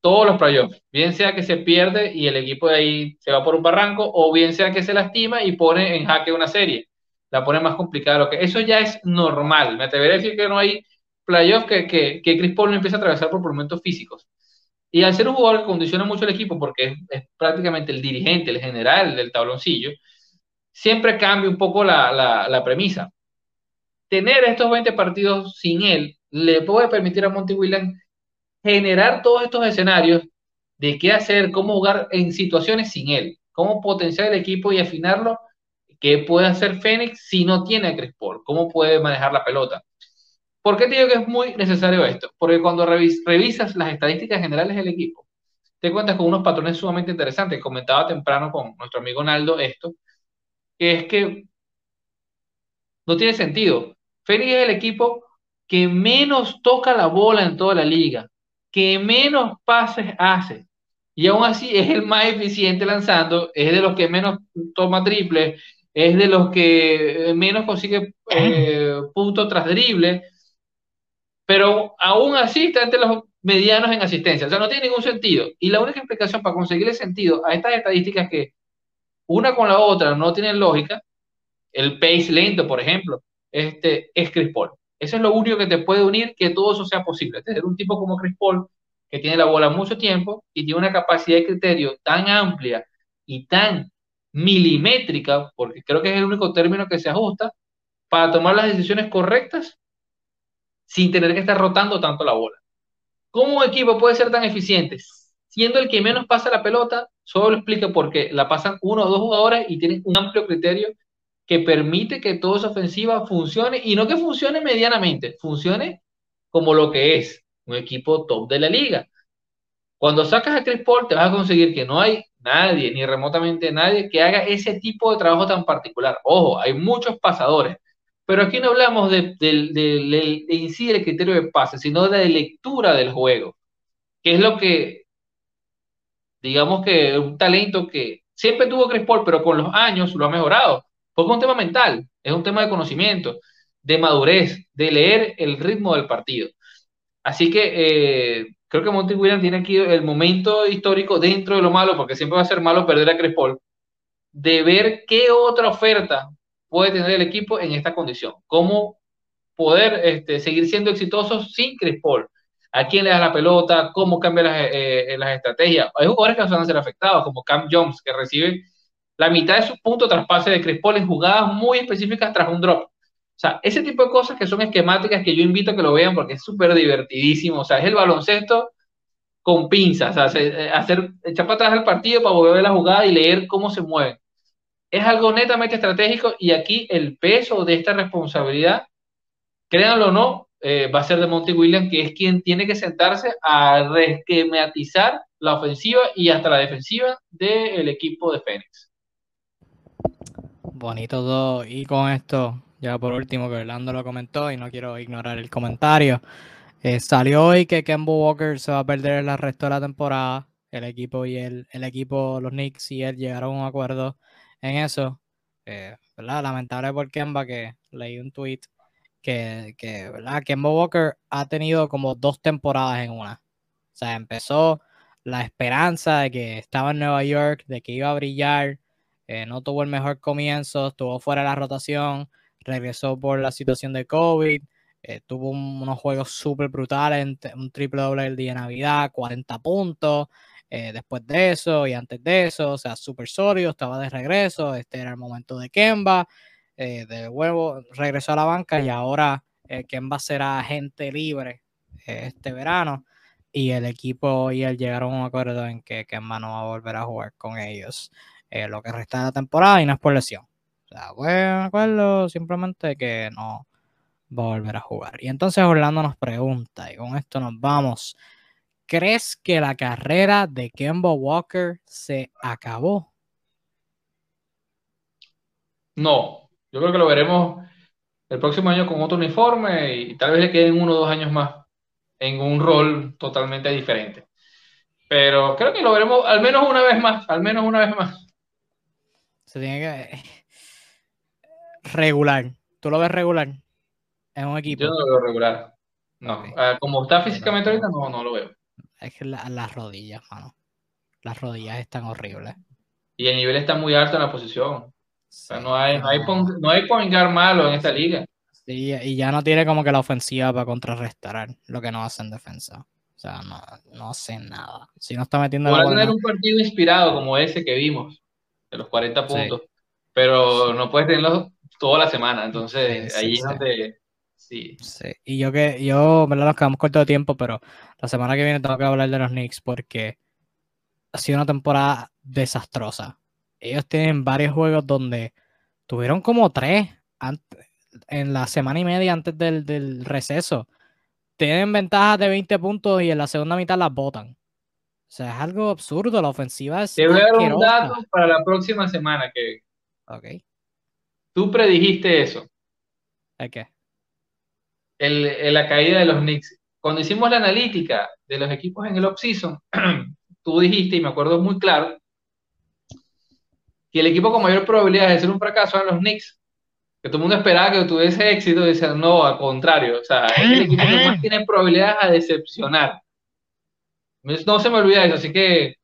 Todos los playoffs, bien sea que se pierde y el equipo de ahí se va por un barranco, o bien sea que se lastima y pone en jaque una serie la pone más complicada. Lo que, eso ya es normal. Me atrevería a decir que no hay playoffs que, que, que Chris Paul empieza a atravesar por momentos físicos. Y al ser un jugador que condiciona mucho el equipo, porque es, prácticamente el dirigente, el general del tabloncillo, siempre cambia un poco la, la, la, premisa. Tener estos 20 partidos sin él le puede permitir a Monty Williams generar todos estos escenarios de qué hacer, cómo jugar en situaciones sin él, cómo potenciar el equipo y afinarlo ¿Qué puede hacer Fénix si no tiene a Chris Paul? ¿Cómo puede manejar la pelota? ¿Por qué te digo que es muy necesario esto? Porque cuando revisas las estadísticas generales del equipo, te cuentas con unos patrones sumamente interesantes. Comentaba temprano con nuestro amigo Naldo esto, que es que no tiene sentido. Fénix es el equipo que menos toca la bola en toda la liga, que menos pases hace, y aún así es el más eficiente lanzando, es de los que menos toma triple, es de los que menos consigue eh, puntos tras drible, pero aún así está entre los medianos en asistencia. O sea, no tiene ningún sentido. Y la única explicación para conseguirle sentido a estas estadísticas que una con la otra no tienen lógica, el pace lento, por ejemplo, este, es Chris Paul. Eso es lo único que te puede unir que todo eso sea posible. Tener un tipo como Chris Paul, que tiene la bola mucho tiempo y tiene una capacidad de criterio tan amplia y tan milimétrica, porque creo que es el único término que se ajusta, para tomar las decisiones correctas sin tener que estar rotando tanto la bola. ¿Cómo un equipo puede ser tan eficiente? Siendo el que menos pasa la pelota, solo lo explica porque la pasan uno o dos jugadores y tienen un amplio criterio que permite que toda esa ofensiva funcione y no que funcione medianamente, funcione como lo que es un equipo top de la liga. Cuando sacas a Chris Paul, te vas a conseguir que no hay nadie, ni remotamente nadie, que haga ese tipo de trabajo tan particular. Ojo, hay muchos pasadores, pero aquí no hablamos de, de, de, en sí del criterio de pase, sino de lectura del juego, que es lo que, digamos que un talento que siempre tuvo Chris Paul, pero con los años lo ha mejorado. Porque es un tema mental, es un tema de conocimiento, de madurez, de leer el ritmo del partido. Así que eh, creo que Monty Williams tiene aquí el momento histórico dentro de lo malo, porque siempre va a ser malo perder a Chris Paul, de ver qué otra oferta puede tener el equipo en esta condición. Cómo poder este, seguir siendo exitosos sin Chris Paul. A quién le da la pelota, cómo cambia las, eh, eh, estrategias. Hay jugadores que van a ser afectados, como Cam Jones, que recibe la mitad de su punto tras pase de Chris Paul en jugadas muy específicas tras un drop. O sea, ese tipo de cosas que son esquemáticas que yo invito a que lo vean porque es súper divertidísimo. O sea, es el baloncesto con pinzas, eh, hacer, echar para atrás el partido para volver a la jugada y leer cómo se mueve. Es algo netamente estratégico y aquí el peso de esta responsabilidad, créanlo o no, eh, va a ser de Monty Williams, que es quien tiene que sentarse a resquematizar la ofensiva y hasta la defensiva del equipo de Phoenix. Bonito todo. Y con esto ya por último, que Orlando lo comentó y no quiero ignorar el comentario. Eh, salió hoy que Kemba Walker se va a perder el resto de la temporada. El equipo y el, el equipo, los Knicks y él llegaron a un acuerdo en eso. Eh, ¿verdad? Lamentable por Kemba que leí un tweet que, que ¿verdad? Kemba Walker ha tenido como dos temporadas en una. O sea, empezó la esperanza de que estaba en Nueva York, de que iba a brillar. Eh, no tuvo el mejor comienzo, estuvo fuera de la rotación regresó por la situación de COVID, eh, tuvo unos juegos súper brutales, un triple doble el día de Navidad, 40 puntos, eh, después de eso y antes de eso, o sea, súper sólido, estaba de regreso, este era el momento de Kemba, eh, de nuevo regresó a la banca y ahora Kemba será agente libre este verano y el equipo y él llegaron a un acuerdo en que Kemba no va a volver a jugar con ellos lo que resta de la temporada y no es por lesión. O sea, bueno, acuerdo simplemente que no va a volver a jugar. Y entonces Orlando nos pregunta, y con esto nos vamos. ¿Crees que la carrera de Kemba Walker se acabó? No, yo creo que lo veremos el próximo año con otro uniforme y tal vez le queden uno o dos años más en un rol totalmente diferente. Pero creo que lo veremos al menos una vez más, al menos una vez más. Se tiene que regular. ¿Tú lo ves regular en un equipo? Yo no lo veo regular. No. Ah, como está físicamente ahorita, no, no lo veo. Es que las rodillas, mano. Las rodillas están horribles. Y el nivel está muy alto en la posición. o sea, no hay, no hay, no hay malo en esta liga. Sí, y ya no tiene como que la ofensiva para contrarrestar lo que no hace en defensa. O sea, no, no hace nada. Si no está metiendo. Para tener un partido inspirado como ese que vimos, de los 40 puntos, pero no puedes tenerlo toda la semana. Entonces, ahí es donde. Sí. Y yo que, yo, ¿verdad? Nos quedamos corto de tiempo, pero la semana que viene tengo que hablar de los Knicks porque ha sido una temporada desastrosa. Ellos tienen varios juegos donde tuvieron como tres en la semana y media antes del, del receso. Tienen ventajas de 20 puntos y en la segunda mitad las botan. O sea, es algo absurdo. La ofensiva es. Te voy a dar un dato para la próxima semana, que. Ok. Tú predijiste eso. ¿El qué? El, la caída de los Knicks. Cuando hicimos la analítica de los equipos en el off-season, tú dijiste, y me acuerdo muy claro, que el equipo con mayor probabilidad de ser un fracaso eran los Knicks. Que todo el mundo esperaba que tuviese éxito y decían, no, al contrario. O sea, es el equipo que más tiene probabilidades a decepcionar. No se me olvida eso, así que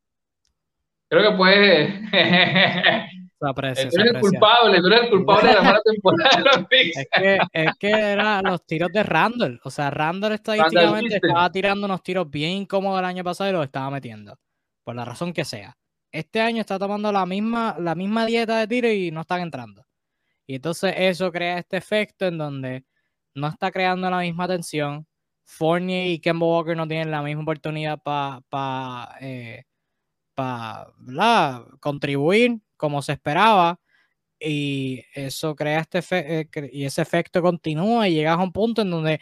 creo que puede tú eres el culpable, tú eres el culpable de la mala temporada. es, que, es que eran los tiros de Randall. O sea, Randall estadísticamente estaba tirando unos tiros bien incómodos el año pasado y los estaba metiendo. Por la razón que sea. Este año está tomando la misma, la misma dieta de tiro y no están entrando. Y entonces eso crea este efecto en donde no está creando la misma tensión, Fournier y Kemba Walker no tienen la misma oportunidad para pa, eh, contribuir como se esperaba y eso crea este eh, y ese efecto continúa y llegas a un punto en donde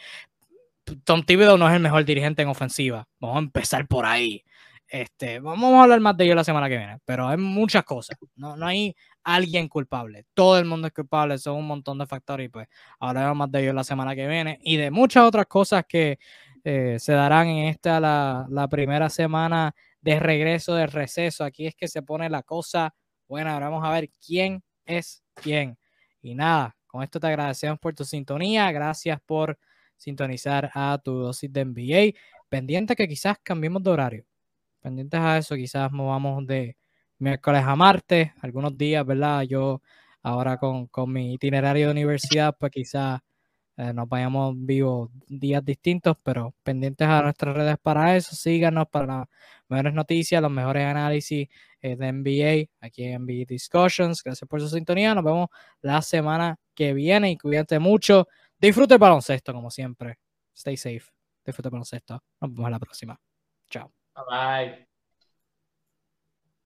Tom Thibodeau no es el mejor dirigente en ofensiva. Vamos a empezar por ahí. Este, vamos a hablar más de ello la semana que viene, pero hay muchas cosas. No, no hay alguien culpable. Todo el mundo es culpable, son un montón de factores y pues hablaremos más de ello la semana que viene y de muchas otras cosas que eh, se darán en esta la, la primera semana de regreso del receso. Aquí es que se pone la cosa buena. Ahora vamos a ver quién es quién. Y nada, con esto te agradecemos por tu sintonía. Gracias por sintonizar a tu dosis de NBA. Pendiente que quizás cambiemos de horario. Pendientes a eso, quizás movamos de miércoles a martes, algunos días, ¿verdad? Yo ahora con, con mi itinerario de universidad, pues quizás eh, nos vayamos vivos días distintos, pero pendientes a nuestras redes para eso. Síganos para las mejores noticias, los mejores análisis eh, de NBA aquí en NBA Discussions. Gracias por su sintonía. Nos vemos la semana que viene y cuídate mucho. Disfrute el baloncesto, como siempre. Stay safe. Disfrute el baloncesto. Nos vemos la próxima. Chao. Bye.